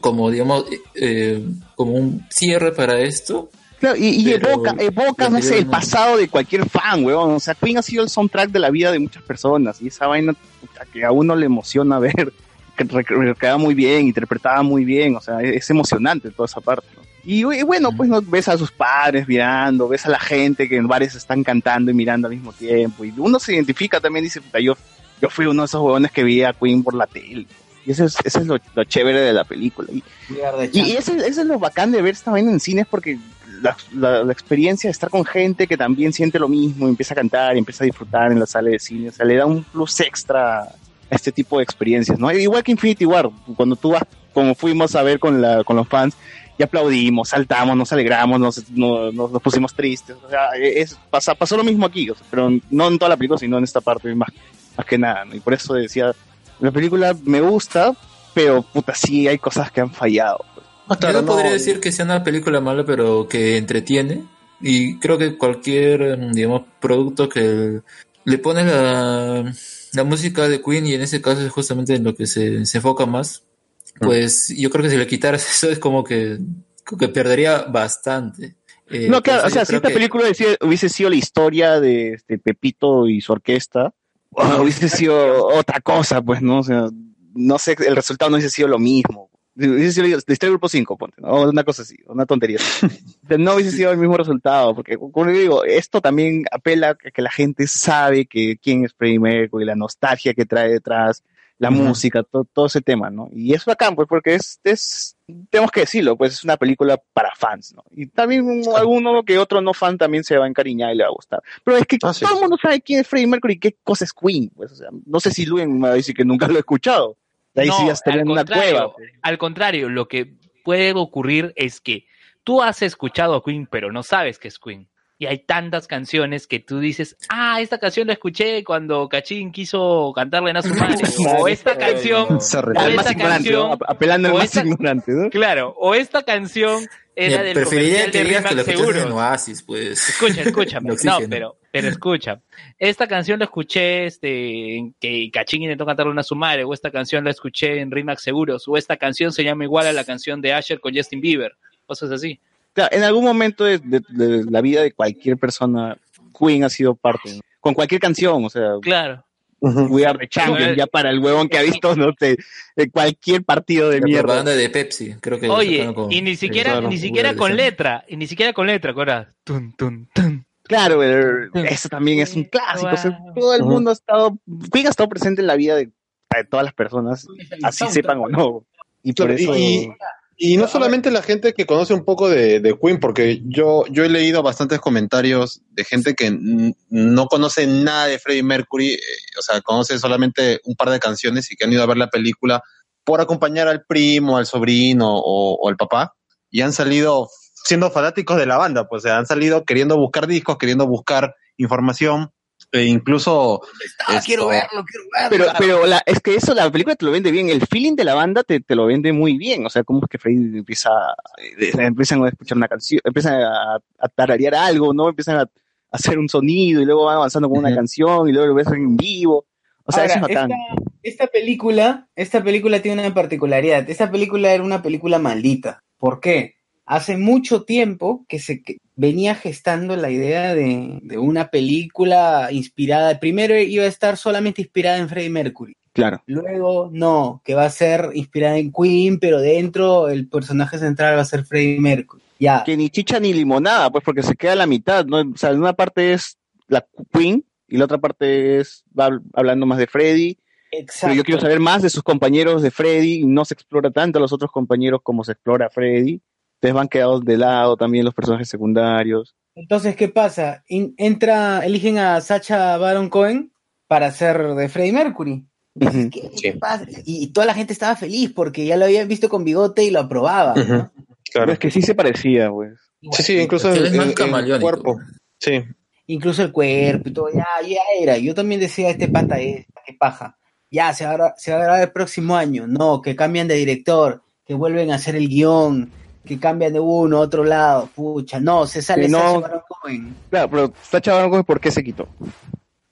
como digamos, eh, como un cierre para esto. Claro, y, y evoca, evoca, no sé, el pasado de cualquier fan, weón. O sea, Queen ha sido el soundtrack de la vida de muchas personas. Y esa vaina que a uno le emociona ver, recreaba muy bien, interpretaba muy bien. O sea, es, emocionante toda esa parte. ¿no? Y, y bueno, pues ¿no? ves a sus padres mirando, ves a la gente que en bares están cantando y mirando al mismo tiempo. Y uno se identifica también, dice, puta, yo, yo fui uno de esos huevones que veía a Queen por la tele. Y eso es, eso es lo, lo chévere de la película. Y, y, y eso, eso es lo bacán de ver vaina en cines porque la, la- la experiencia de estar con gente que también siente lo mismo, empieza a cantar, y empieza a disfrutar en la sala de cine, o sea, le da un plus extra este tipo de experiencias, ¿no? Igual que Infinity War, cuando tú vas, como fuimos a ver con, la, con los fans, y aplaudimos, saltamos, nos alegramos, nos, nos, nos- pusimos tristes, o sea, es, pasa, pasó lo mismo aquí, o sea, pero no en toda la película, sino en esta parte más, más que nada, ¿no? Y por eso decía, la película me gusta, pero puta, sí hay cosas que han fallado. pues. Yo no podría decir que sea una película mala, pero que entretiene. Y creo que cualquier, mm, digamos, producto que le pone la, la música de Queen, y en ese caso es justamente en lo que se, se enfoca más, pues yo creo que si le quitaras eso es como que, como que perdería bastante. Eh, No, claro, o sea, si esta que- película hubiese, hubiese sido la historia de este Pepito y su orquesta, hubiese sido otra cosa, pues, ¿no? O sea, no sé, el resultado no hubiese sido lo mismo. Historia del grupo 5, ponte, ¿no? Una cosa así, una tontería. No hubiese sido el mismo resultado, porque, como digo, esto también apela a que la gente sabe que quién es Freddie Mercury, la nostalgia que trae detrás, la Ujú. música, todo, todo ese tema, ¿no? Y es bacán, pues, porque es, es, tenemos que decirlo, pues es una película para fans, ¿no? Y también un- alguno que otro no fan también se va a encariñar y le va a gustar. Pero es que todo el mundo sabe quién es Freddie Mercury y qué cosa es Queen, pues, o sea, no sé si Luen me va a decir que nunca lo he escuchado. De ahí No, sí ya estaría al en una contrario, cueva. Al contrario, lo que puede ocurrir es que tú has escuchado a Queen, pero no sabes que es Queen. Y hay tantas canciones que tú dices, ah, esta canción la escuché cuando Cachín quiso cantarle a su madre. o esta canción, Al más ignorante, Apelando al más esta- ignorante, ¿no? claro, o esta canción era Mira, del preferiría comercial que de digas que lo escuchaste en. Oasis, pues. Escucha, escúchame. No, pero, pero escucha. Esta canción la escuché, este, en que Cachín intentó cantarle una a su madre, o esta canción la escuché en Rimax Seguros, o esta canción se llama igual a la canción de Asher con Justin Bieber, cosas así. Claro, en algún momento de, de- de la vida de cualquier persona, Queen ha sido parte, ¿no? con cualquier canción, o sea, Claro. We Are the Champions, ya para el huevón que ha visto, no sé, de cualquier partido de La mierda. propaganda de Pepsi, creo que Oye, y ni siquiera, ni siquiera con Edition. letra, y ni siquiera con letra, ¿verdad? Tun, tun, tun. Claro, eso también es un clásico. o sea, todo el mundo ha estado, Queen ha estado presente en la vida de, de todas las personas, así sepan o no. Y por Claro, y- eso. y- Y no solamente la gente que conoce un poco de, de Queen, porque yo, yo he leído bastantes comentarios de gente que no conoce nada de Freddie Mercury, eh, o sea, conoce solamente un par de canciones y que han ido a ver la película por acompañar al primo, al sobrino o, o al papá, y han salido siendo fanáticos de la banda, pues o sea, han salido queriendo buscar discos, queriendo buscar información, e incluso... Ah, esto- quiero verlo, quiero verlo. Pero, pero la, es que eso la película te lo vende bien, el feeling de la banda te, te lo vende muy bien, o sea, cómo es que Freddy empieza, eh, empiezan a escuchar una canción, empiezan a, a tararear algo, ¿no? Empiezan a, a hacer un sonido y luego van avanzando con una canción y luego lo ves en vivo, o sea, Ahora, eso es bacán. esta, esta película, esta película tiene una particularidad. Esta película era una película maldita. ¿Por qué? Hace mucho tiempo que se venía gestando la idea de, de una película inspirada. Primero iba a estar solamente inspirada en Freddie Mercury. Claro. Luego, no, que va a ser inspirada en Queen, pero dentro el personaje central va a ser Freddie Mercury. Ya. Que ni chicha ni limonada, pues porque se queda a la mitad, ¿no? O sea, una parte es la Queen y la otra parte es va hab- hablando más de Freddy. Exacto. Pero yo quiero saber más de sus compañeros de Freddy, y no se explora tanto a los otros compañeros como se explora a Freddy. Van quedados de lado también los personajes secundarios. Entonces, ¿qué pasa? In- entra, eligen a Sacha Baron Cohen para ser de Freddie Mercury. ¿Qué pasa? Y, y toda la gente estaba feliz porque ya lo habían visto con bigote y lo aprobaba. ¿no? Claro. Es que sí se parecía, pues. Sí, sí, incluso el cuerpo. Sí. Incluso el cuerpo y todo, ya, ya era. Yo también decía, este pata es, qué paja. Ya, se va, a se va a grabar el próximo año. No, que cambian de director, que vuelven a hacer el guion, que cambian de uno a otro lado. Pucha, no, se sale no. Sacha Baron Cohen. Claro, pero Sacha Baron Cohen, ¿por qué se quitó?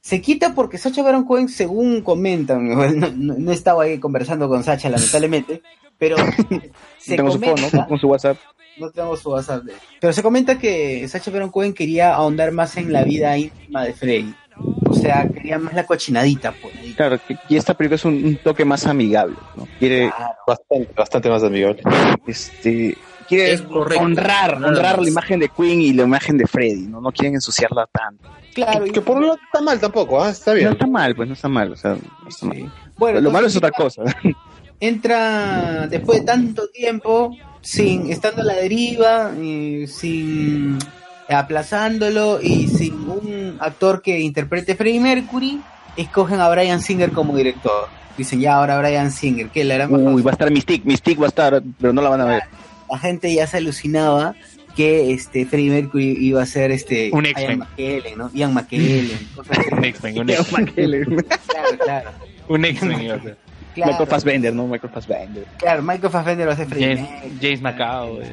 Se quita porque Sacha Baron Cohen, según comentan, no, no- no estaba ahí conversando con Sacha, lamentablemente, pero se Tengo su phone, comenta, ¿no? Con su WhatsApp. no tengo su WhatsApp, de- pero se comenta que Sacha Baron Cohen quería ahondar más en la vida íntima de Freddy. O sea, quería más la cochinadita, pues. Claro, y esta película es un, un toque más amigable, ¿no? Quiere, Bastante, bastante más amigable. este, quiere Es correcto. honrar, honrar más. la imagen de Queen y la imagen de Freddy, ¿no? No quieren ensuciarla tanto. Claro, Que, que por un lado está mal tampoco, ¿ah? Está bien. No está mal, pues no está mal, o sea, no está mal. Bueno, Lo malo es otra cosa. entra después de tanto tiempo sin estando a la deriva eh, sin aplazándolo y sin un actor que interprete Freddie Mercury escogen a Brian Singer como director dicen ya ahora Brian Singer que la, gran Uy, va a estar Mystique, Mystique va a estar, pero no la van a ver. La gente ya se alucinaba que este Freddie Mercury iba a ser este Un Ian. McKellen ¿no? Ian McKellen cosas así. Un X-Men, un X-Men. claro claro Un X-Men iba a ser. claro, Michael Fassbender, ¿no? Michael Fassbender. claro Michael Fassbender va a ser Freddie James, Mercury. James Macao. eh.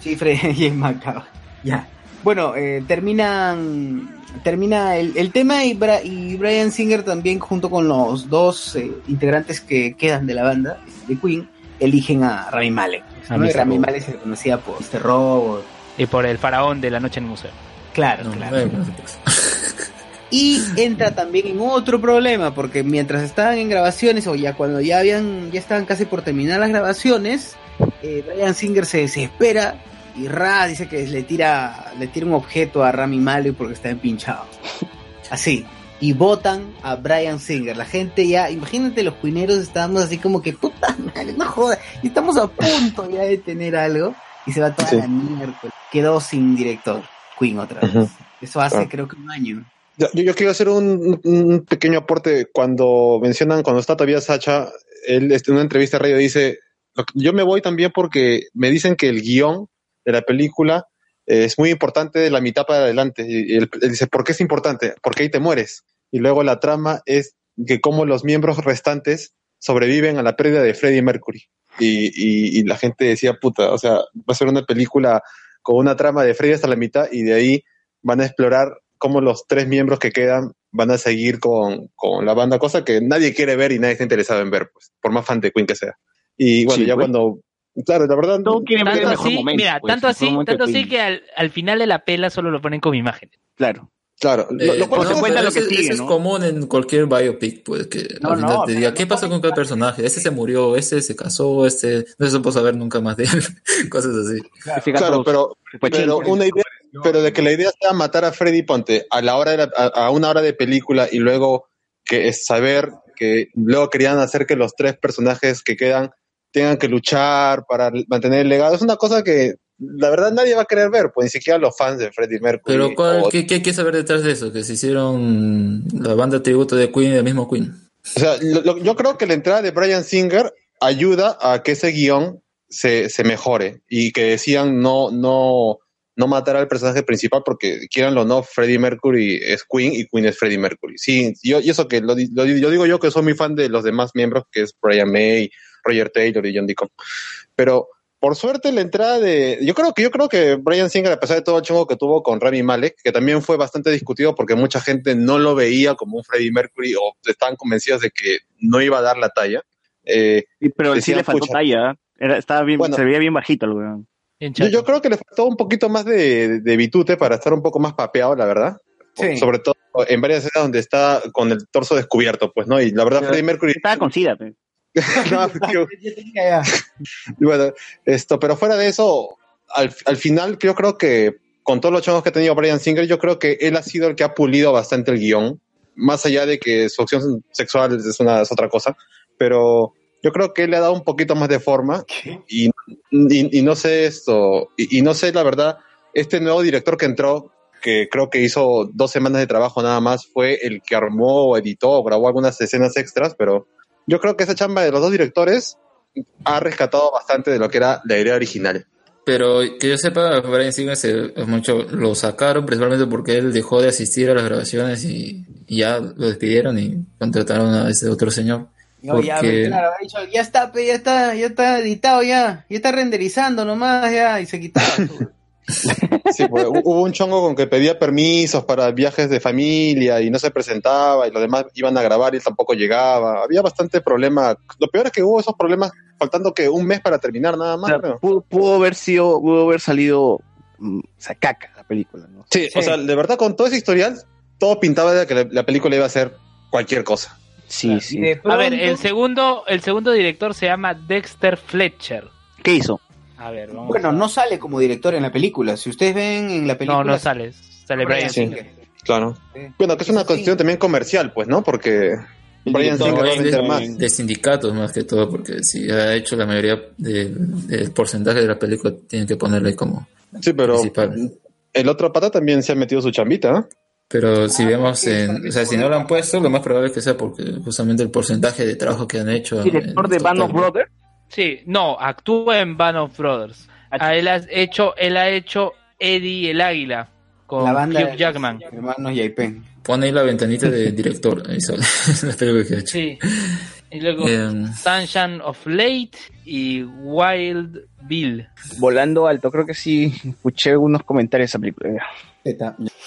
Sí, Fred James Macao. Ya. Bueno, eh, terminan termina el, el tema y, Bra- y Brian Singer también junto con los dos eh, integrantes que quedan de la banda de Queen eligen a Rami Malek. Mr. Rami. Malek se le conocía por este robot. Y por el faraón de la noche en el museo. Claro, No, claro. no. Y entra también en otro problema, porque mientras estaban en grabaciones, o ya cuando ya habían, ya estaban casi por terminar las grabaciones, eh, Brian Singer se desespera y Ra dice que le tira, le tira un objeto a Rami Malek porque está empinchado. Así. Y votan a Brian Singer. La gente ya, imagínate los cuineros estábamos así como que, puta madre, no jodas. Y estamos a punto ya de tener algo. Y se va toda Sí. la miércoles. Quedó sin director. Queen otra vez. Eso hace Ah. creo que un año. Yo, yo quiero hacer un, un pequeño aporte. Cuando mencionan, cuando está todavía Sacha, él este, en una entrevista a radio dice, "Lo que- yo me voy también porque me dicen que el guion de la película es muy importante de la mitad para adelante. Y él, él dice, ¿por qué es importante? Porque ahí te mueres. Y luego la trama es que cómo los miembros restantes sobreviven a la pérdida de Freddie Mercury. Y, y, y la gente decía, puta, o sea, va a ser una película con una trama de Freddie hasta la mitad y de ahí van a explorar cómo los tres miembros que quedan van a seguir con, con la banda, cosa que nadie quiere ver y nadie está interesado en ver, pues, por más fan de Queen que sea. Y bueno, Sí, ya cuando, claro, la verdad, Todos quieren ver el Tanto mejor así, momento. mira, pues, tanto así, tanto así que al, al final de la pela solo lo ponen como imágenes. Claro. claro, Eh, lo cual no, es- cuenta pero lo que ese- sigue, ese es común en cualquier biopic, pues que No, al final no, te diga, ¿qué no pasó con cada personaje? Ese se murió, ese se casó, este no se supo saber nunca más de él, cosas así. Claro, pero, fue pero una idea, pero de que la idea sea matar a Freddy Ponte a la hora de la- a, a una hora de película y luego que es saber que luego querían hacer que los tres personajes que quedan tengan que luchar para mantener el legado. Es una cosa que la verdad nadie va a querer ver, pues ni siquiera los fans de Freddie Mercury. Pero ¿cuál, o- qué, qué hay que saber detrás de eso? Que se hicieron la banda tributo de Queen y el mismo Queen. O sea, lo- lo- yo creo que la entrada de Brian Singer ayuda a que ese guion se, se mejore y que decían no, no, no matar al personaje principal porque quieranlo o no, Freddie Mercury es Queen y Queen es Freddie Mercury. Sí, yo, y eso que lo, lo yo digo yo que soy muy fan de los demás miembros, que es Brian May, Roger Taylor y John Deacon. Pero por suerte la entrada de, yo creo que yo creo que Brian Singer, a pesar de todo el chongo que tuvo con Rami Malek, que también fue bastante discutido porque mucha gente no lo veía como un Freddie Mercury o estaban convencidos de que no iba a dar la talla. Eh, Pero sí le faltó "Pucha". talla. ¿eh? Era, estaba bien, Bueno. se veía bien bajito el weón. Yo, yo creo que le faltó un poquito más de, de bitute para estar un poco más papeado, la verdad. Sí. Sobre todo en varias escenas donde está con el torso descubierto, pues, ¿no? Y la verdad, Pero Freddie Mercury. Estaba con sida. No, tío. Y bueno, esto, pero fuera de eso, al, al final yo creo que con todos los chongos que ha tenido Brian Singer, yo creo que él ha sido el que ha pulido bastante el guion, más allá de que su opción sexual es, una, es otra cosa, pero yo creo que él le ha dado un poquito más de forma. Y, y, y no sé esto, y, y no sé la verdad, este nuevo director que entró, que creo que hizo dos semanas de trabajo nada más, fue el que armó, editó, grabó algunas escenas extras, pero yo creo que esa chamba de los dos directores ha rescatado bastante de lo que era la idea original. Pero que yo sepa, Brian Singer se, mucho, lo sacaron principalmente porque él dejó de asistir a las grabaciones y, y ya lo despidieron y contrataron a ese otro señor. No, ya, claro, ha dicho, ya está, pe, ya está, ya está editado ya, ya está renderizando nomás ya, y se quitaba. Sí, pues, hubo un chongo con que pedía permisos para viajes de familia y no se presentaba y los demás iban a grabar y él tampoco llegaba. Había bastante problema. Lo peor es que hubo esos problemas faltando que un mes para terminar nada O más. sea, creo. pudo, pudo haber sido, pudo haber salido, mm, o sea, caca la película, ¿no? Sí, o sea, de verdad con todo ese historial, todo pintaba de que la, la película iba a ser cualquier cosa. Sí, sí. A ver, el segundo, el segundo director se llama Dexter Fletcher. ¿Qué hizo? A ver, vamos Bueno, a- no sale como director en la película. Si ustedes ven en la película. No, no sale. Sale Brian Sí, Singer. claro. Bueno, que es una cuestión también comercial, pues, ¿no? Porque Brian Singer va a vender de, más. de sindicatos más que todo, porque si ha hecho la mayoría de- del porcentaje de la película, tienen que ponerle como Sí, pero principal. el otro pata también se ha metido su chambita, ¿no? Pero si vemos, en, o sea, si no lo han puesto, lo más probable es que sea porque justamente el porcentaje de trabajo que han hecho. ¿Director en de. Band of Brothers? Sí, no, actúa en Band of Brothers. A él ha hecho, él ha hecho Eddie el Águila con La banda Hugh de Jackman. Hermanos Yaipen. Pone ahí la ventanita de director. Ahí sale la película que ha hecho. Sí. Y luego Em. Sunshine of Late y Wild Bill. Volando alto, creo que sí escuché unos comentarios de esa película.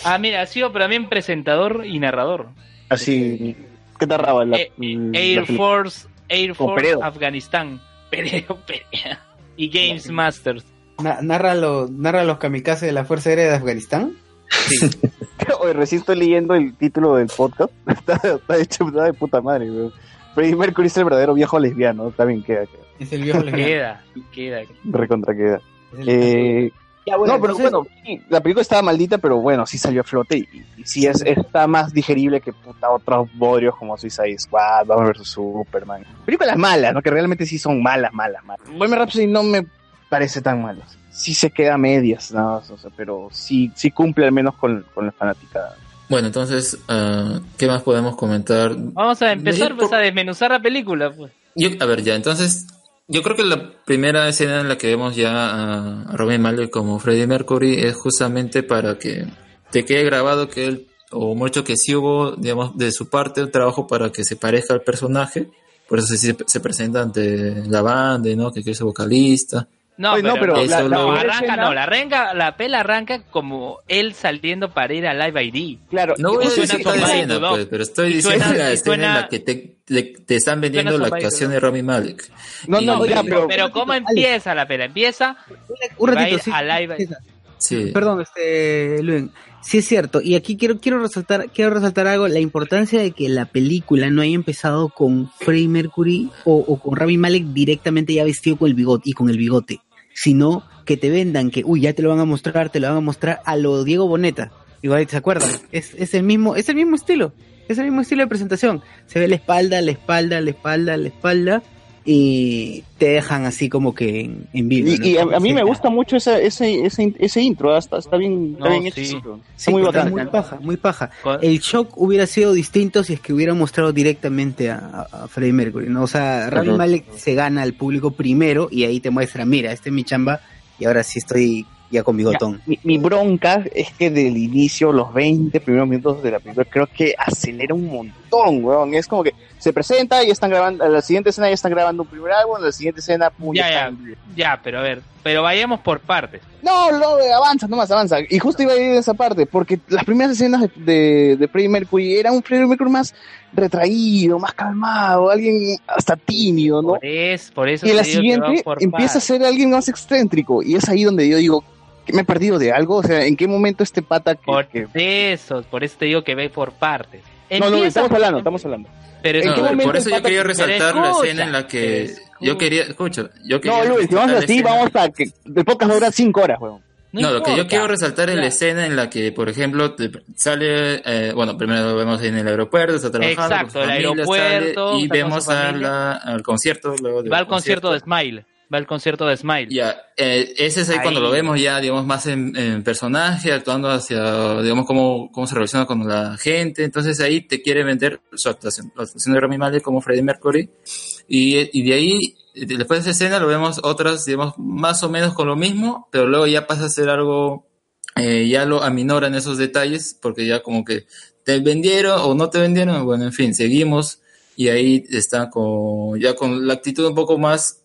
Ah, mira, ha sido también presentador y narrador. Así, ¿qué te narraba la, Eh, la Air película? Force, Air Force. Afganistán. Peredo, Peredo. Y Games Masters. Na- narra, lo- narra los kamikazes de la Fuerza Aérea de Afganistán. Oye, recién estoy leyendo el título del podcast. Está, está hecho está de puta madre, weón. Freddie Mercury es el verdadero viejo lesbiano. Está bien, queda, queda. Es el viejo lesbiano. Queda, queda. Recontra queda. Eh, Ya, bueno, no, pero entonces- bueno, sí, la película estaba maldita, pero bueno, sí salió a flote y, y sí es, está más digerible que puta otros bodrios como Suicide Squad, Batman vs Superman. Películas malas, ¿no? Que realmente sí son malas, malas, malas. Bohemian Rhapsody no me parece tan malo. Sí se queda a medias, ¿no? O sea, pero sí, sí cumple al menos con, con la fanática. Bueno, entonces, ah, ¿qué más podemos comentar? Vamos a empezar pues, a desmenuzar la película. Pues. Yo, a ver, ya, entonces, yo creo que la primera escena en la que vemos ya a, Robin Malek como Freddie Mercury es justamente para que te quede grabado que él, o mucho que sí hubo, digamos, de su parte, un trabajo para que se parezca al personaje. Por eso se, se presenta ante la banda, ¿no? Que quiere ser vocalista. No, Oye, no, pero, pero la, la- no, la arranca, escena- no, la pela arranca como él saliendo para ir a Live ID. Claro, No voy a decir la escena, pues, pero estoy Y diciendo suena- la y escena en la que te, están vendiendo la actuación de Rami Malek. No, Y- no, ya, pero, pero, ¿cómo empieza la pela? Empieza Un va a ratito, ir sí. a Live ID. Perdón, este, Luen. Sí es cierto, y aquí quiero quiero resaltar quiero resaltar algo, la importancia de que la película no haya empezado con Freddie Mercury o, o con Rami Malek directamente ya vestido con el bigote y con el bigote, sino que te vendan que, uy, ya te lo van a mostrar, te lo van a mostrar a lo Diego Boneta. Igual se acuerdan, es, es el mismo, es el mismo estilo, es el mismo estilo de presentación. Se ve la espalda, la espalda, la espalda, la espalda, y te dejan así como que en, en vivo. Y, ¿no? y a, a mí me gusta mucho ese, ese, ese, ese intro, ¿ah? está, está bien, está No, bien hecho. sí. intro. Sí, muy bacán. muy paja, muy paja. El shock hubiera sido distinto si es que hubiera mostrado directamente a, a, a Freddie Mercury, ¿no? O sea, Rami Ujú. Malek se gana al público primero y ahí te muestra, mira, este es mi chamba y ahora sí estoy ya con bigotón. Mi, mi bronca es que del inicio, los 20 primeros minutos de la película, creo que acelera un montón, weón. Es como que se presenta y están grabando, a la siguiente escena ya están grabando un primer álbum, a la siguiente escena, pum, Ya, ya, están- ya, pero a ver, pero vayamos por partes. No, no, avanza, nomás avanza. Y justo iba a ir en esa parte, porque las primeras escenas de, de, de Freddie Mercury era un Freddie Mercury más retraído, más calmado, alguien hasta tímido, ¿no? Por eso, por eso y la siguiente empieza a ser alguien más excéntrico. Y es ahí donde yo digo, que me he perdido de algo? O sea, ¿en qué momento este pata que... Por que- eso, por eso te digo que ve por partes. No, no, estamos hablando, estamos hablando. Pero ¿En No, qué momento por eso yo quería que- resaltar la escena en la que escucha. yo quería, escucha, yo quería No, Luis, si vamos así, vamos a que el podcast va a durar cinco horas, weón. No, lo que yo quiero resaltar es la escena en la que, por ejemplo, te- sale, eh, bueno, primero lo vemos en el aeropuerto, está trabajando Exacto, con su el aeropuerto, sale, y vemos a la- al concierto. Luego del Va al concierto de Smile. Va al concierto de Smile. Ya, eh, ese es ahí, Ahí. cuando lo vemos ya, digamos, más en, en personaje, actuando hacia, digamos, cómo, cómo se relaciona con la gente. Entonces ahí te quiere vender su actuación, la actuación de Rami Malek como Freddie Mercury. Y, y de ahí, después de esa escena, lo vemos otras, digamos, más o menos con lo mismo, pero luego ya pasa a ser algo, eh, ya lo aminoran esos detalles, porque ya como que te vendieron o no te vendieron, bueno, en fin, seguimos. Y ahí está con, ya con la actitud un poco más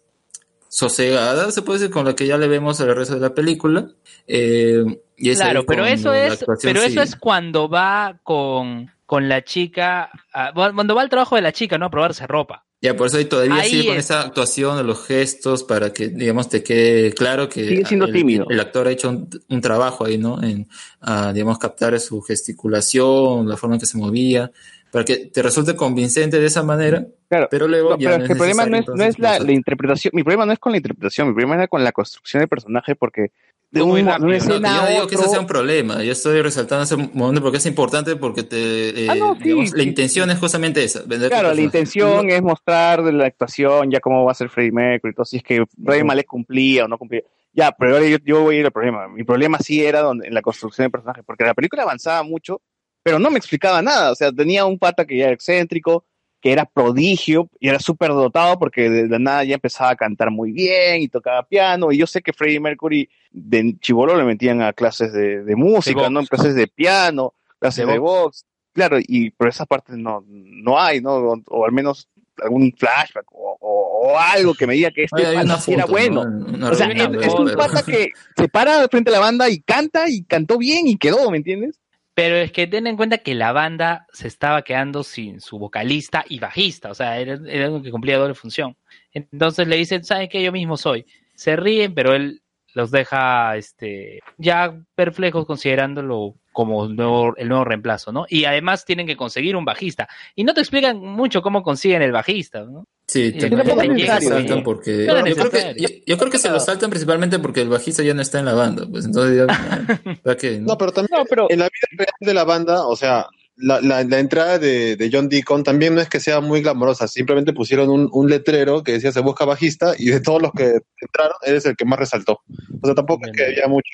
sosegada, se puede decir, con la que ya le vemos al resto de la película. Eh, y es Claro, pero eso la es, pero eso sigue. es cuando va con, con la chica, ah, cuando va al trabajo de la chica, ¿no? A probarse ropa. Ya, por eso ahí todavía Ahí sigue con es. esa actuación de los gestos para que, digamos, te quede claro que Sigue siendo el, tímido. el actor ha hecho un, un trabajo ahí, ¿no? En, ah, digamos, captar su gesticulación, la forma en que se movía, para que te resulte convincente de esa manera, Claro. pero luego No, ya pero no es que el problema no es, no es la, entonces, la interpretación, mi problema no es con la interpretación, mi problema era con la construcción del personaje, porque de, un, No, No, yo no digo que ese otro- sea un problema, yo estoy resaltando ese momento porque es importante porque te, eh, Ah, no, sí, digamos, la sí. intención es justamente esa, vender Claro, la intención es mostrar de la actuación, ya cómo va a ser Freddie Mercury, todo, si es que Freddie Malek cumplía o no cumplía. Ya, pero ahora yo, yo voy a ir al problema. Mi problema sí era donde, en la construcción del personaje, porque la película avanzaba mucho, pero no me explicaba nada. O sea, tenía un pata que ya era excéntrico, que era prodigio y era súper dotado porque de la nada ya empezaba a cantar muy bien y tocaba piano. Y yo sé que Freddie Mercury de chivolo le metían a clases de, de música. ¿no? Clases de piano, clases De de box. Claro, y por esa parte no, no hay, ¿no? O, o al menos algún flashback o, o- o algo que me diga que este Oye, pata era bueno. O sea, es, es un pata que se para frente a la banda y canta y cantó bien y quedó, ¿me entiendes? Pero es que ten en cuenta que la banda se estaba quedando sin su vocalista y bajista, o sea, era, era algo que cumplía doble función. Entonces le dicen, ¿saben qué? Yo mismo soy. Se ríen, pero él los deja este, ya perplejos considerándolo como el nuevo, el nuevo reemplazo, ¿no? Y además tienen que conseguir un bajista. Y no te explican mucho cómo consiguen el bajista, ¿no? Sí, es se necesario, saltan ¿no? porque No es yo creo que yo, yo creo que se lo saltan principalmente porque el bajista ya no está en la banda, pues entonces ya, ¿para qué, no? No, pero también en la vida real de la banda, o sea, la, la, la entrada de, de John Deacon también no es que sea muy glamorosa, simplemente pusieron un, un letrero que decía se busca bajista y de todos los que entraron, eres el que más resaltó. O sea, tampoco es que había mucho,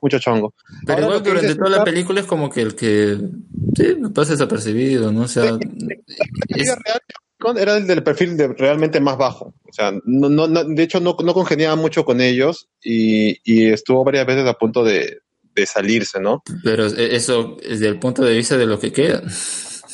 mucho chongo. Pero Ahora, igual que durante dices, toda la película es como que el que sí, pasa desapercibido, ¿no? O sea, la vida real era el del perfil de realmente más bajo. O sea, no, no, no- de hecho no, no congeniaba mucho con ellos y, y estuvo varias veces a punto de, de salirse, ¿no? pero e- eso desde el punto de vista de lo que queda.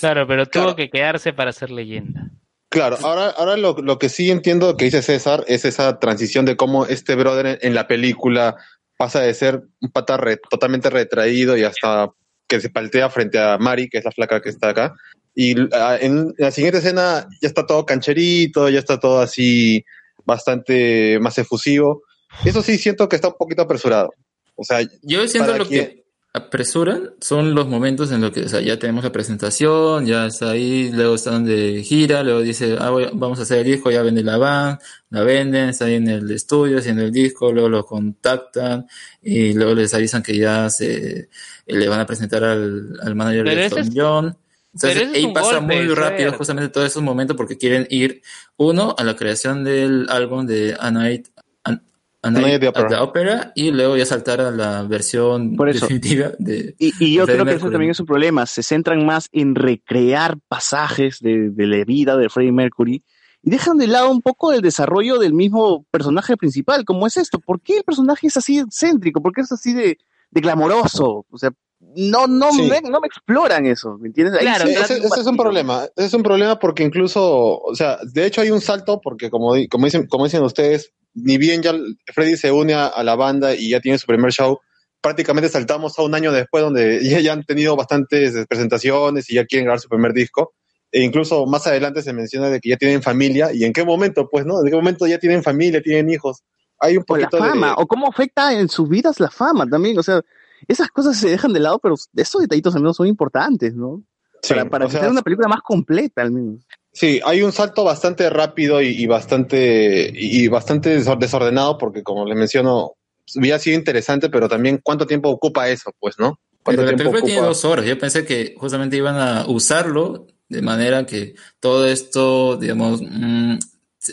Claro, pero tuvo que quedarse para ser leyenda. Claro, ahora, ahora lo, lo que sí entiendo que dice César es esa transición de cómo este brother en, en la película pasa de ser un pata re- totalmente retraído y hasta que se paltea frente a Mari, que es la flaca que está acá. Y ah, en la siguiente escena ya está todo cancherito, ya está todo así bastante más efusivo. Eso sí siento que está un poquito apresurado. O sea, Yo siento lo quien- que apresuran son los momentos en los que o sea, ya tenemos la presentación, ya está ahí, luego están de gira, luego dice, ah, voy- vamos a hacer el disco, ya vende la van, la venden, está ahí en el estudio haciendo el disco, luego lo contactan y luego les avisan que ya se le van a presentar al, al manager Pero de John. Entonces, ahí pasa golpe, muy rápido justamente todos esos momentos porque quieren ir, uno, a la creación del álbum de A Night, A- A Night Night at the Opera y luego ya saltar a la versión Por eso. definitiva de Y, y yo de creo que Mercury. también es un problema. Se centran más en recrear pasajes de, de la vida de Freddie Mercury y dejan de lado un poco el desarrollo del mismo personaje principal. ¿Cómo es esto? ¿Por qué el personaje es así excéntrico? ¿Por qué es así de, de glamoroso? O sea, no, no, Sí. me, no me exploran eso, ¿me entiendes? Ahí Sí, sí ese, ese es un problema. Ese es un problema porque incluso, o sea, de hecho hay un salto porque como, como, dicen, como dicen ustedes, ni bien ya Freddy se une a, a la banda y ya tiene su primer show, prácticamente saltamos a un año después donde ya, ya han tenido bastantes presentaciones y ya quieren grabar su primer disco. E incluso más adelante se menciona de que ya tienen familia y en qué momento, pues, ¿no? ¿En qué momento ya tienen familia, tienen hijos? Hay un o la poquito de... fama, o cómo afecta en sus vidas la fama también. O sea, esas cosas se dejan de lado, pero esos detallitos al menos son importantes, ¿no? Sí, para para sea, hacer una película más completa al menos. Sí, hay un salto bastante rápido y, y bastante y bastante desor- desordenado porque como les menciono, hubiera sido interesante, pero también cuánto tiempo ocupa eso, pues, ¿no? Pero ¿Cuánto la película tiene dos horas. Yo pensé que justamente iban a usarlo de manera que todo esto, digamos, mm,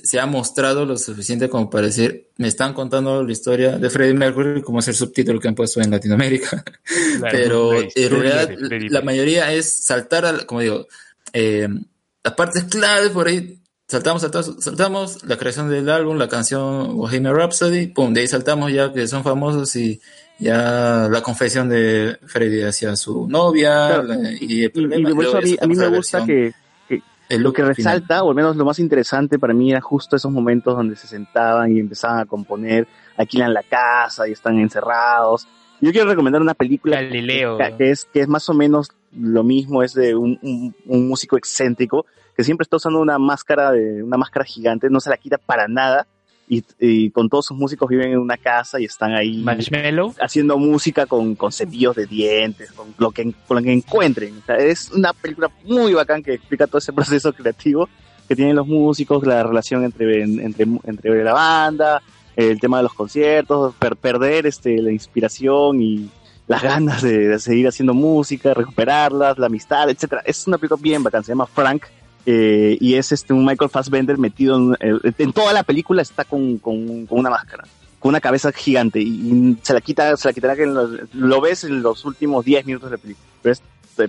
se ha mostrado lo suficiente como para decir, me están contando la historia de Freddie Mercury, como es el subtítulo que han puesto en Latinoamérica. Claro, Pero en realidad la mayoría es saltar, al, como digo, eh, las partes claves por ahí. Saltamos, saltamos, saltamos la creación del álbum, la canción Bohemian Rhapsody, pum, de ahí saltamos ya que son famosos y ya la confesión de Freddie hacia su novia Claro. la- y el Y, problema, y por eso luego a mí, ya a mí me gusta versión, que el lo que final. resalta, o al menos lo más interesante para mí, era justo esos momentos donde se sentaban y empezaban a componer, alquilan la casa y están encerrados. Yo quiero recomendar una película Galileo. que, que es, que es más o menos lo mismo, es de un, un- un músico excéntrico que siempre está usando una máscara de una máscara gigante, no se la quita para nada y, y con todos sus músicos viven en una casa y están ahí Marshmallow. haciendo música con, con cepillos de dientes, con lo que, con lo que encuentren. O sea, es una película muy bacán que explica todo ese proceso creativo que tienen los músicos, la relación entre, entre, entre la banda, el tema de los conciertos, per- perder este, la inspiración y las ganas de, de seguir haciendo música, recuperarlas, la amistad, etcétera. Es una película bien bacán, se llama Frank. Eh, y es este un Michael Fassbender metido en, eh, toda la película está con, con, una máscara con una cabeza gigante y, y se la quita, se la quitará que lo ves en los últimos 10 minutos de la película. Pero es,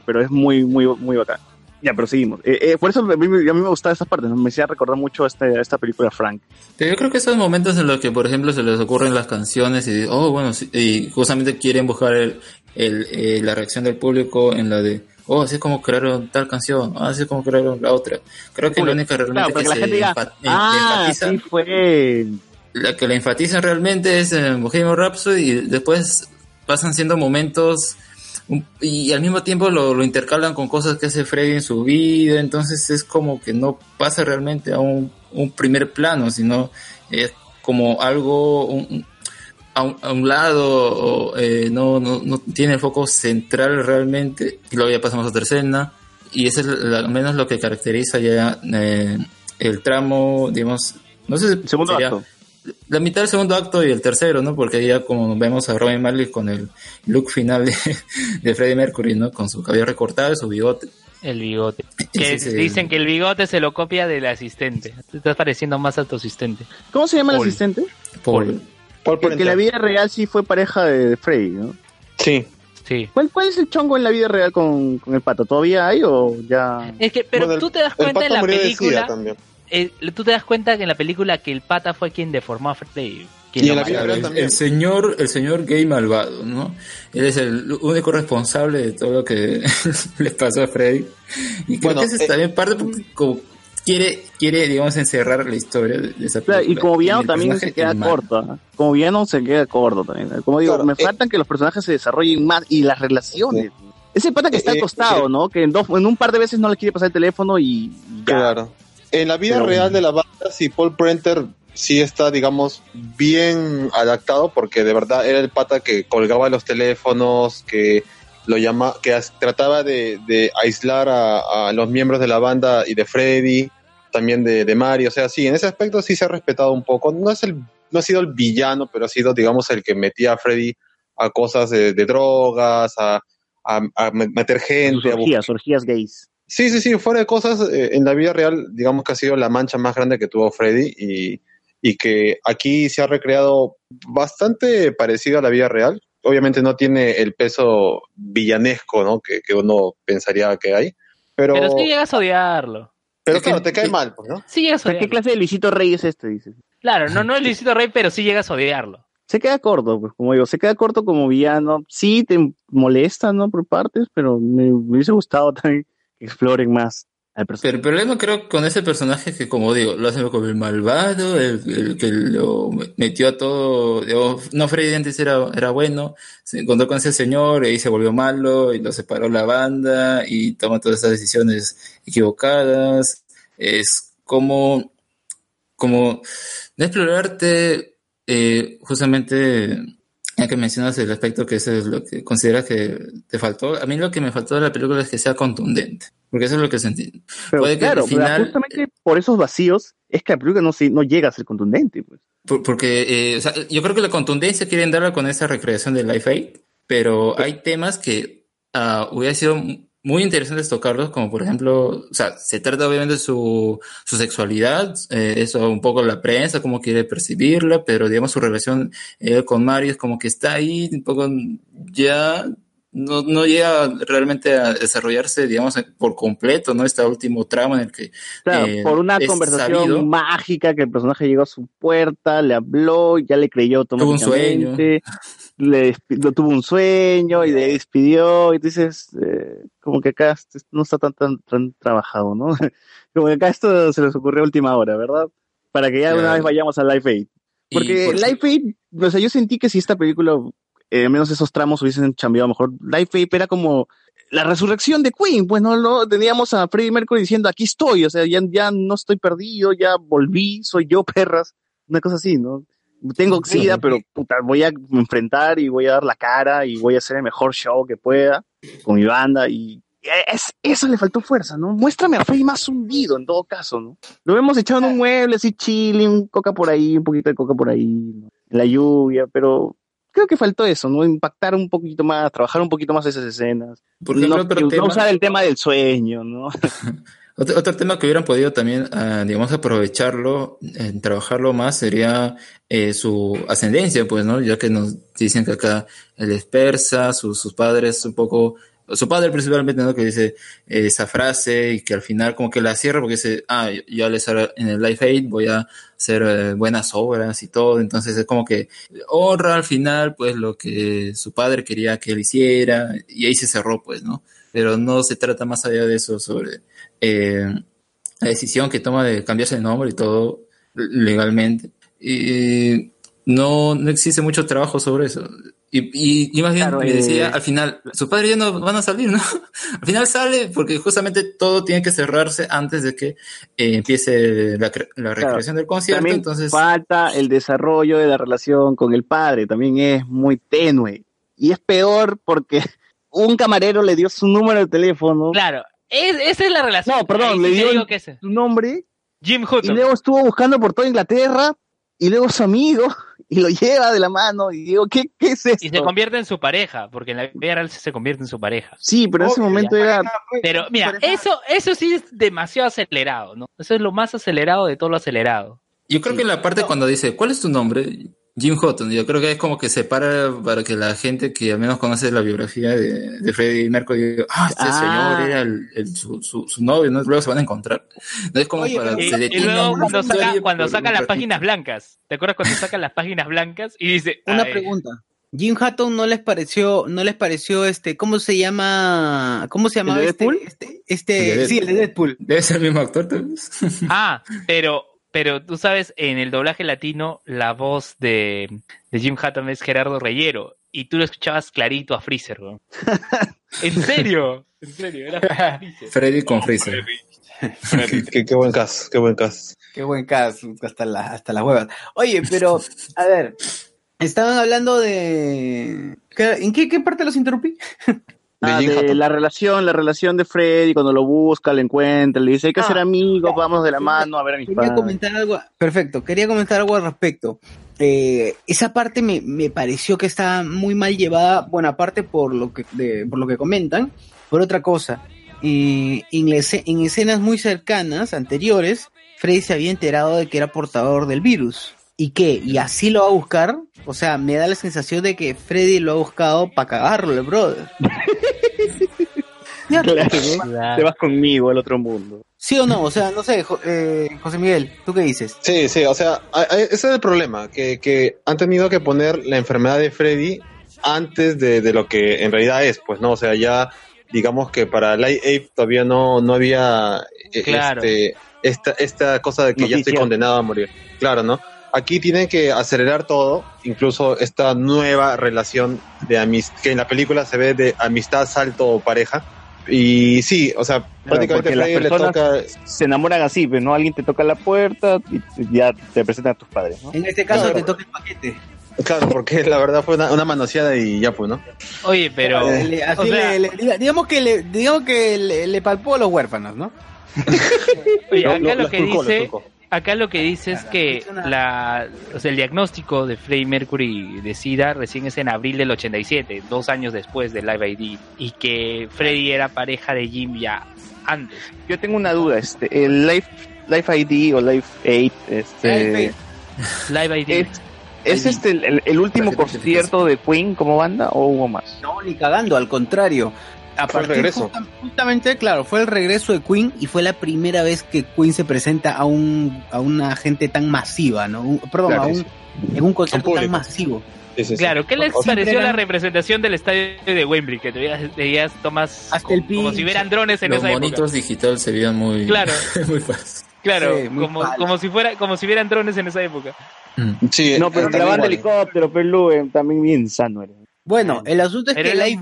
pero es muy, muy, muy bacán. Ya, pero seguimos. Eh, eh, por eso a mí, a mí me gustaba esta parte, ¿no? me hacía recordar mucho este, esta película Frank. Yo creo que esos momentos en los que, por ejemplo, se les ocurren las canciones y, oh, bueno, y justamente quieren buscar el, eh, la reacción del público en la de, oh, así es como crearon tal canción, ah, así es como crearon la otra. Creo que la única realmente Claro, que la se gente diga, enfa- en- ah, enfatiza, sí fue... la que la enfatizan realmente es en Bohemian Rhapsody y después pasan siendo momentos y al mismo tiempo lo, lo intercalan con cosas que hace Freddy en su vida, entonces es como que no pasa realmente a un, un primer plano, sino es como algo un- a, un, a un lado, o, eh, no, no, no tiene el foco central realmente, y luego ya pasamos a otra escena, y eso es la- al menos lo que caracteriza ya eh, el tramo, digamos, no sé si Segundo sería- acto. la mitad del segundo acto y el tercero, ¿no? Porque ya como vemos a Robin Marley con el look final de, de Freddie Mercury, ¿no? Con su cabello recortado y su bigote. El bigote. Que dicen que el bigote se lo copia del asistente. Te estás pareciendo más a tu asistente. ¿Cómo se llama el asistente? Paul. Paul Que, que en la vida real sí fue pareja de Freddy, ¿no? Sí. Sí. ¿Cuál, ¿Cuál es el chongo en la vida real con, con el pato? ¿Todavía hay o ya...? Es que, pero Bueno, tú te das cuenta en la película. eh, tú te das cuenta que en la película que el pata fue quien deformó a Freddy. quien Y lo en la mató. vida real el, también. el señor, el señor gay malvado, ¿no? Él es el único responsable de todo lo que le pasó a Freddy. Y creo Bueno, que es eh, también parte porque como quiere, quiere, digamos, encerrar la historia de, esa Claro, y película. como villano también se queda corto. Como villano se queda corto también. Como digo, Claro, me eh, faltan que los personajes se desarrollen más y las relaciones. Ese pata que está Eh, al costado, eh, ¿no? Que en, dos, en un par de veces no le quiere pasar el teléfono y ya. Claro. En la vida Pero- real de la banda, sí, Paul Prenter sí está, digamos, bien adaptado porque de verdad era el pata que colgaba los teléfonos, que lo llama, que as- trataba de, de aislar a, a los miembros de la banda y de Freddy, también de, de Mario. O sea, sí, en ese aspecto sí se ha respetado un poco. No es el, no ha sido el villano, pero ha sido, digamos, el que metía a Freddy a cosas de, de drogas, a, a, a meter gente, orgías, orgías gays. Sí, sí, sí, fuera de cosas, eh, en la vida real, digamos que ha sido la mancha más grande que tuvo Freddy y, y que aquí se ha recreado bastante parecido a la vida real. Obviamente no tiene el peso villanesco, ¿no? Que, que uno pensaría que hay, pero, Pero sí llegas a odiarlo. pero claro, te cae mal, pues, ¿no? Sí llegas a O sea, ¿Qué odiarlo. clase de Luisito Rey es este? Dices. Claro, no, no es Luisito Rey, pero sí llegas a odiarlo. Se queda corto, pues como digo, se queda corto como villano. Sí, te molesta, ¿no? Por partes, pero me, me hubiese gustado también que exploren más Pero el problema creo con ese personaje que, como digo, lo hacen como el malvado, el, que lo metió a todo. digamos, no, Freddy antes era, era bueno, se encontró con ese señor y se volvió malo y lo separó la banda y toma todas esas decisiones equivocadas. Es como, como de explorarte, eh, justamente, ya que mencionas el aspecto que eso es lo que consideras que te faltó, a mí lo que me faltó de la película es que sea contundente, porque eso es lo que sentí. Pero Puede que claro, al pero final, justamente por esos vacíos es que la película no, se, no llega a ser contundente. Pues. por- porque eh, o sea, yo creo que la contundencia quieren darla con esa recreación de Life Aid, pero hay temas que ah, hubiera sido muy interesantes tocarlos, como por ejemplo, o sea, se trata obviamente de su, su sexualidad, eh, eso un poco la prensa, cómo quiere percibirla, pero digamos su relación eh, con Mario es como que está ahí, un poco ya no, no llega realmente a desarrollarse, digamos, por completo, ¿no? Este último tramo en el que... Claro, eh, por una conversación sabido- mágica que el personaje llegó a su puerta, le habló, ya le creyó Tuvo un sueño. automáticamente, le tuvo un sueño y le despidió y dices, eh, como que acá este- no está tan, tan, tan trabajado, ¿no? como que acá esto se les ocurrió a última hora, ¿verdad? Para que ya de una Claro. vez vayamos a Life Aid. Porque por- Life Aid, o sea, yo sentí que si esta película, eh, menos esos tramos hubiesen cambiado mejor, Life Aid era como la resurrección de Queen, pues no, no, teníamos a Freddie Mercury diciendo, aquí estoy, o sea, ya, ya no estoy perdido, ya volví, soy yo, perras, una cosa así, ¿no? Tengo Sí. sida, pero puta, voy a enfrentar y voy a dar la cara y voy a hacer el mejor show que pueda con mi banda y es, eso le faltó fuerza, ¿no? Muéstrame a Freddie más hundido en todo caso, ¿no? Lo hemos echado en un mueble así chilling, un coca por ahí, un poquito de coca por ahí, ¿no? en la lluvia, pero creo que faltó eso, ¿no? Impactar un poquito más, trabajar un poquito más esas escenas. Por ejemplo, no, otro tema- usar el tema del sueño, ¿no? Otro, otro tema que hubieran podido también, ah, digamos, aprovecharlo, en trabajarlo más, sería eh, su ascendencia, pues, ¿no? Ya que nos dicen que acá él es persa, su- sus padres un poco, su padre principalmente, ¿no? Que dice eh, esa frase y que al final como que la cierra porque dice, ah, yo estar en el Life Aid voy a hacer eh, buenas obras y todo, entonces es como que honra al final, pues, lo que su padre quería que él hiciera y ahí se cerró, pues, ¿no? Pero no se trata más allá de eso sobre eh, la decisión que toma de cambiarse el nombre y todo legalmente. Y no, no existe mucho trabajo sobre eso. Y, y, y más bien Claro, me decía, eh, al final, sus padres ya no van a salir, ¿no? al final sale porque justamente todo tiene que cerrarse antes de que eh, empiece la, cre- la recreación del concierto. También Entonces, falta el desarrollo de la relación con el padre, también es muy tenue. Y es peor porque un camarero le dio su número de teléfono. Claro, es- esa es la relación. No, perdón, Ahí le dio el- que su nombre Jim y Hutton. luego estuvo buscando por toda Inglaterra y luego su amigo y lo lleva de la mano y digo, ¿qué, qué es esto? Y se convierte en su pareja, porque en la vida real se convierte en su pareja. Sí, pero en ese momento ya. era... Pero mira, eso, eso sí es demasiado acelerado, ¿no? Eso es lo más acelerado de todo lo acelerado. yo creo que en la parte cuando dice, ¿cuál es tu nombre? Jim Hutton, yo creo que es como que se para para que la gente que al menos conoce la biografía de, de Freddie Mercury diga, ah, este Ah. señor era el, el- su, su, su novio, ¿no? luego se van a encontrar. No es como Oye, para Y, se y luego cuando saca, cuando saca las páginas blancas, ¿te acuerdas cuando saca las páginas blancas y dice, Una "Ay, pregunta. Jim Hutton no les pareció, no les pareció este, ¿cómo se llama? ¿Cómo se llamaba de este? Deadpool? Este, este, El de sí, el de Deadpool. Debe ser el mismo actor, tal vez. Ah, pero, pero tú sabes, en el doblaje latino, la voz de, de Jim Hutton es Gerardo Reyero. Y tú lo escuchabas clarito a Freezer, weón. ¿En serio? En serio, era Freezer. Freddy con Freezer. Qué, qué- qué buen caso, qué buen caso. Qué buen caso, hasta, la, hasta las huevas. Oye, pero, a ver, estaban hablando de... ¿qué- ¿En qué, qué parte los interrumpí? Ah, de la relación, la relación de Freddy, cuando lo busca, lo encuentra, le dice hay que Ah, ser amigos, ya. vamos de la mano a ver a mis Quería padres. comentar algo, perfecto, quería comentar algo al respecto. Eh, esa parte me, me pareció que está muy mal llevada, bueno, aparte por lo que, de- por lo que comentan, por otra cosa. y en, en escenas muy cercanas, anteriores, Freddy se había enterado de que era portador del virus. ¿Y qué? ¿Y así lo va a buscar? O sea, me da la sensación de que Freddy lo ha buscado para cagarlo, el brother. Claro, ¿no? Te vas conmigo al otro mundo. ¿Sí o no? O sea, no sé, Jo- eh, José Miguel, ¿tú qué dices? Sí, sí, o sea, ese es el problema, que, que han tenido que poner la enfermedad de Freddy antes de, de lo que en realidad es, pues, ¿no? O sea, ya digamos que para Light Ape todavía no, no había eh, Claro. este, esta, esta cosa de que ya estoy condenado a morir. Claro, ¿no? Aquí tienen que acelerar todo, incluso esta nueva relación de amistad, que en la película se ve de amistad, salto o pareja. Y sí, o sea, prácticamente las Freddy le toca se enamoran así, pues, ¿no? Alguien te toca la puerta y ya te presentan a tus padres, ¿no? En este caso Claro. te toca el paquete. Claro, porque la verdad fue una, una manoseada y ya fue, ¿no? Oye, pero. Le- le- así o sea, le- le- diga- digamos que le, digamos que le, le palpó a los huérfanos, ¿no? Oye, Lo- acá lo- lo, lo que dice. Acá lo que dice es que la, o sea, el diagnóstico de Freddie Mercury de SIDA recién es en abril del 87, dos años después del Live ID, y que Freddie era pareja de Jim ya antes. Yo tengo una duda, este, el Life, Life ID o Life 8, este, Live ID. es, ¿es este el último concierto de Queen como banda o hubo más? No, ni cagando, al contrario. A Fue partir regreso. justa- justamente, claro, fue el regreso de Queen y fue la primera vez que Queen se presenta a un a una gente tan masiva, ¿no? Un- perdón, Claro, a un, en un concierto tan masivo. Sí, sí, sí. Claro, ¿qué les pareció la representación del estadio de Wembley? Que te veías, veías tomas Hasta el como, como si hubieran drones en Los esa época. monitos digital se veían muy, Claro. muy falsos. Claro, Sí, muy como, como si fuera, como si hubieran drones en esa época. Sí, No, pero banda igual. helicóptero, pero eh, también bien sano era. Bueno, el asunto es que Aid,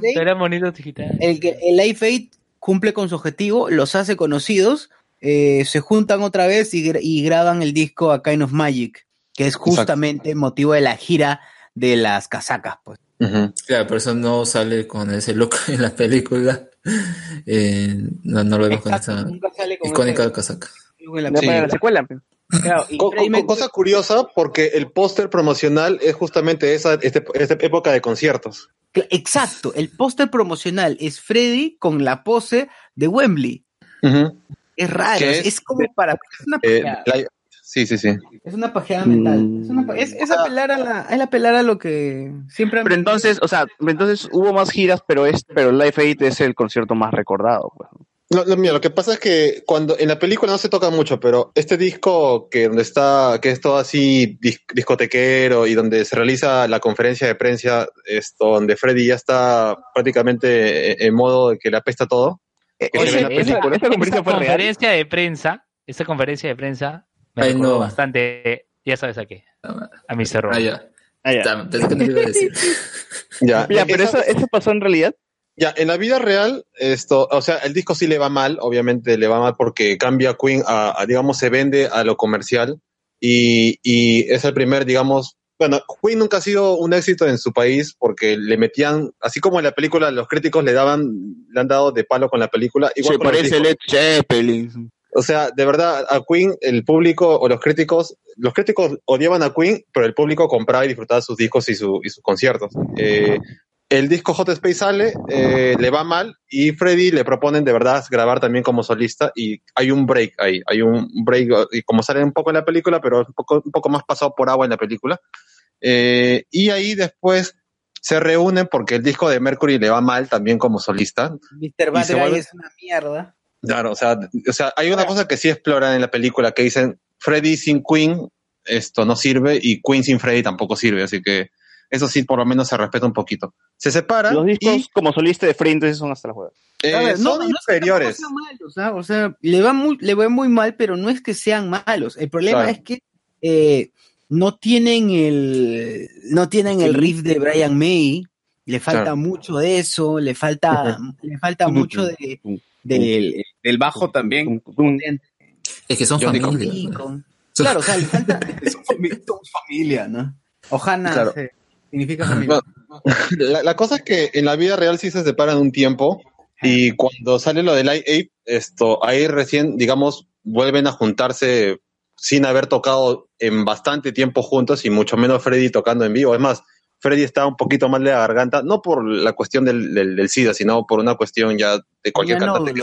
el, que- el Live Aid cumple con su objetivo, los hace conocidos, eh, se juntan otra vez y, gra- y graban el disco A Kind of Magic, que es justamente motivo de la gira de las casacas, pues. Ujú. Claro, por eso no sale con ese look en la película. Eh, no, no lo vemos con Exacto, esa con icónica ese- casaca. con la- Sí. la secuela. Claro, y Co- Freddie co- Mercury- cosa curiosa, porque el póster promocional es justamente esa este- esta época de conciertos. Exacto, el póster promocional es Freddy con la pose de Wembley. Es raro, ¿Qué es, como para. Es una Eh, la- sí, sí, sí. es una pajeada mental. Mm. Es, una es, es apelar a la, es apelar a lo que siempre han Pero entonces, o sea, entonces hubo más giras, pero es, pero Life 8 es el concierto más recordado, pues. No, no, mira, lo que pasa es que cuando en la película no se toca mucho, pero este disco que donde está, que es todo así dis- discotequero y donde se realiza la conferencia de prensa, esto, donde Freddy ya está prácticamente en- modo de que le apesta todo. que se ve Oye, en la esa, película. esa conferencia esa fue real. conferencia de prensa, esa conferencia de prensa me Ay, no. bastante, ya sabes a qué, a Mr. Ah, Robot. ya. Ah, ya. Ta- Pensé que no lo iba a decir. Ya, pero eso, eso pasó en realidad. Ya, en la vida real, esto, o sea, el disco sí le va mal, obviamente le va mal porque cambia Queen a, a, digamos, se vende a lo comercial y, y es el primer, digamos, bueno, Queen nunca ha sido un éxito en su país porque le metían, así como en la película, los críticos le daban, le han dado de palo con la película, igual Se con parece. Led Zeppelin. O sea, de verdad, a Queen, el público o los críticos, los críticos odiaban a Queen, pero el público compraba y disfrutaba sus discos y, su, y sus conciertos. Eh, el disco Hot Space sale, eh, le va mal y Freddy le proponen de verdad grabar también como solista y hay un break ahí, hay un break, y como sale un poco en la película, pero un poco, un poco más pasado por agua en la película. Eh, y ahí después se reúnen porque el disco de Mercury le va mal también como solista. Mr. Bad y se Guy vuelve- es una mierda. Claro, o sea, o sea, hay una cosa que sí exploran en la película que dicen Freddy sin Queen esto no sirve y Queen sin Freddy tampoco sirve, así que eso sí por lo menos se respeta un poquito. Se separan Los discos y como solista de Free entonces son hasta la juega. eh, ver, no, son no inferiores. O sea, le va muy, le va muy mal, pero no es que sean malos. El problema Claro. es que eh, no tienen el, no tienen el riff de Brian May. Le falta Claro. mucho de eso, le falta, le falta mucho de, del, del bajo también. Es que son familia. Claro, o sea, le falta, son familia, ¿no? Ojana Claro. se- significa familia. La, la cosa es que en la vida real sí se separan un tiempo y cuando sale lo del Light Ape, esto, ahí recién, digamos, vuelven a juntarse sin haber tocado en bastante tiempo juntos y mucho menos Freddy tocando en vivo. Es más, Freddy está un poquito mal de la garganta, no por la cuestión del, del, del SIDA, sino por una cuestión ya de cualquier cantante que.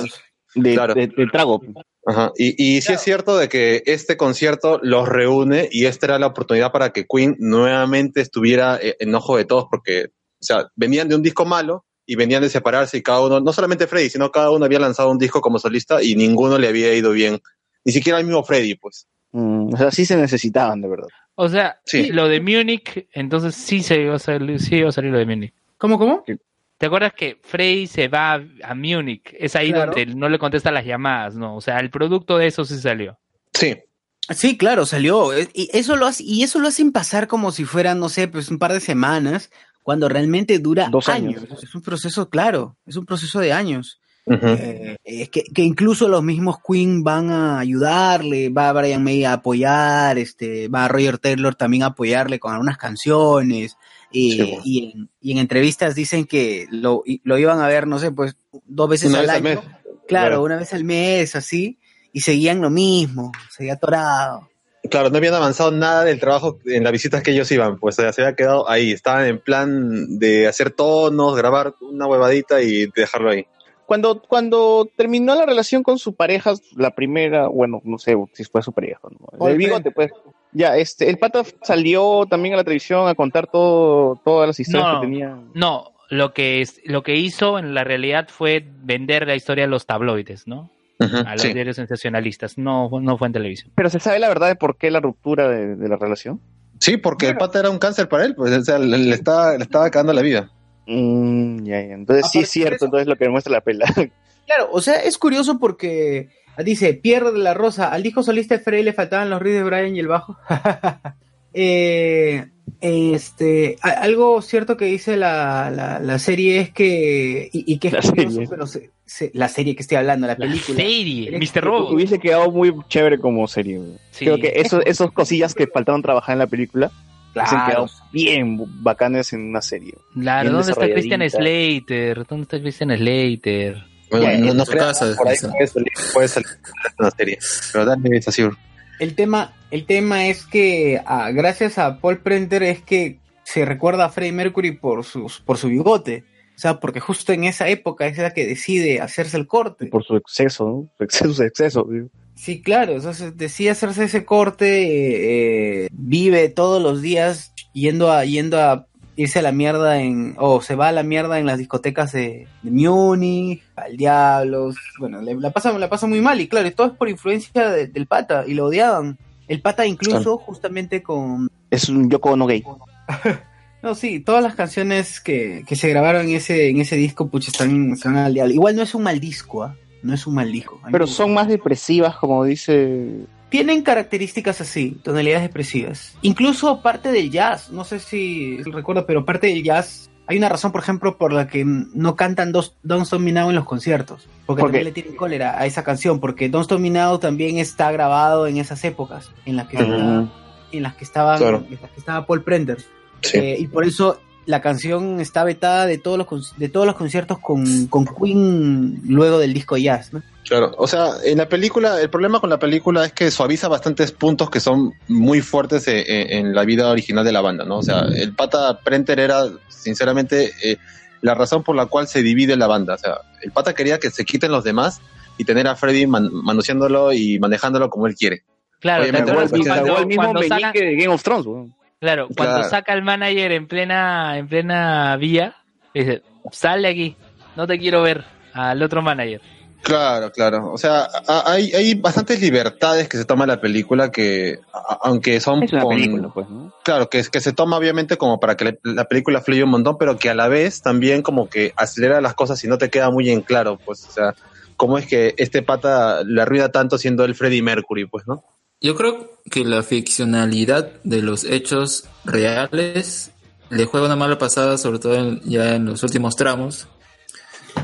De, Claro. de- del trago. Ajá. Y, y sí es cierto de que este concierto los reúne y esta era la oportunidad para que Queen nuevamente estuviera eh, en ojo de todos porque, o sea, venían de un disco malo y venían de separarse y cada uno, no solamente Freddy, sino cada uno había lanzado un disco como solista y ninguno le había ido bien. Ni siquiera el mismo Freddy, pues. Mm, o sea, sí se necesitaban, de verdad. O sea, Sí. lo de Múnich, entonces sí se iba a salir, sí iba a salir lo de Múnich. ¿Cómo, cómo? ¿Te acuerdas que Frey se va a, a Múnich? Es ahí Claro. donde no le contesta las llamadas, ¿no? O sea, el producto de eso sí salió. Sí. Sí, claro, salió. Eh, Y eso lo hace, y eso lo hacen pasar como si fueran, no sé, pues un par de semanas, cuando realmente dura Dos años. años. Es un proceso, claro, es un proceso de años. Eh, es que, que incluso los mismos Queen van a ayudarle, va Brian May a apoyar, este, va Roger Taylor también a apoyarle con algunas canciones. Y, Sí, bueno. y, en, y en entrevistas dicen que lo, lo iban a ver, no sé, pues dos veces Una al vez al año. mes. Claro, Claro. una vez al mes, así, y seguían lo mismo, seguía atorado. Claro, no habían avanzado nada del trabajo en las visitas que ellos iban, pues se había quedado ahí, estaban en plan de hacer tonos, grabar una huevadita y dejarlo ahí. Cuando, cuando terminó la relación con su pareja, la primera, bueno, no sé si fue su pareja, ¿no? El bigote, pues. Ya, este, el pata salió también a la televisión a contar todo, todas las historias No. que tenía. No, lo que, es, lo que hizo en la realidad fue vender la historia a los tabloides, ¿no? A los sí. diarios sensacionalistas. No, no fue en televisión. Pero se sabe la verdad de por qué la ruptura de, de la relación. Sí, porque el pata era un cáncer para él, pues o sea, le, le estaba, le estaba cagando la vida. Mm, ya, ya. Entonces sí es cierto, eso- entonces lo que demuestra la pela. Claro, o sea, es curioso porque dice Pierre de la Rosa, al disco solista de Frey le faltaban los riffs de Brian y el bajo. Eh, este, a- algo cierto que dice la, la, la serie es que, y, y que es La curioso, serie. pero se- se- la serie que estoy hablando, la película. serie, Mr. Robot. Hubiese quedado muy chévere como serie. Sí. Creo que eso, esos cosillas que faltaban trabajar en la película hubiesen Claro. quedado bien bacanes en una serie. Claro, ¿dónde está Christian. Slater? ¿Dónde está Christian Slater? Bueno, Ya, no, en no su creas, casa, por ahí puede salir, puede salir una serie. Pero dale, es así. El tema, el tema es que ah, gracias a Paul Prenter es que se recuerda a Freddie Mercury por sus, por su bigote. O sea, porque justo en esa época es la que decide hacerse el corte. Por su exceso, ¿no? Su exceso, exceso. güey. Sí, claro, entonces decide hacerse ese corte, eh, eh, vive todos los días yendo a, yendo a irse a la mierda en, o se va a la mierda en las discotecas de, de Múnich, al Diablos, bueno, le- la pasa, la pasa muy mal y claro, y todo es por influencia de- del pata y lo odiaban. El pata incluso justamente con, Es un Yoko Ono gay. no, sí, todas las canciones que, que se grabaron en ese, en ese disco, pucha, están, están al diablo. Igual no es un mal disco, ¿ah? No es un mal disco. Pero son más depresivas, como dice. Tienen características así, tonalidades depresivas. Incluso parte del jazz, no sé si recuerdo, pero parte del jazz, hay una razón, por ejemplo, por la que no cantan dos, Don't Stop Me Now en los conciertos. Porque ¿Por también le tienen cólera a esa canción, porque Don't Stop Me Now también está grabado en esas épocas, en las que, está- en las que, estaban, Claro. en las que estaba Paul Prender. Sí. Eh, y por eso la canción está vetada de todos los, de todos los conciertos con, con Queen luego del disco jazz, ¿no? Claro, o sea, en la película, el problema con la película es que suaviza bastantes puntos que son muy fuertes eh, eh, en, la vida original de la banda, ¿no? O sea, el pata Prenter era, sinceramente, eh, la razón por la cual se divide la banda. O sea, el pata quería que se quiten los demás y tener a Freddy man- manoseándolo y manejándolo como él quiere. Claro, Oye, ¿te me acuerdas acuerdo que que cuando, el mismo cuando meñique sacan- de Game of Thrones. güey. claro, cuando Claro. saca al manager en plena, en plena vía, dice, sal de aquí, no te quiero ver al otro manager. Claro, claro. O sea, hay, hay bastantes libertades que se toma la película que, aunque son Es una con- película, pues, ¿no? Claro, que, es- que se toma obviamente como para que la, la película fluya un montón, pero que a la vez también como que acelera las cosas y no te queda muy en claro, pues, o sea, cómo es que este pata le arruina tanto siendo el Freddie Mercury, pues, ¿no? Yo creo que la ficcionalidad de los hechos reales le juega una mala pasada, sobre todo en- ya en los últimos tramos,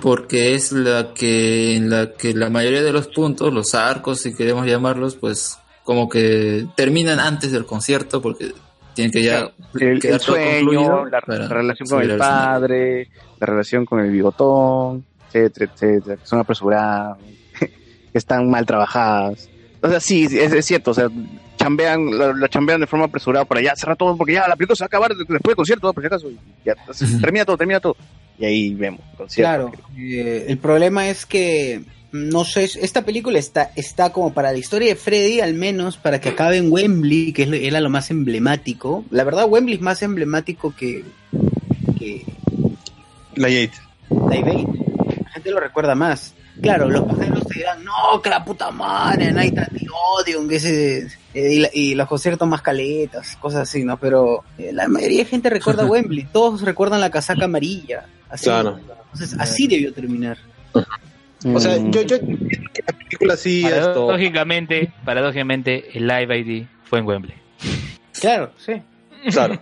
porque es la que en la que la mayoría de los puntos, los arcos, si queremos llamarlos, pues como que terminan antes del concierto, porque tienen que ya El, quedar el todo sueño, la, relación con el padre, la relación con el bigotón, etcétera, etcétera, que son apresuradas, que están mal trabajadas. O sea, sí, es, es cierto, o sea, chambean, la, la chambean de forma apresurada para ya cerrar todo, porque ya la película se va a acabar después del concierto, por si acaso, y ya, termina todo, termina todo. Y ahí vemos el concierto. Claro, eh, el problema es que no sé, esta película está, está como para la historia de Freddy, al menos para que acabe en Wembley, que es lo- era lo más emblemático. La verdad, Wembley es más emblemático que, que La Yate. Live Aid. La gente lo recuerda más. Claro, los pajeros te dirán, no, que la puta madre, Night at the Odeon, que ese, eh, y, la- y los conciertos más caletas, cosas así, ¿no? Pero eh, la mayoría de gente recuerda Wembley, todos recuerdan la casaca amarilla. Así, Claro. Entonces, así debió terminar. O sea, yo, yo que la película sí esto. Paradójicamente, paradójicamente, el Live ID fue en Wembley. Claro, sí. Claro.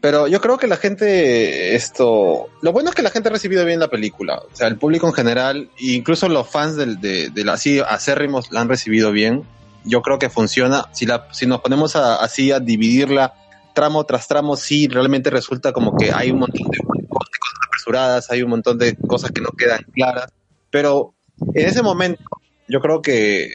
Pero yo creo que la gente, esto, lo bueno es que la gente ha recibido bien la película. O sea, el público en general, incluso los fans del, de, de la así acérrimos la han recibido bien. Yo creo que funciona. Si la, si nos ponemos a- así a dividirla tramo tras tramo, sí, realmente resulta como que hay un montón de cosas apresuradas, hay un montón de cosas que no quedan claras. Pero en ese momento, yo creo que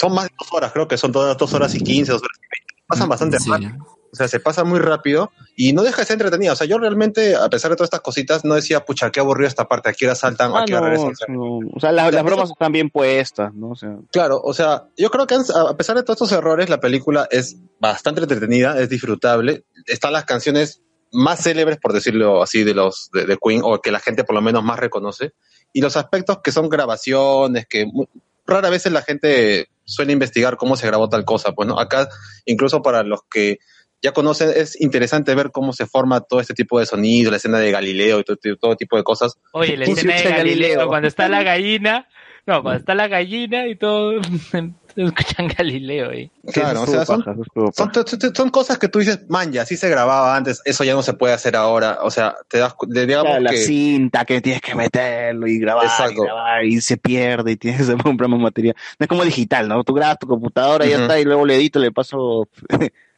son más de dos horas, creo que son todas dos horas y quince, dos horas y veinte. Pasan bastante rápido. O sea, se pasa muy rápido y no deja de ser entretenida. O sea, yo realmente, a pesar de todas estas cositas, no decía, pucha, qué aburrido esta parte, aquí ahora saltan, Ah, aquí no, regresan. O sea, no. O sea, la- las bromas están bien puestas, ¿no? O sea, Claro, o sea, yo creo que a pesar de todos estos errores, la película es bastante entretenida, es disfrutable. Están las canciones más célebres, por decirlo así, de los de, de Queen, o que la gente por lo menos más reconoce. Y los aspectos que son grabaciones, que mu- rara vez la gente suele investigar cómo se grabó tal cosa. Pues, ¿no? Acá, incluso para los que ya conocen, es interesante ver cómo se forma todo este tipo de sonido, la escena de Galileo y todo, todo tipo de cosas. Oye, la escena de Galileo, Galileo. cuando está la gallina, no, cuando está la gallina y todo, escuchan Galileo ahí. Claro, o sea, son, son, son- son cosas que tú dices, man, ya así se grababa antes, eso ya no se puede hacer ahora. O sea, te das, digamos Claro, la que. cinta que tienes que meterlo y grabar, y grabar y se pierde y tienes que comprar más material. No es como digital, ¿no? Tú grabas tu computadora y ya está y luego le edito, le paso...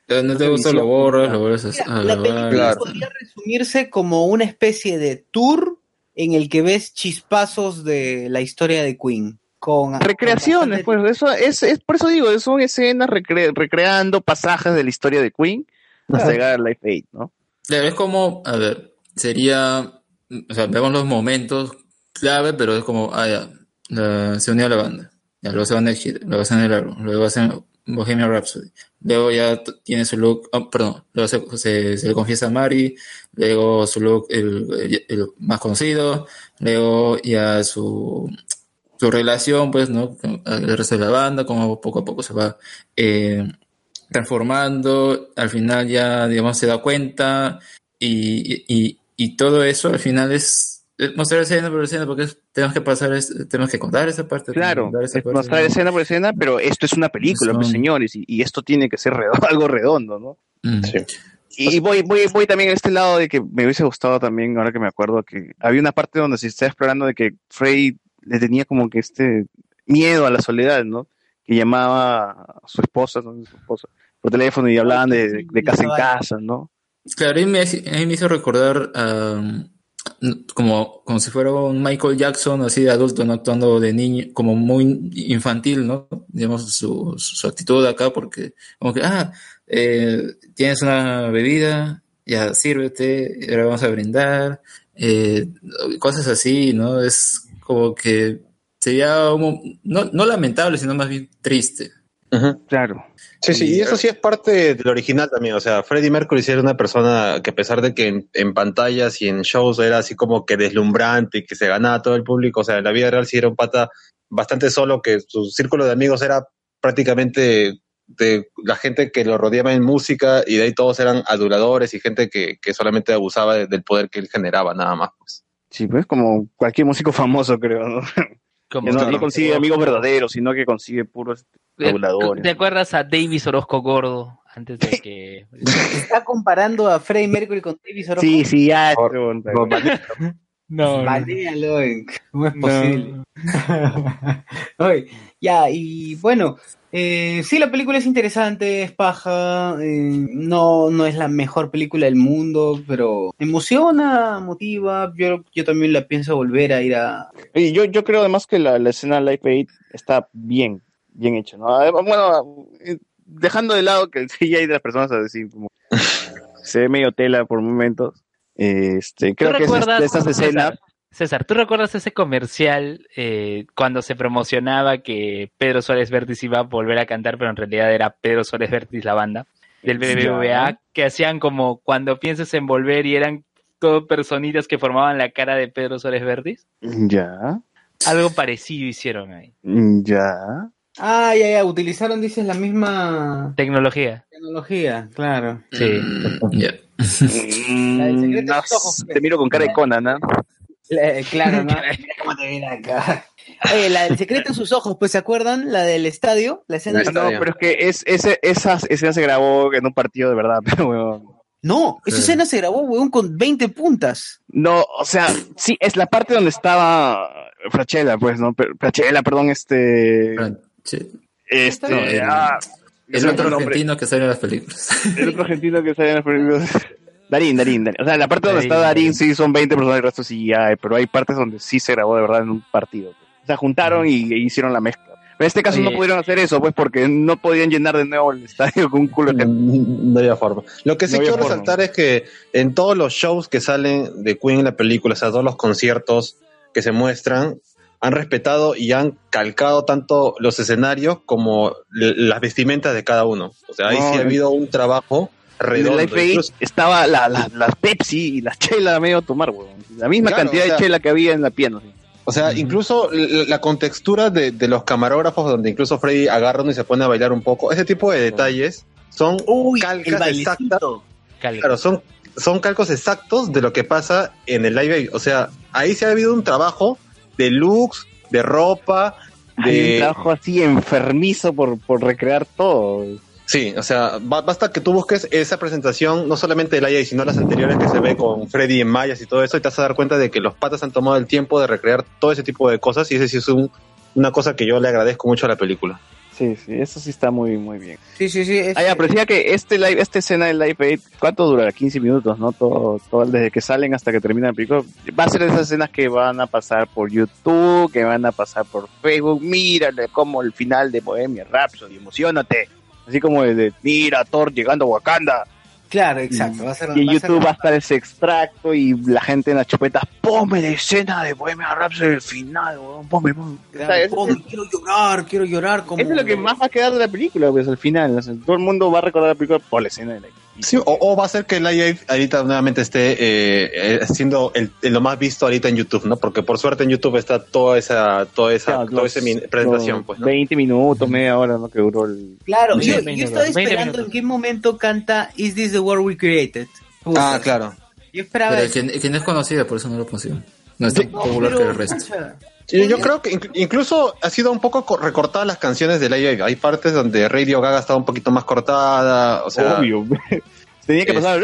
No te gusta, lo borras, lo vuelves a, a La película podría resumirse como una especie de tour en el que ves chispazos de la historia de Queen. Con, Recreaciones, pues, eso es, es por eso digo, son escenas recre- recreando pasajes de la historia de Queen hasta llegar a Life Aid, ¿no? Claro, es como, a ver, sería, o sea, vemos los momentos clave, pero es como, ah, ya, la- se unió a la banda, ya, luego se van a Hit, luego hacen el álbum, luego hacen Bohemian Rhapsody, luego ya tiene su look, oh, perdón, luego se, le confiesa a Mari, luego su look, el, más conocido, luego ya su, su relación, pues, ¿no? Con el resto de la banda, como poco a poco se va eh, transformando, al final ya, digamos, se da cuenta y, y, y todo eso al final es mostrar escena por escena porque tenemos que pasar, es- tenemos que contar esa parte. Claro, esa es parte, mostrar ¿no? escena por escena, pero esto es una película, pues, Son- señores, y, y esto tiene que ser redondo, algo redondo, ¿no? Mm. Y voy, voy, voy también a este lado de que me hubiese gustado también, ahora que me acuerdo, que había una parte donde se está explorando de que Frey le tenía como que este miedo a la soledad, ¿no? Que llamaba a su esposa, ¿no? Su esposa por teléfono y hablaban de, de casa en casa, ¿no? Claro, ahí me, ahí me hizo recordar um, como, como si fuera un Michael Jackson así de adulto, ¿no? Actuando de niño, como muy infantil, ¿no? Digamos, su, su actitud acá, porque como que, ah, eh, tienes una bebida, ya sírvete, ahora vamos a brindar, eh, cosas así, ¿no? Es como que sería no, no lamentable, sino más bien triste. Claro. Sí, sí, y eso sí es parte del original también. O sea, Freddie Mercury sí era una persona que a pesar de que en, en pantallas y en shows era así como que deslumbrante y que se ganaba todo el público, o sea, en la vida real sí era un pata bastante solo, que su círculo de amigos era prácticamente de la gente que lo rodeaba en música y de ahí todos eran aduladores y gente que, que solamente abusaba de- del poder que él generaba, nada más. Pues. Sí, pues como cualquier músico famoso, creo, ¿no? Como Que no, consigue amigos verdaderos, sino que consigue puros reguladores. ¿Te acuerdas a Davis Orozco Gordo antes de que... Está comparando a Freddie Mercury con Davis Orozco. Sí, sí, ya. No, Banéalo, eh, ¿cómo es posible? Oye, ya, y bueno, eh, sí, la película es interesante, es paja, eh, no, no es la mejor película del mundo, pero emociona, motiva, yo, yo también la pienso volver a ir a... Y yo, yo creo además que la, la escena Life Aid está bien, bien hecha, ¿no? Ah, Bueno, eh, dejando de lado que el CGI de las personas a decir como se ve medio tela por momentos. Este, creo que recuerdas, de estas César, escenas César, ¿tú recuerdas ese comercial eh, cuando se promocionaba que Pedro Suárez Vértiz iba a volver a cantar, pero en realidad era Pedro Suárez Vértiz la banda del BBVA, que hacían como cuando pienses en volver y eran todo personitas que formaban la cara de Pedro Suárez Vértiz? Ya. Algo parecido hicieron ahí. Ya. Ah, ya, ya, utilizaron, dices, la misma Tecnología. tecnología, claro. Sí. Ya. La del secreto Mm, No ojos, te miro con cara de Conan, ¿no? La- claro, ¿no? Mira cómo te viene acá. Oye, la del secreto en sus ojos, pues, ¿se acuerdan? La del estadio, la escena del No, estadio. pero es que es, ese, esa escena se grabó en un partido de verdad, pero weón. No, esa escena se grabó, weón, con 20 puntas. No, o sea, sí, es la parte donde estaba Frachela, pues, ¿no? Frachela, perdón, este... Este... El- ah, El otro nombre. argentino que sale en las películas. El otro argentino que sale en las películas. Darín, Darín, Darín. O sea, la parte donde Darín, está Darín, Darín. sí son 20 personas, el resto sí hay, pero hay partes donde sí se grabó de verdad en un partido. O sea, juntaron y, e hicieron la mezcla. Pero en este caso Oye. no pudieron hacer eso, pues, porque no podían llenar de nuevo el estadio con un culo de gente. No había forma. Lo que sí No quiero forma. resaltar es que en todos los shows que salen de Queen en la película, o sea, todos los conciertos que se muestran, han respetado y han calcado tanto los escenarios como las vestimentas de cada uno. O sea, ahí No, sí ha en- habido un trabajo En redondo. el Live Aid Incluso- estaba la, la, la Pepsi y la chela a medio tomar, weón. La misma Claro, cantidad o sea- de chela que había en la piano. sí. O sea, incluso la, la contextura de, de los camarógrafos, donde incluso Freddy agarra uno y se pone a bailar un poco, ese tipo de detalles son calcas exactas. Claro, son, son calcos exactos de lo que pasa en el live. O sea, ahí se ha habido un trabajo de looks, de ropa, Hay un de... trabajo así enfermizo por, por recrear todo. Sí, o sea, ba- basta que tú busques esa presentación, no solamente del Aid, sino las anteriores que se ve con Freddy en mayas y todo eso, y te vas a dar cuenta de que los patas han tomado el tiempo de recrear todo ese tipo de cosas, y ese sí es un- una cosa que yo le agradezco mucho a la película. Sí, sí, eso sí está muy, muy bien. Sí, sí, sí. Ah, ya, pero decía que este live, esta escena del Live Aid, ¿cuánto dura? 15 minutos, ¿no? Todo, todo desde que salen hasta que termina la película. Va a ser esas escenas que van a pasar por YouTube, que van a pasar por Facebook. Mírale como el final de Bohemia Rhapsody, emocionate. Así como de, de, mira, Thor llegando a Wakanda. Claro, exacto. Va a ser, Y en va a ser- YouTube va a estar ese extracto y la gente en las chupetas, ponme la escena de Bohemia Rhapsody el final, weón, ponme, ponme. Claro, ponme, quiero llorar, quiero llorar. Como... Eso es lo que más va a quedar de la película, pues al final. o sea, todo el mundo va a recordar la película por la escena de la Sí, o, o va a ser que el Live ahorita nuevamente esté eh, eh, siendo el, el lo más visto ahorita en YouTube, ¿no? Porque por suerte en YouTube está toda esa, toda esa, Claro, toda los- esa presentación, pues, ¿no? 20 minutos, media hora, ¿no? Que duró el. Claro, Sí, yo, 20 yo estaba minutos, 20 esperando en qué momento canta Is This the World We Created. Ah, claro. Yo esperaba Pero eso. que, que no es conocida, por eso no lo pusieron. No es tan popular pero, que el resto. Sí, yo creo que inc- incluso ha sido un poco co- recortadas las canciones de Live Aid. Hay partes donde Radio Gaga estaba un poquito más cortada, o sea... Obvio. Tenía que Es- pasar.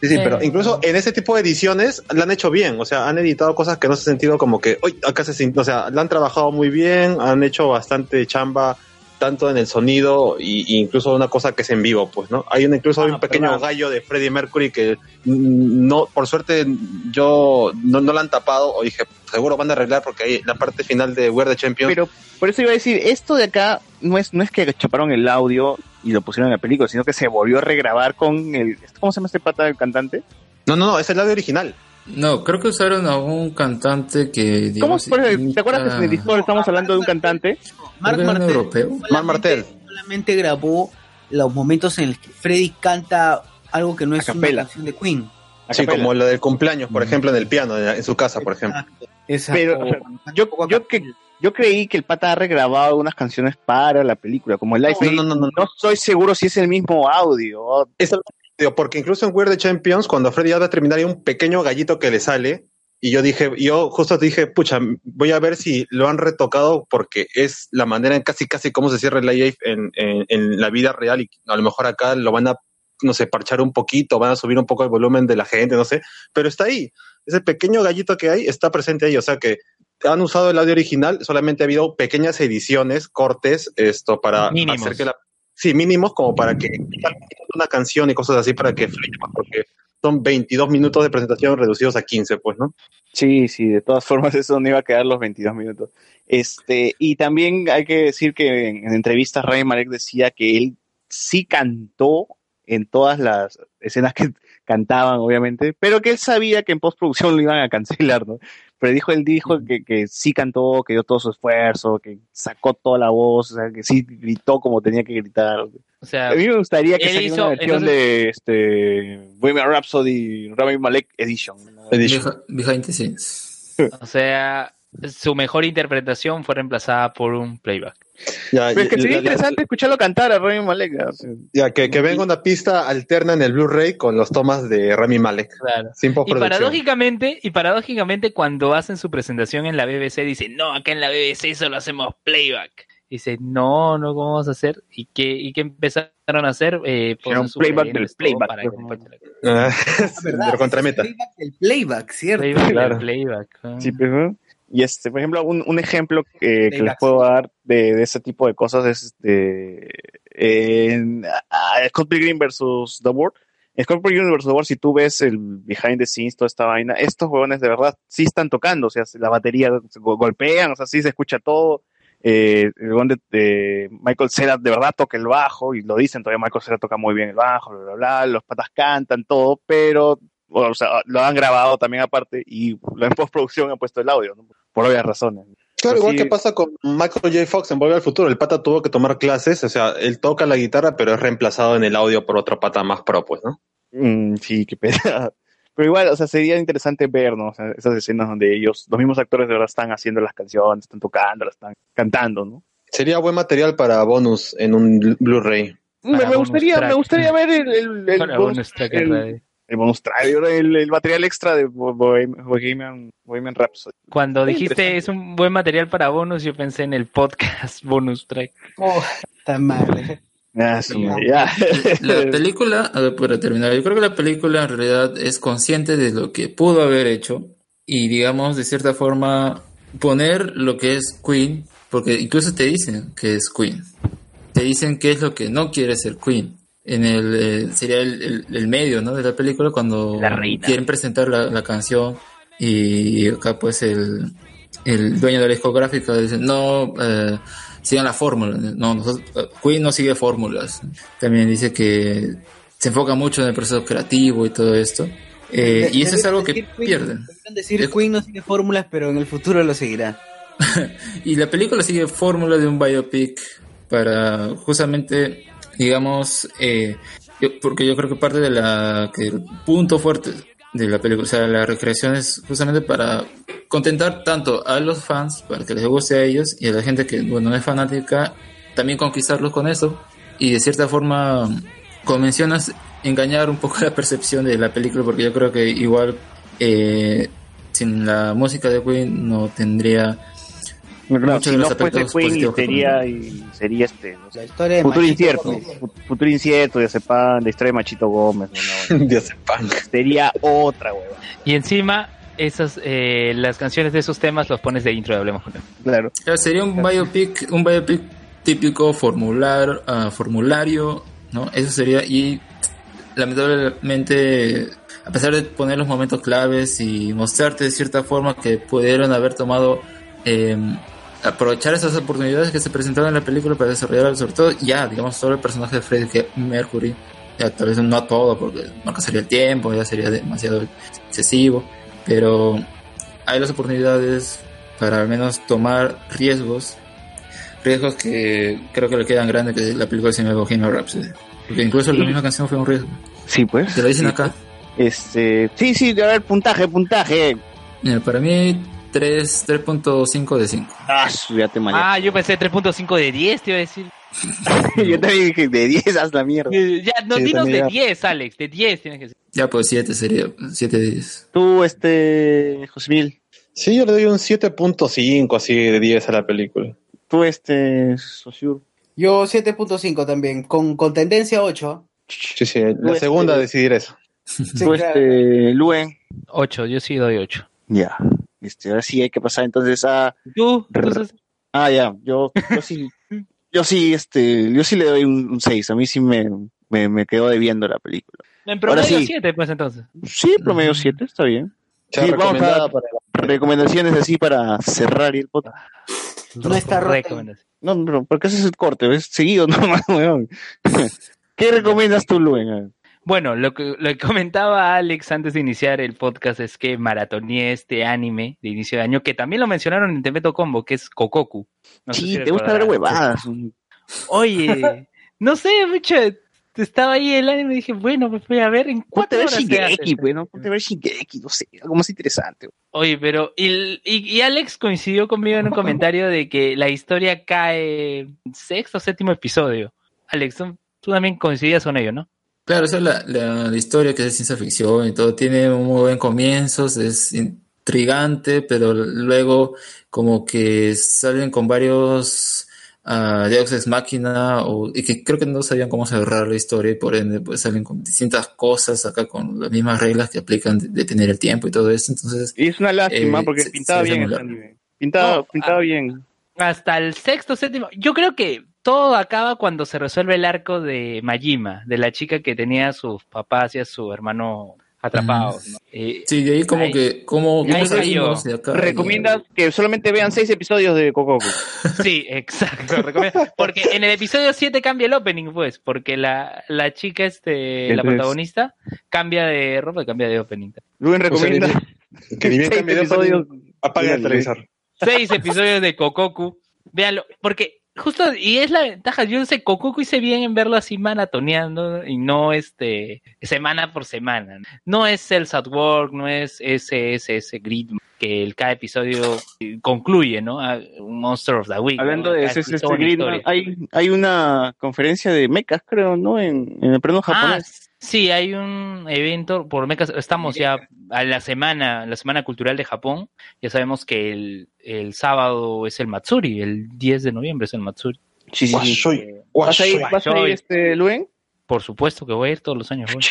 Sí, sí, pero incluso en ese tipo de ediciones la han hecho bien, o sea, han editado cosas que no se ha sentido como que, uy, acá se sin-", o sea, la han trabajado muy bien, han hecho bastante chamba tanto en el sonido y, y incluso una cosa que es en vivo, pues, ¿no? Hay un, incluso hay un pequeño perdón. gallo de Freddie Mercury que no, por suerte yo no, no la han tapado o dije, seguro van a arreglar porque ahí la parte final de We're the Champions Pero por eso iba a decir, esto de acá no es, no es que chaparon el audio y lo pusieron en la película, sino que se volvió a regrabar con el. ¿Cómo se llama este pata del cantante? No, no, no, es el audio original. No, creo que usaron a un cantante que. ¿Cómo digamos, ejemplo, ¿Te acuerdas que en el imita- Discord estamos hablando de un cantante? Marc Martel, europeo. Mar Martel. solamente grabó los momentos en los que Freddy canta algo que no es una canción de Queen. Sí, como la del cumpleaños, por ejemplo, en el piano, en, su casa, por ejemplo. Esa, Pero, o sea, yo, yo, que, yo creí que el pata ha regrabado unas canciones para la película, como el live. No, no, no, no, no estoy seguro si es el mismo audio. Es el- digo, porque incluso en the Champions, cuando Freddy ya va a terminar, hay un pequeño gallito que le sale. Y yo dije, yo justo dije, pucha, voy a ver si lo han retocado porque es la manera en casi casi cómo se cierra el live en, en, en la vida real y a lo mejor acá lo van a, no sé, parchar un poquito, van a subir un poco el volumen de la gente, no sé, pero está ahí. Ese pequeño gallito que hay está presente ahí, o sea que han usado el audio original, solamente ha habido pequeñas ediciones, cortes, esto para Mínimos. hacer que la sí, mínimos como para que una canción y cosas así para que fluya porque son 22 minutos de presentación reducidos a 15, pues, ¿no? Sí, sí, de todas formas eso no iba a quedar los 22 minutos. Este, y también hay que decir que en, en entrevistas Ray Malek decía que él sí cantó en todas las escenas que cantaban, obviamente, pero que él sabía que en postproducción lo iban a cancelar, ¿no? Pero dijo, él dijo que, que sí cantó, que dio todo su esfuerzo, que sacó toda la voz, o sea, que sí gritó como tenía que gritar. O sea, a mí me gustaría que saliera hizo- una versión entonces- de este Bohemian Rhapsody Rami Malek Edition. Behind behind the scenes. O sea, su mejor interpretación fue reemplazada por un playback. Ya, Pero es que sería ya- interesante escucharlo cantar a Rami Malek. o sea. ya, que, que venga una pista alterna en el Blu-ray con los tomas de Rami Malek. Claro. Sin Y paradójicamente, y paradójicamente cuando hacen su presentación en la BBC dicen, no, acá en la BBC solo hacemos playback. Dice, no, no, ¿cómo vamos a hacer? ¿Y qué, y qué empezaron a hacer? Eh, Era un playback del playback, para pues, que la- Ah, pero contrameta. El playback, ¿cierto? Playback, del Claro. playback. ah. Sí, pues, ¿no? Y este, por ejemplo, un, un ejemplo que, que les puedo dar de, de ese tipo de cosas es este en ah, Scott Pilgrim versus The World. En Scott Pilgrim versus The World, si tú ves el behind the scenes, toda esta vaina, estos huevones de verdad sí están tocando, o sea, la batería se go- golpean, o sea, sí se escucha todo. Eh, el huevón de, de Michael Cera de verdad toca el bajo, y lo dicen todavía, Michael Cera toca muy bien el bajo, bla, bla, bla, los patas cantan, todo, pero, o sea, lo han grabado también aparte, y en postproducción han puesto el audio, ¿no? por obvias razones. Claro, igual sí. que pasa con Michael J. Fox en Volver al Futuro. El pata tuvo que tomar clases, o sea, él toca la guitarra, pero es reemplazado en el audio por otro pata más pro, pues, ¿no? Mm, sí, qué pena. Pero igual, o sea, sería interesante ver, ¿no? O sea, esas escenas donde ellos, los mismos actores de verdad están haciendo las canciones, están tocando, las están cantando, ¿no? Sería buen material para bonus en un Blu-ray. Me, me gustaría, track. me gustaría ver el, el, el Para bonus, bonus track el-. El bonus track, el, el material extra de Bo- Bohem- Bohemian, Bohemian Rhapsody. Cuando Muy dijiste es un buen material para bonus, yo pensé en el podcast bonus track. Oh, está mal. Ah, su madre, ya. La película, a ver, para terminar, yo creo que la película en realidad es consciente de lo que pudo haber hecho y, digamos, de cierta forma, poner lo que es Queen, porque incluso te dicen que es Queen. Te dicen qué es lo que no quiere ser Queen. En el, eh, sería el, el- el medio, ¿no? De la película cuando La reina. quieren presentar la, la canción y acá pues el, el dueño de la discográfica dice, no, eh, sigan la fórmula. No, nosotros, eh, Queen no sigue fórmulas. También dice que se enfoca mucho en el proceso creativo y todo esto. Eh, y eso es algo que Queen- pierden. Decir Queen no sigue fórmulas, pero en el futuro lo seguirá. Y la película sigue fórmula de un biopic para justamente, digamos, eh, porque yo creo que parte de la que el punto fuerte de la película, o sea, la recreación es justamente para contentar tanto a los fans, para que les guste a ellos, y a la gente que, bueno, no es fanática, también conquistarlos con eso, y de cierta forma, como mencionas, engañar un poco la percepción de la película, porque yo creo que igual eh, sin la música de Queen no tendría Claro, si no fuese Queen sería, y sería este, no sé, La historia de futuro Machito incierto, Gómez. futuro incierto, ya sepan, la historia de Machito Gómez, ¿no? Vaina. sería otra hueva. Y encima, esas, eh, las canciones de esos temas los pones de intro de Hablemos con él. Claro. Claro, sería un biopic, un biopic típico formular, ah, formulario, ¿no? Eso sería y lamentablemente a pesar de poner los momentos claves y mostrarte de cierta forma que pudieron haber tomado eh, aprovechar esas oportunidades que se presentaron en la película para desarrollar sobre todo ya digamos solo el personaje de Freddie Mercury ya tal vez no todo porque no alcanzaría el tiempo ya sería demasiado excesivo pero hay las oportunidades para al menos tomar riesgos riesgos que creo que le quedan grandes que la película se llama Bohemian Rhapsody porque incluso la misma canción fue un riesgo Sí, pues. te lo dicen Sí, acá Este, sí, sí, a ver, puntaje, puntaje. Mira, para mí 3 3.5 de 5 Ah, su, ya te mareé. Ah, yo pensé 3.5 de 10, te iba a decir. Yo también dije de 10 haz la mierda. Eh, Ya, no, Sí, dinos de ya. 10, Alex, de 10 tienes que decir. ya pues 7 sería 7 de 10 Tú, este, Josemil, Sí, yo le doy un 7.5 así de 10 a la película. tú, este, Sosur. Yo 7.5 también, con, con tendencia 8. Sí, sí, la Pues, segunda a decidir eso. Sí, Tú, claro. este, Luen. 8, yo sí doy 8. Ya. Este, ahora sí hay que pasar entonces a. ¿Tú? Rr. Entonces, Ah, ya. Yo, yo sí. Yo sí, este, yo sí le doy un 6. A mí sí me, me, me quedó debiendo la película. en Ahora promedio sí. 7, pues entonces. Sí, promedio 7, está bien. Ya Sí, vamos a para recomendaciones así para cerrar y el podcast. No está. Recomendación. No, pero porque ese es el corte, es seguido nomás, weón. ¿Qué recomiendas tú, Luen? Bueno, lo que, lo que comentaba Alex antes de iniciar el podcast es que maratoneé este anime de inicio de año, que también lo mencionaron en Temeto Combo, que es Kokoku. No Sí, si te gusta ver huevadas. Oye, no sé, mucho. Estaba ahí el anime y dije, bueno, pues voy a ver en Ponte cuatro a ver horas se hace. Shingeki, pues, ¿no? Ponte a ver Shingeki, no sé, algo más interesante. Oye, pero y, y- y Alex coincidió conmigo en un comentario de que la historia cae en sexto o séptimo episodio. Alex, tú, tú también coincidías con ello, ¿no? Claro, esa es la, la, la historia que es de ciencia ficción y todo. Tiene un muy buen comienzo, es intrigante, pero luego como que salen con varios uh, Deus Ex Machina o, y que creo que no sabían cómo cerrar la historia y por ende pues salen con distintas cosas acá con las mismas reglas que aplican de, de tener el tiempo y todo eso. Entonces, Y es una lástima eh, porque se- pintaba se hace bien muy ese largo. anime. Pintaba, No, pintaba bien. Hasta el sexto, séptimo. Yo creo que todo acaba cuando se resuelve el arco de Majima, de la chica que tenía a sus papás y a su hermano atrapados. ¿no? Eh, Sí, de ahí como ahí- que, ¿cómo, ahí cayó. Recomiendas que solamente vean seis episodios de Cococo. Sí, exacto. recomiendo. Porque en el episodio 7 cambia el opening, pues, porque la, la chica, este, la protagonista, cambia de ropa y cambia de opening. Luen recomienda Que ni bien seis cambie de episodios. opening, apaga el televisor. Seis episodios de Kokoku. Véanlo, porque justo, y es la ventaja, yo sé, Kokoku hice bien en verlo así maratoneando y no este, semana por semana. No es Cells at Work, no es ese, ese, ese grid que el, cada episodio eh, concluye, ¿no? A- Un Monster of the Week. Hablando ¿no? de ese, este historia. hay, hay una conferencia de mechas, creo, ¿no? En, en el pleno Ah, japonés. Sí, hay un evento por mecas. Estamos ya a la semana, la semana cultural de Japón. Ya sabemos que el, el sábado es el Matsuri, el 10 de noviembre es el Matsuri. Sí, sí, ¿Vas a ir, vas a ir este, Luen? Por supuesto que voy a ir todos los años. voy.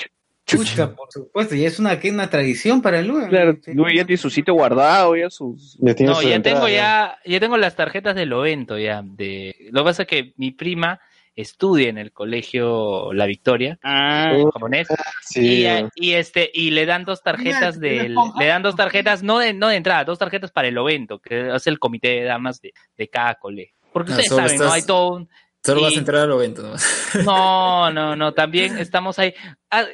Pucha, por supuesto, y es una, que una tradición para el Luen. Claro, Luen ya tiene su sitio guardado, ya sus... Ya tiene No, su ya entrada, tengo ya, ya tengo las tarjetas del evento ya. De, lo que pasa es que mi prima estudia en el colegio La Victoria, Ah, japonés, Sí, y, eh, y este y le dan dos tarjetas del, le dan dos tarjetas no de no de entrada, dos tarjetas para el evento, que es el comité de damas de, de cada colegio. Porque Ah, ustedes saben, ¿no? Hay todo un, Solo y- vas a entrar al evento. ¿no? No, no, también estamos ahí. ah,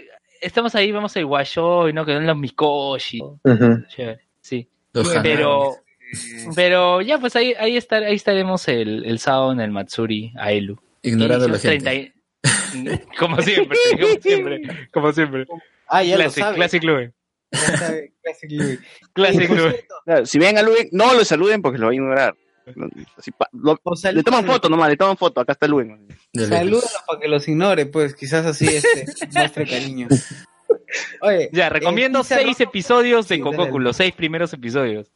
estamos ahí, vemos el Washoy, ¿no? Que son los Mikoshi. Sí. Los Pero, pero ya, pues ahí, ahí, estar, ahí estaremos el, el sábado en el Matsuri Aelu. Ignorando a la gente. 30 y- como siempre, como siempre, como siempre. Ah, ya Classic, lo sabe. Classic. Ya sabe, Classic Lube. Classic Claro, si ven a Luen, no lo saluden porque lo va a ignorar. Así pa- lo- o sea, le toman foto nomás, le toman foto, acá está Luen. De lejos. Salúdalo para que los ignore, pues quizás así este, muestre cariño. Oye, Ya, recomiendo en Pizza seis episodios de Sí, los seis primeros episodios.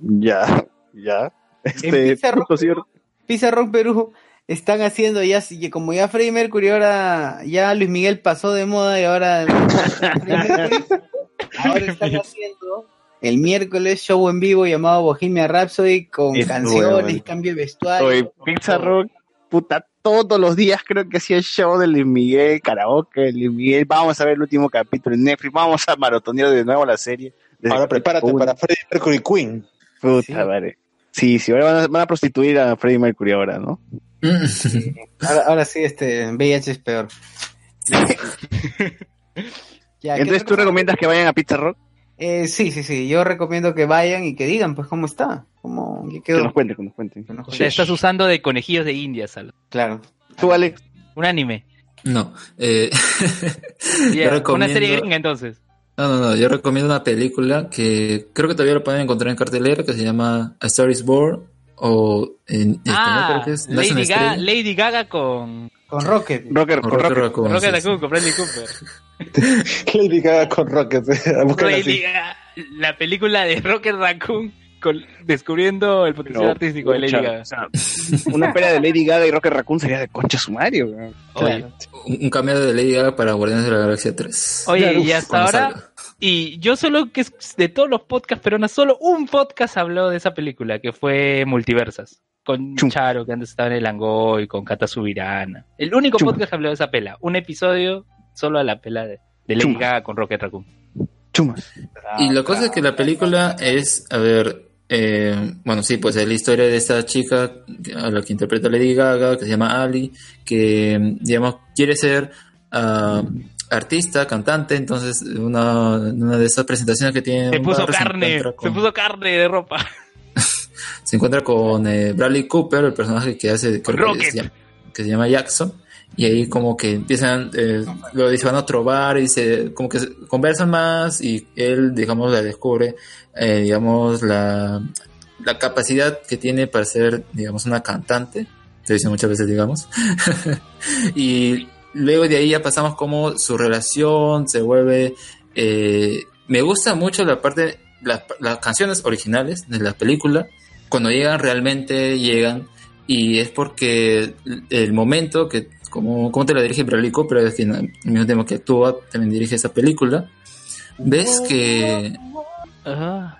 Ya, ya. Este, Rock-. Pizza Rock Perú están haciendo ya, como ya Freddie Mercury, ahora ya Luis Miguel pasó de moda y ahora, ahora están haciendo el miércoles show en vivo llamado Bohemia Rhapsody con Es canciones, bueno. cambio de vestuario. Oye, Pizza Rock, puta, todos los días creo que hacía el show de Luis Miguel, karaoke, Luis Miguel. Vamos a ver el último capítulo en Netflix, vamos a maratonear de nuevo la serie. Ahora prepárate para Freddie Mercury Queen. Puta Sí. madre. Sí, sí, ahora van a, van a prostituir a Freddie Mercury ahora, ¿no? Ahora, ahora sí, este VIH es peor. Ya, ¿qué Entonces, ¿tú recomiendas que vayan a Pizza Rock? Eh, sí, sí, sí. Yo recomiendo que vayan y que digan, pues, cómo está. ¿Cómo, qué Que nos cuenten, que nos cuenten. Que nos O sea, estás usando de conejillos de India, Sal. Claro. Tú, Alex. Un anime. No. Eh, Una serie gringa entonces. No, no, no. Yo recomiendo una película que creo que todavía lo pueden encontrar en cartelera que se llama A Star is Born o en español Ah, creo que es una Lady Gaga, estrella. Lady Gaga con Con Rocket. Rocker, con Rocket Rocket sí, Raccoon, con Bradley Cooper. Lady Gaga con Rocket. Lady. Gaga, la película de Rocket Raccoon con- descubriendo el potencial Pero, artístico de Lady Gaga. o sea, una pelea de Lady Gaga y Rocker Raccoon sería de concha sumario. Oye, Un un cameo de Lady Gaga para Guardianes de la Galaxia 3. Oye, y hasta ahora, salga. y yo solo que es de todos los podcasts peruanos, solo un podcast habló de esa película, que fue Multiversas, con Chum. Charo, que antes estaba en el Angoy, con Cata Subirana. El único Chum. podcast que habló de esa pela, un episodio solo a la pela de, de Lady Chum. Gaga con Rocket Raccoon. Chumas. Y la cosa es que la película es, a ver, eh, bueno, sí, pues es la historia de esta chica a la que interpreta Lady Gaga, que se llama Ali, que, digamos, quiere ser ah, artista, cantante, entonces una, una de esas presentaciones que tiene... Se puso bar, carne, encuentra se con- puso carne de ropa. se encuentra con eh, Bradley Cooper, el personaje que hace, creo que Rocket. se, llama, que se llama Jackson, y ahí como que empiezan, eh, lo dice, van a otro bar y se, como que conversan más y él, digamos, le descubre, eh, digamos, la, la capacidad que tiene para ser, digamos, una cantante, se dice muchas veces, digamos, y luego de ahí ya pasamos como su relación se vuelve, eh, me gusta mucho la parte, las canciones originales de la película, cuando llegan realmente llegan y es porque el momento que como, como te la dirige Bradley Cooper es quien al mismo tiempo que actúa también dirige esa película. Ves que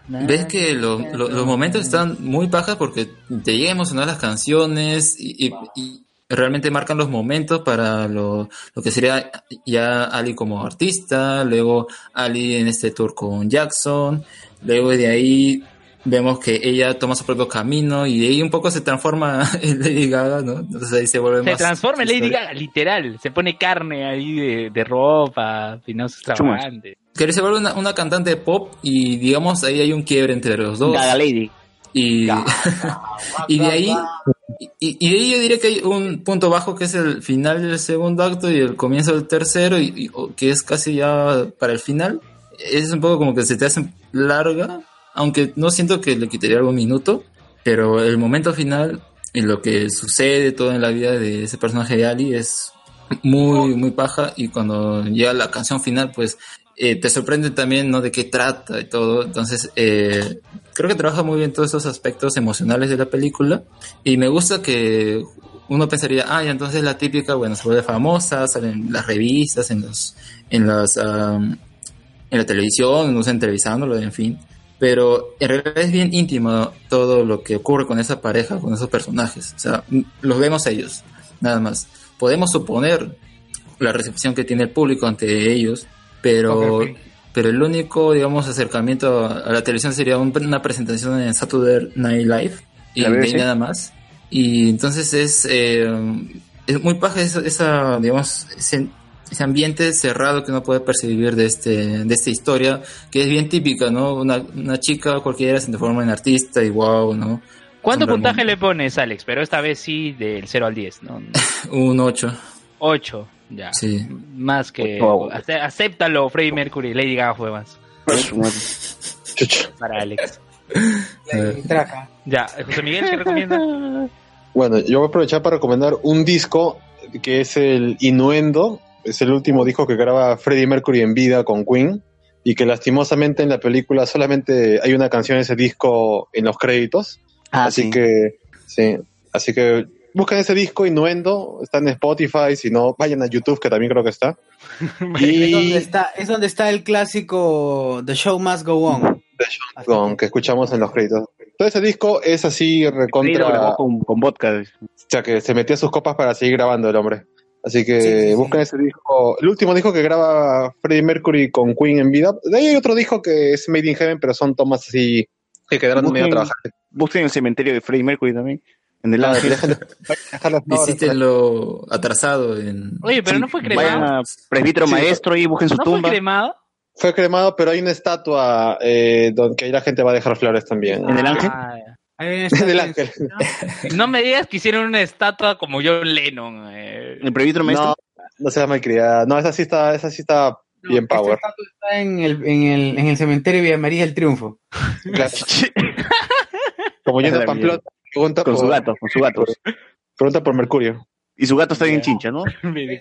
ves que lo- lo- los momentos están muy bajas porque te llegan a emocionar las canciones y, y- y realmente marcan los momentos para lo, lo que sería ya Ali como artista, luego Ali en este tour con Jackson, luego de ahí vemos que ella toma su propio camino y de ahí un poco se transforma en Lady Gaga, ¿no? Entonces ahí se vuelve Se más... transforma en Lady historia. Gaga, literal. Se pone carne ahí de, de ropa, finanzas extravagantes. que se vuelve una, una cantante de pop y digamos ahí hay un quiebre entre los dos. Gaga Lady. Y, y de ahí y, y de ahí yo diría que hay un punto bajo que es el final del segundo acto y el comienzo del tercero y, y- que es casi ya para el final. Es un poco como que se te hace larga, aunque no siento que le quitaría algún minuto, pero el momento final y lo que sucede todo en la vida de ese personaje de Ali es muy, muy paja y cuando llega la canción final, pues eh, te sorprende también, ¿no? De qué trata y todo. Entonces, eh, creo que trabaja muy bien todos esos aspectos emocionales de la película y me gusta que uno pensaría, ah, ya entonces la típica, bueno, se vuelve famosa, salen las revistas, en los, en las, am, en la televisión, no sé, entrevistándolo, en fin. Pero en realidad es bien íntimo todo lo que ocurre con esa pareja, con esos personajes. O sea, los vemos a ellos, nada más. Podemos suponer la recepción que tiene el público ante ellos, pero, pero el único, digamos, acercamiento a, la televisión sería un- una presentación en Saturday Night Live y nada más. Y entonces es, eh, es muy paja esa, esa, digamos, ese, ese ambiente cerrado que uno puede percibir de este de esta historia, que es bien típica, ¿no? Una, una chica cualquiera se transforma en artista y wow, ¿no? ¿Cuánto puntaje le pones, Alex? Pero esta vez sí del 0 al 10, ¿no? Un 8. 8, ya. Sí. Más que... Ocho. Acéptalo, Freddie Mercury. Lady Gaga fue más. Para Alex. Ya, José Miguel, ¿qué recomienda? Bueno, yo voy a aprovechar para recomendar un disco que es el Innuendo. Es el último disco que graba Freddie Mercury en vida con Queen y que lastimosamente en la película solamente hay una canción de ese disco en los créditos. Ah, así sí. que, sí, así que busquen ese disco Innuendo, está en Spotify, si no, vayan a YouTube que también creo que está. Es, donde está, es donde está el clásico The Show Must Go On. Con, que escuchamos en los créditos. Todo ese disco es así Sí, lo recontra... grabó con, con vodka. O sea, que se metía sus copas para seguir grabando el hombre. Así que busquen ese disco. El último disco que graba Freddie Mercury con Queen en vida. De ahí hay otro disco que es Made in Heaven, pero son tomas así que quedaron medio Busquen, trabajadas. busquen el cementerio de Freddie Mercury también. En el Ah, lado Hiciste lo atrasado en... Oye, pero no fue Vayan cremado. a presbítero Sí, maestro y busquen su ¿No fue tumba. cremado? Fue cremado, pero hay una estatua eh, donde ahí la gente va a dejar flores también. ¿En el ángel? Ah, En el ángel. No me digas que hicieron una estatua como John Lennon. eh. ¿El presbítero No, maestro? no sea malcriada. No, esa sí está, esa sí está bien power. Este estatua está en el, en el, en el cementerio de Villa María del Triunfo. Claro. Como yendo a pregunta Con por, su gato, con su gato. pregunta por Mercurio. Y su gato está bien chincha, ¿no?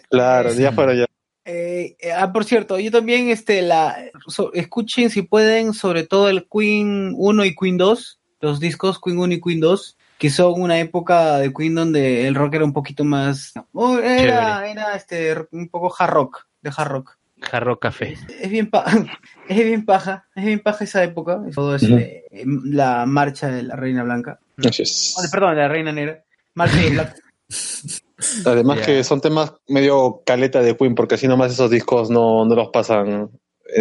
Claro, ya fueron ya. Eh, eh, ah, por cierto, yo también, este, la, so- escuchen si pueden, sobre todo el Queen 1 y Queen 2, los discos Queen 1 y Queen 2, que son una época de Queen donde el rock era un poquito más, oh, era, era este, un poco hard rock, de hard rock. Jarro café. Es bien, pa- es bien paja, es bien paja esa época, todo este, eh, la marcha de la Reina Blanca, es. Oh, perdón, de la Reina Negra, marcha de Black. Además Ya. que son temas medio caleta de Queen, porque así nomás esos discos no, no los pasan en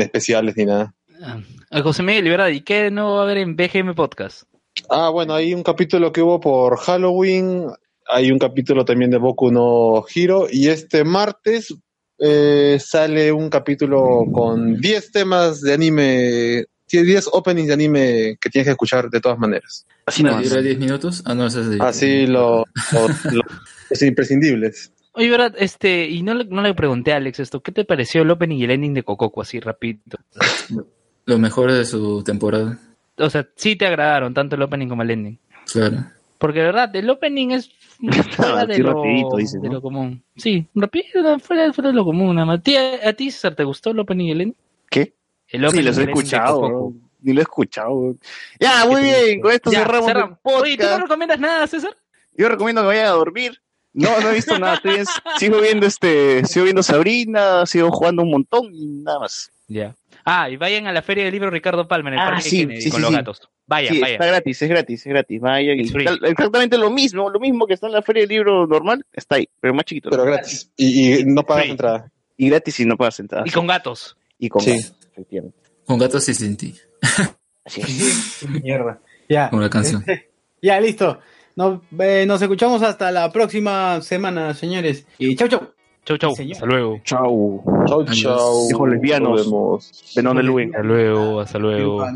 especiales ni nada. Ah, José Miguel, ¿verdad? ¿Y qué no va a haber en BGM Podcast? Ah, bueno, hay un capítulo que hubo por Halloween, hay un capítulo también de Boku no Hero, y este martes eh, sale un capítulo con 10 temas de anime, 10 openings de anime que tienes que escuchar de todas maneras. Así no, ¿Dura 10 minutos? Ah, no, eso es de... Así lo, lo- lo- los imprescindibles. Oye, verdad, este, y no le, no le pregunté a Alex esto, ¿qué te pareció el opening y el ending de Cococo así rapidito? Lo mejor de su temporada. O sea, sí te agradaron tanto el opening como el ending. Claro. Porque de verdad, el opening es fuera de sí, lo, rapidito, dice, de ¿no? lo común. Sí, rápido, fuera, fuera de lo común nada más. ¿Tía- ¿A ti, César, te gustó el opening y el ending? ¿Qué? El Sí, opening los y he el escuchado. Ni lo he escuchado. Ya, muy bien, con esto Ya, cerramos el cerramos. podcast. Oye, ¿tú no recomiendas nada, César? Yo recomiendo que vayan a dormir. No, no he visto nada. Estoy en- sigo viendo este, sigo viendo Sabrina, sigo jugando un montón y nada más. Ya. Ah, y vayan a la feria del libro Ricardo Palma en el Ah, Parque sí, Kennedy sí, con sí, los sí. gatos. Vayan, Sí, vayan. está gratis, es gratis, es gratis. Vayan y exactamente lo mismo, lo mismo que está en la feria del libro normal, está ahí, pero más chiquito. Pero gratis. Y, y no pagas entrada. Y gratis y no pagas entrada. Y con gatos. Y con Sí. gatos, efectivamente. Con gatos y sin ti. Mierda. Ya. Como la canción. Ya, listo. Nos, eh, nos escuchamos hasta la próxima semana, señores. Y chau, chau. Chau, chau. Señor. Hasta luego. Chau. Chau, Adiós. chau. Hijos lesbianos. Nos vemos. Benón de. Hasta luego, hasta luego.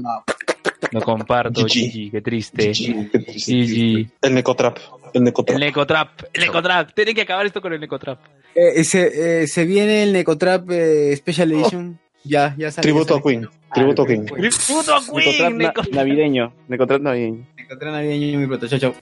No. Comparto, GG. Gigi, qué triste. GG, qué triste. Gigi. El Necotrap. El El Necotrap. Necotrap, el Necotrap. Tienen que acabar esto con el Necotrap. Eh, se, eh, se viene el Necotrap eh, Special Edition. Ya, ya sale. Tributo a Queen. Tributo a Queen. Tributo a Necotrap Queen, na- Necotrap. navideño. Necotrap navideño. Necotrap navideño muy pronto. Chau, chau.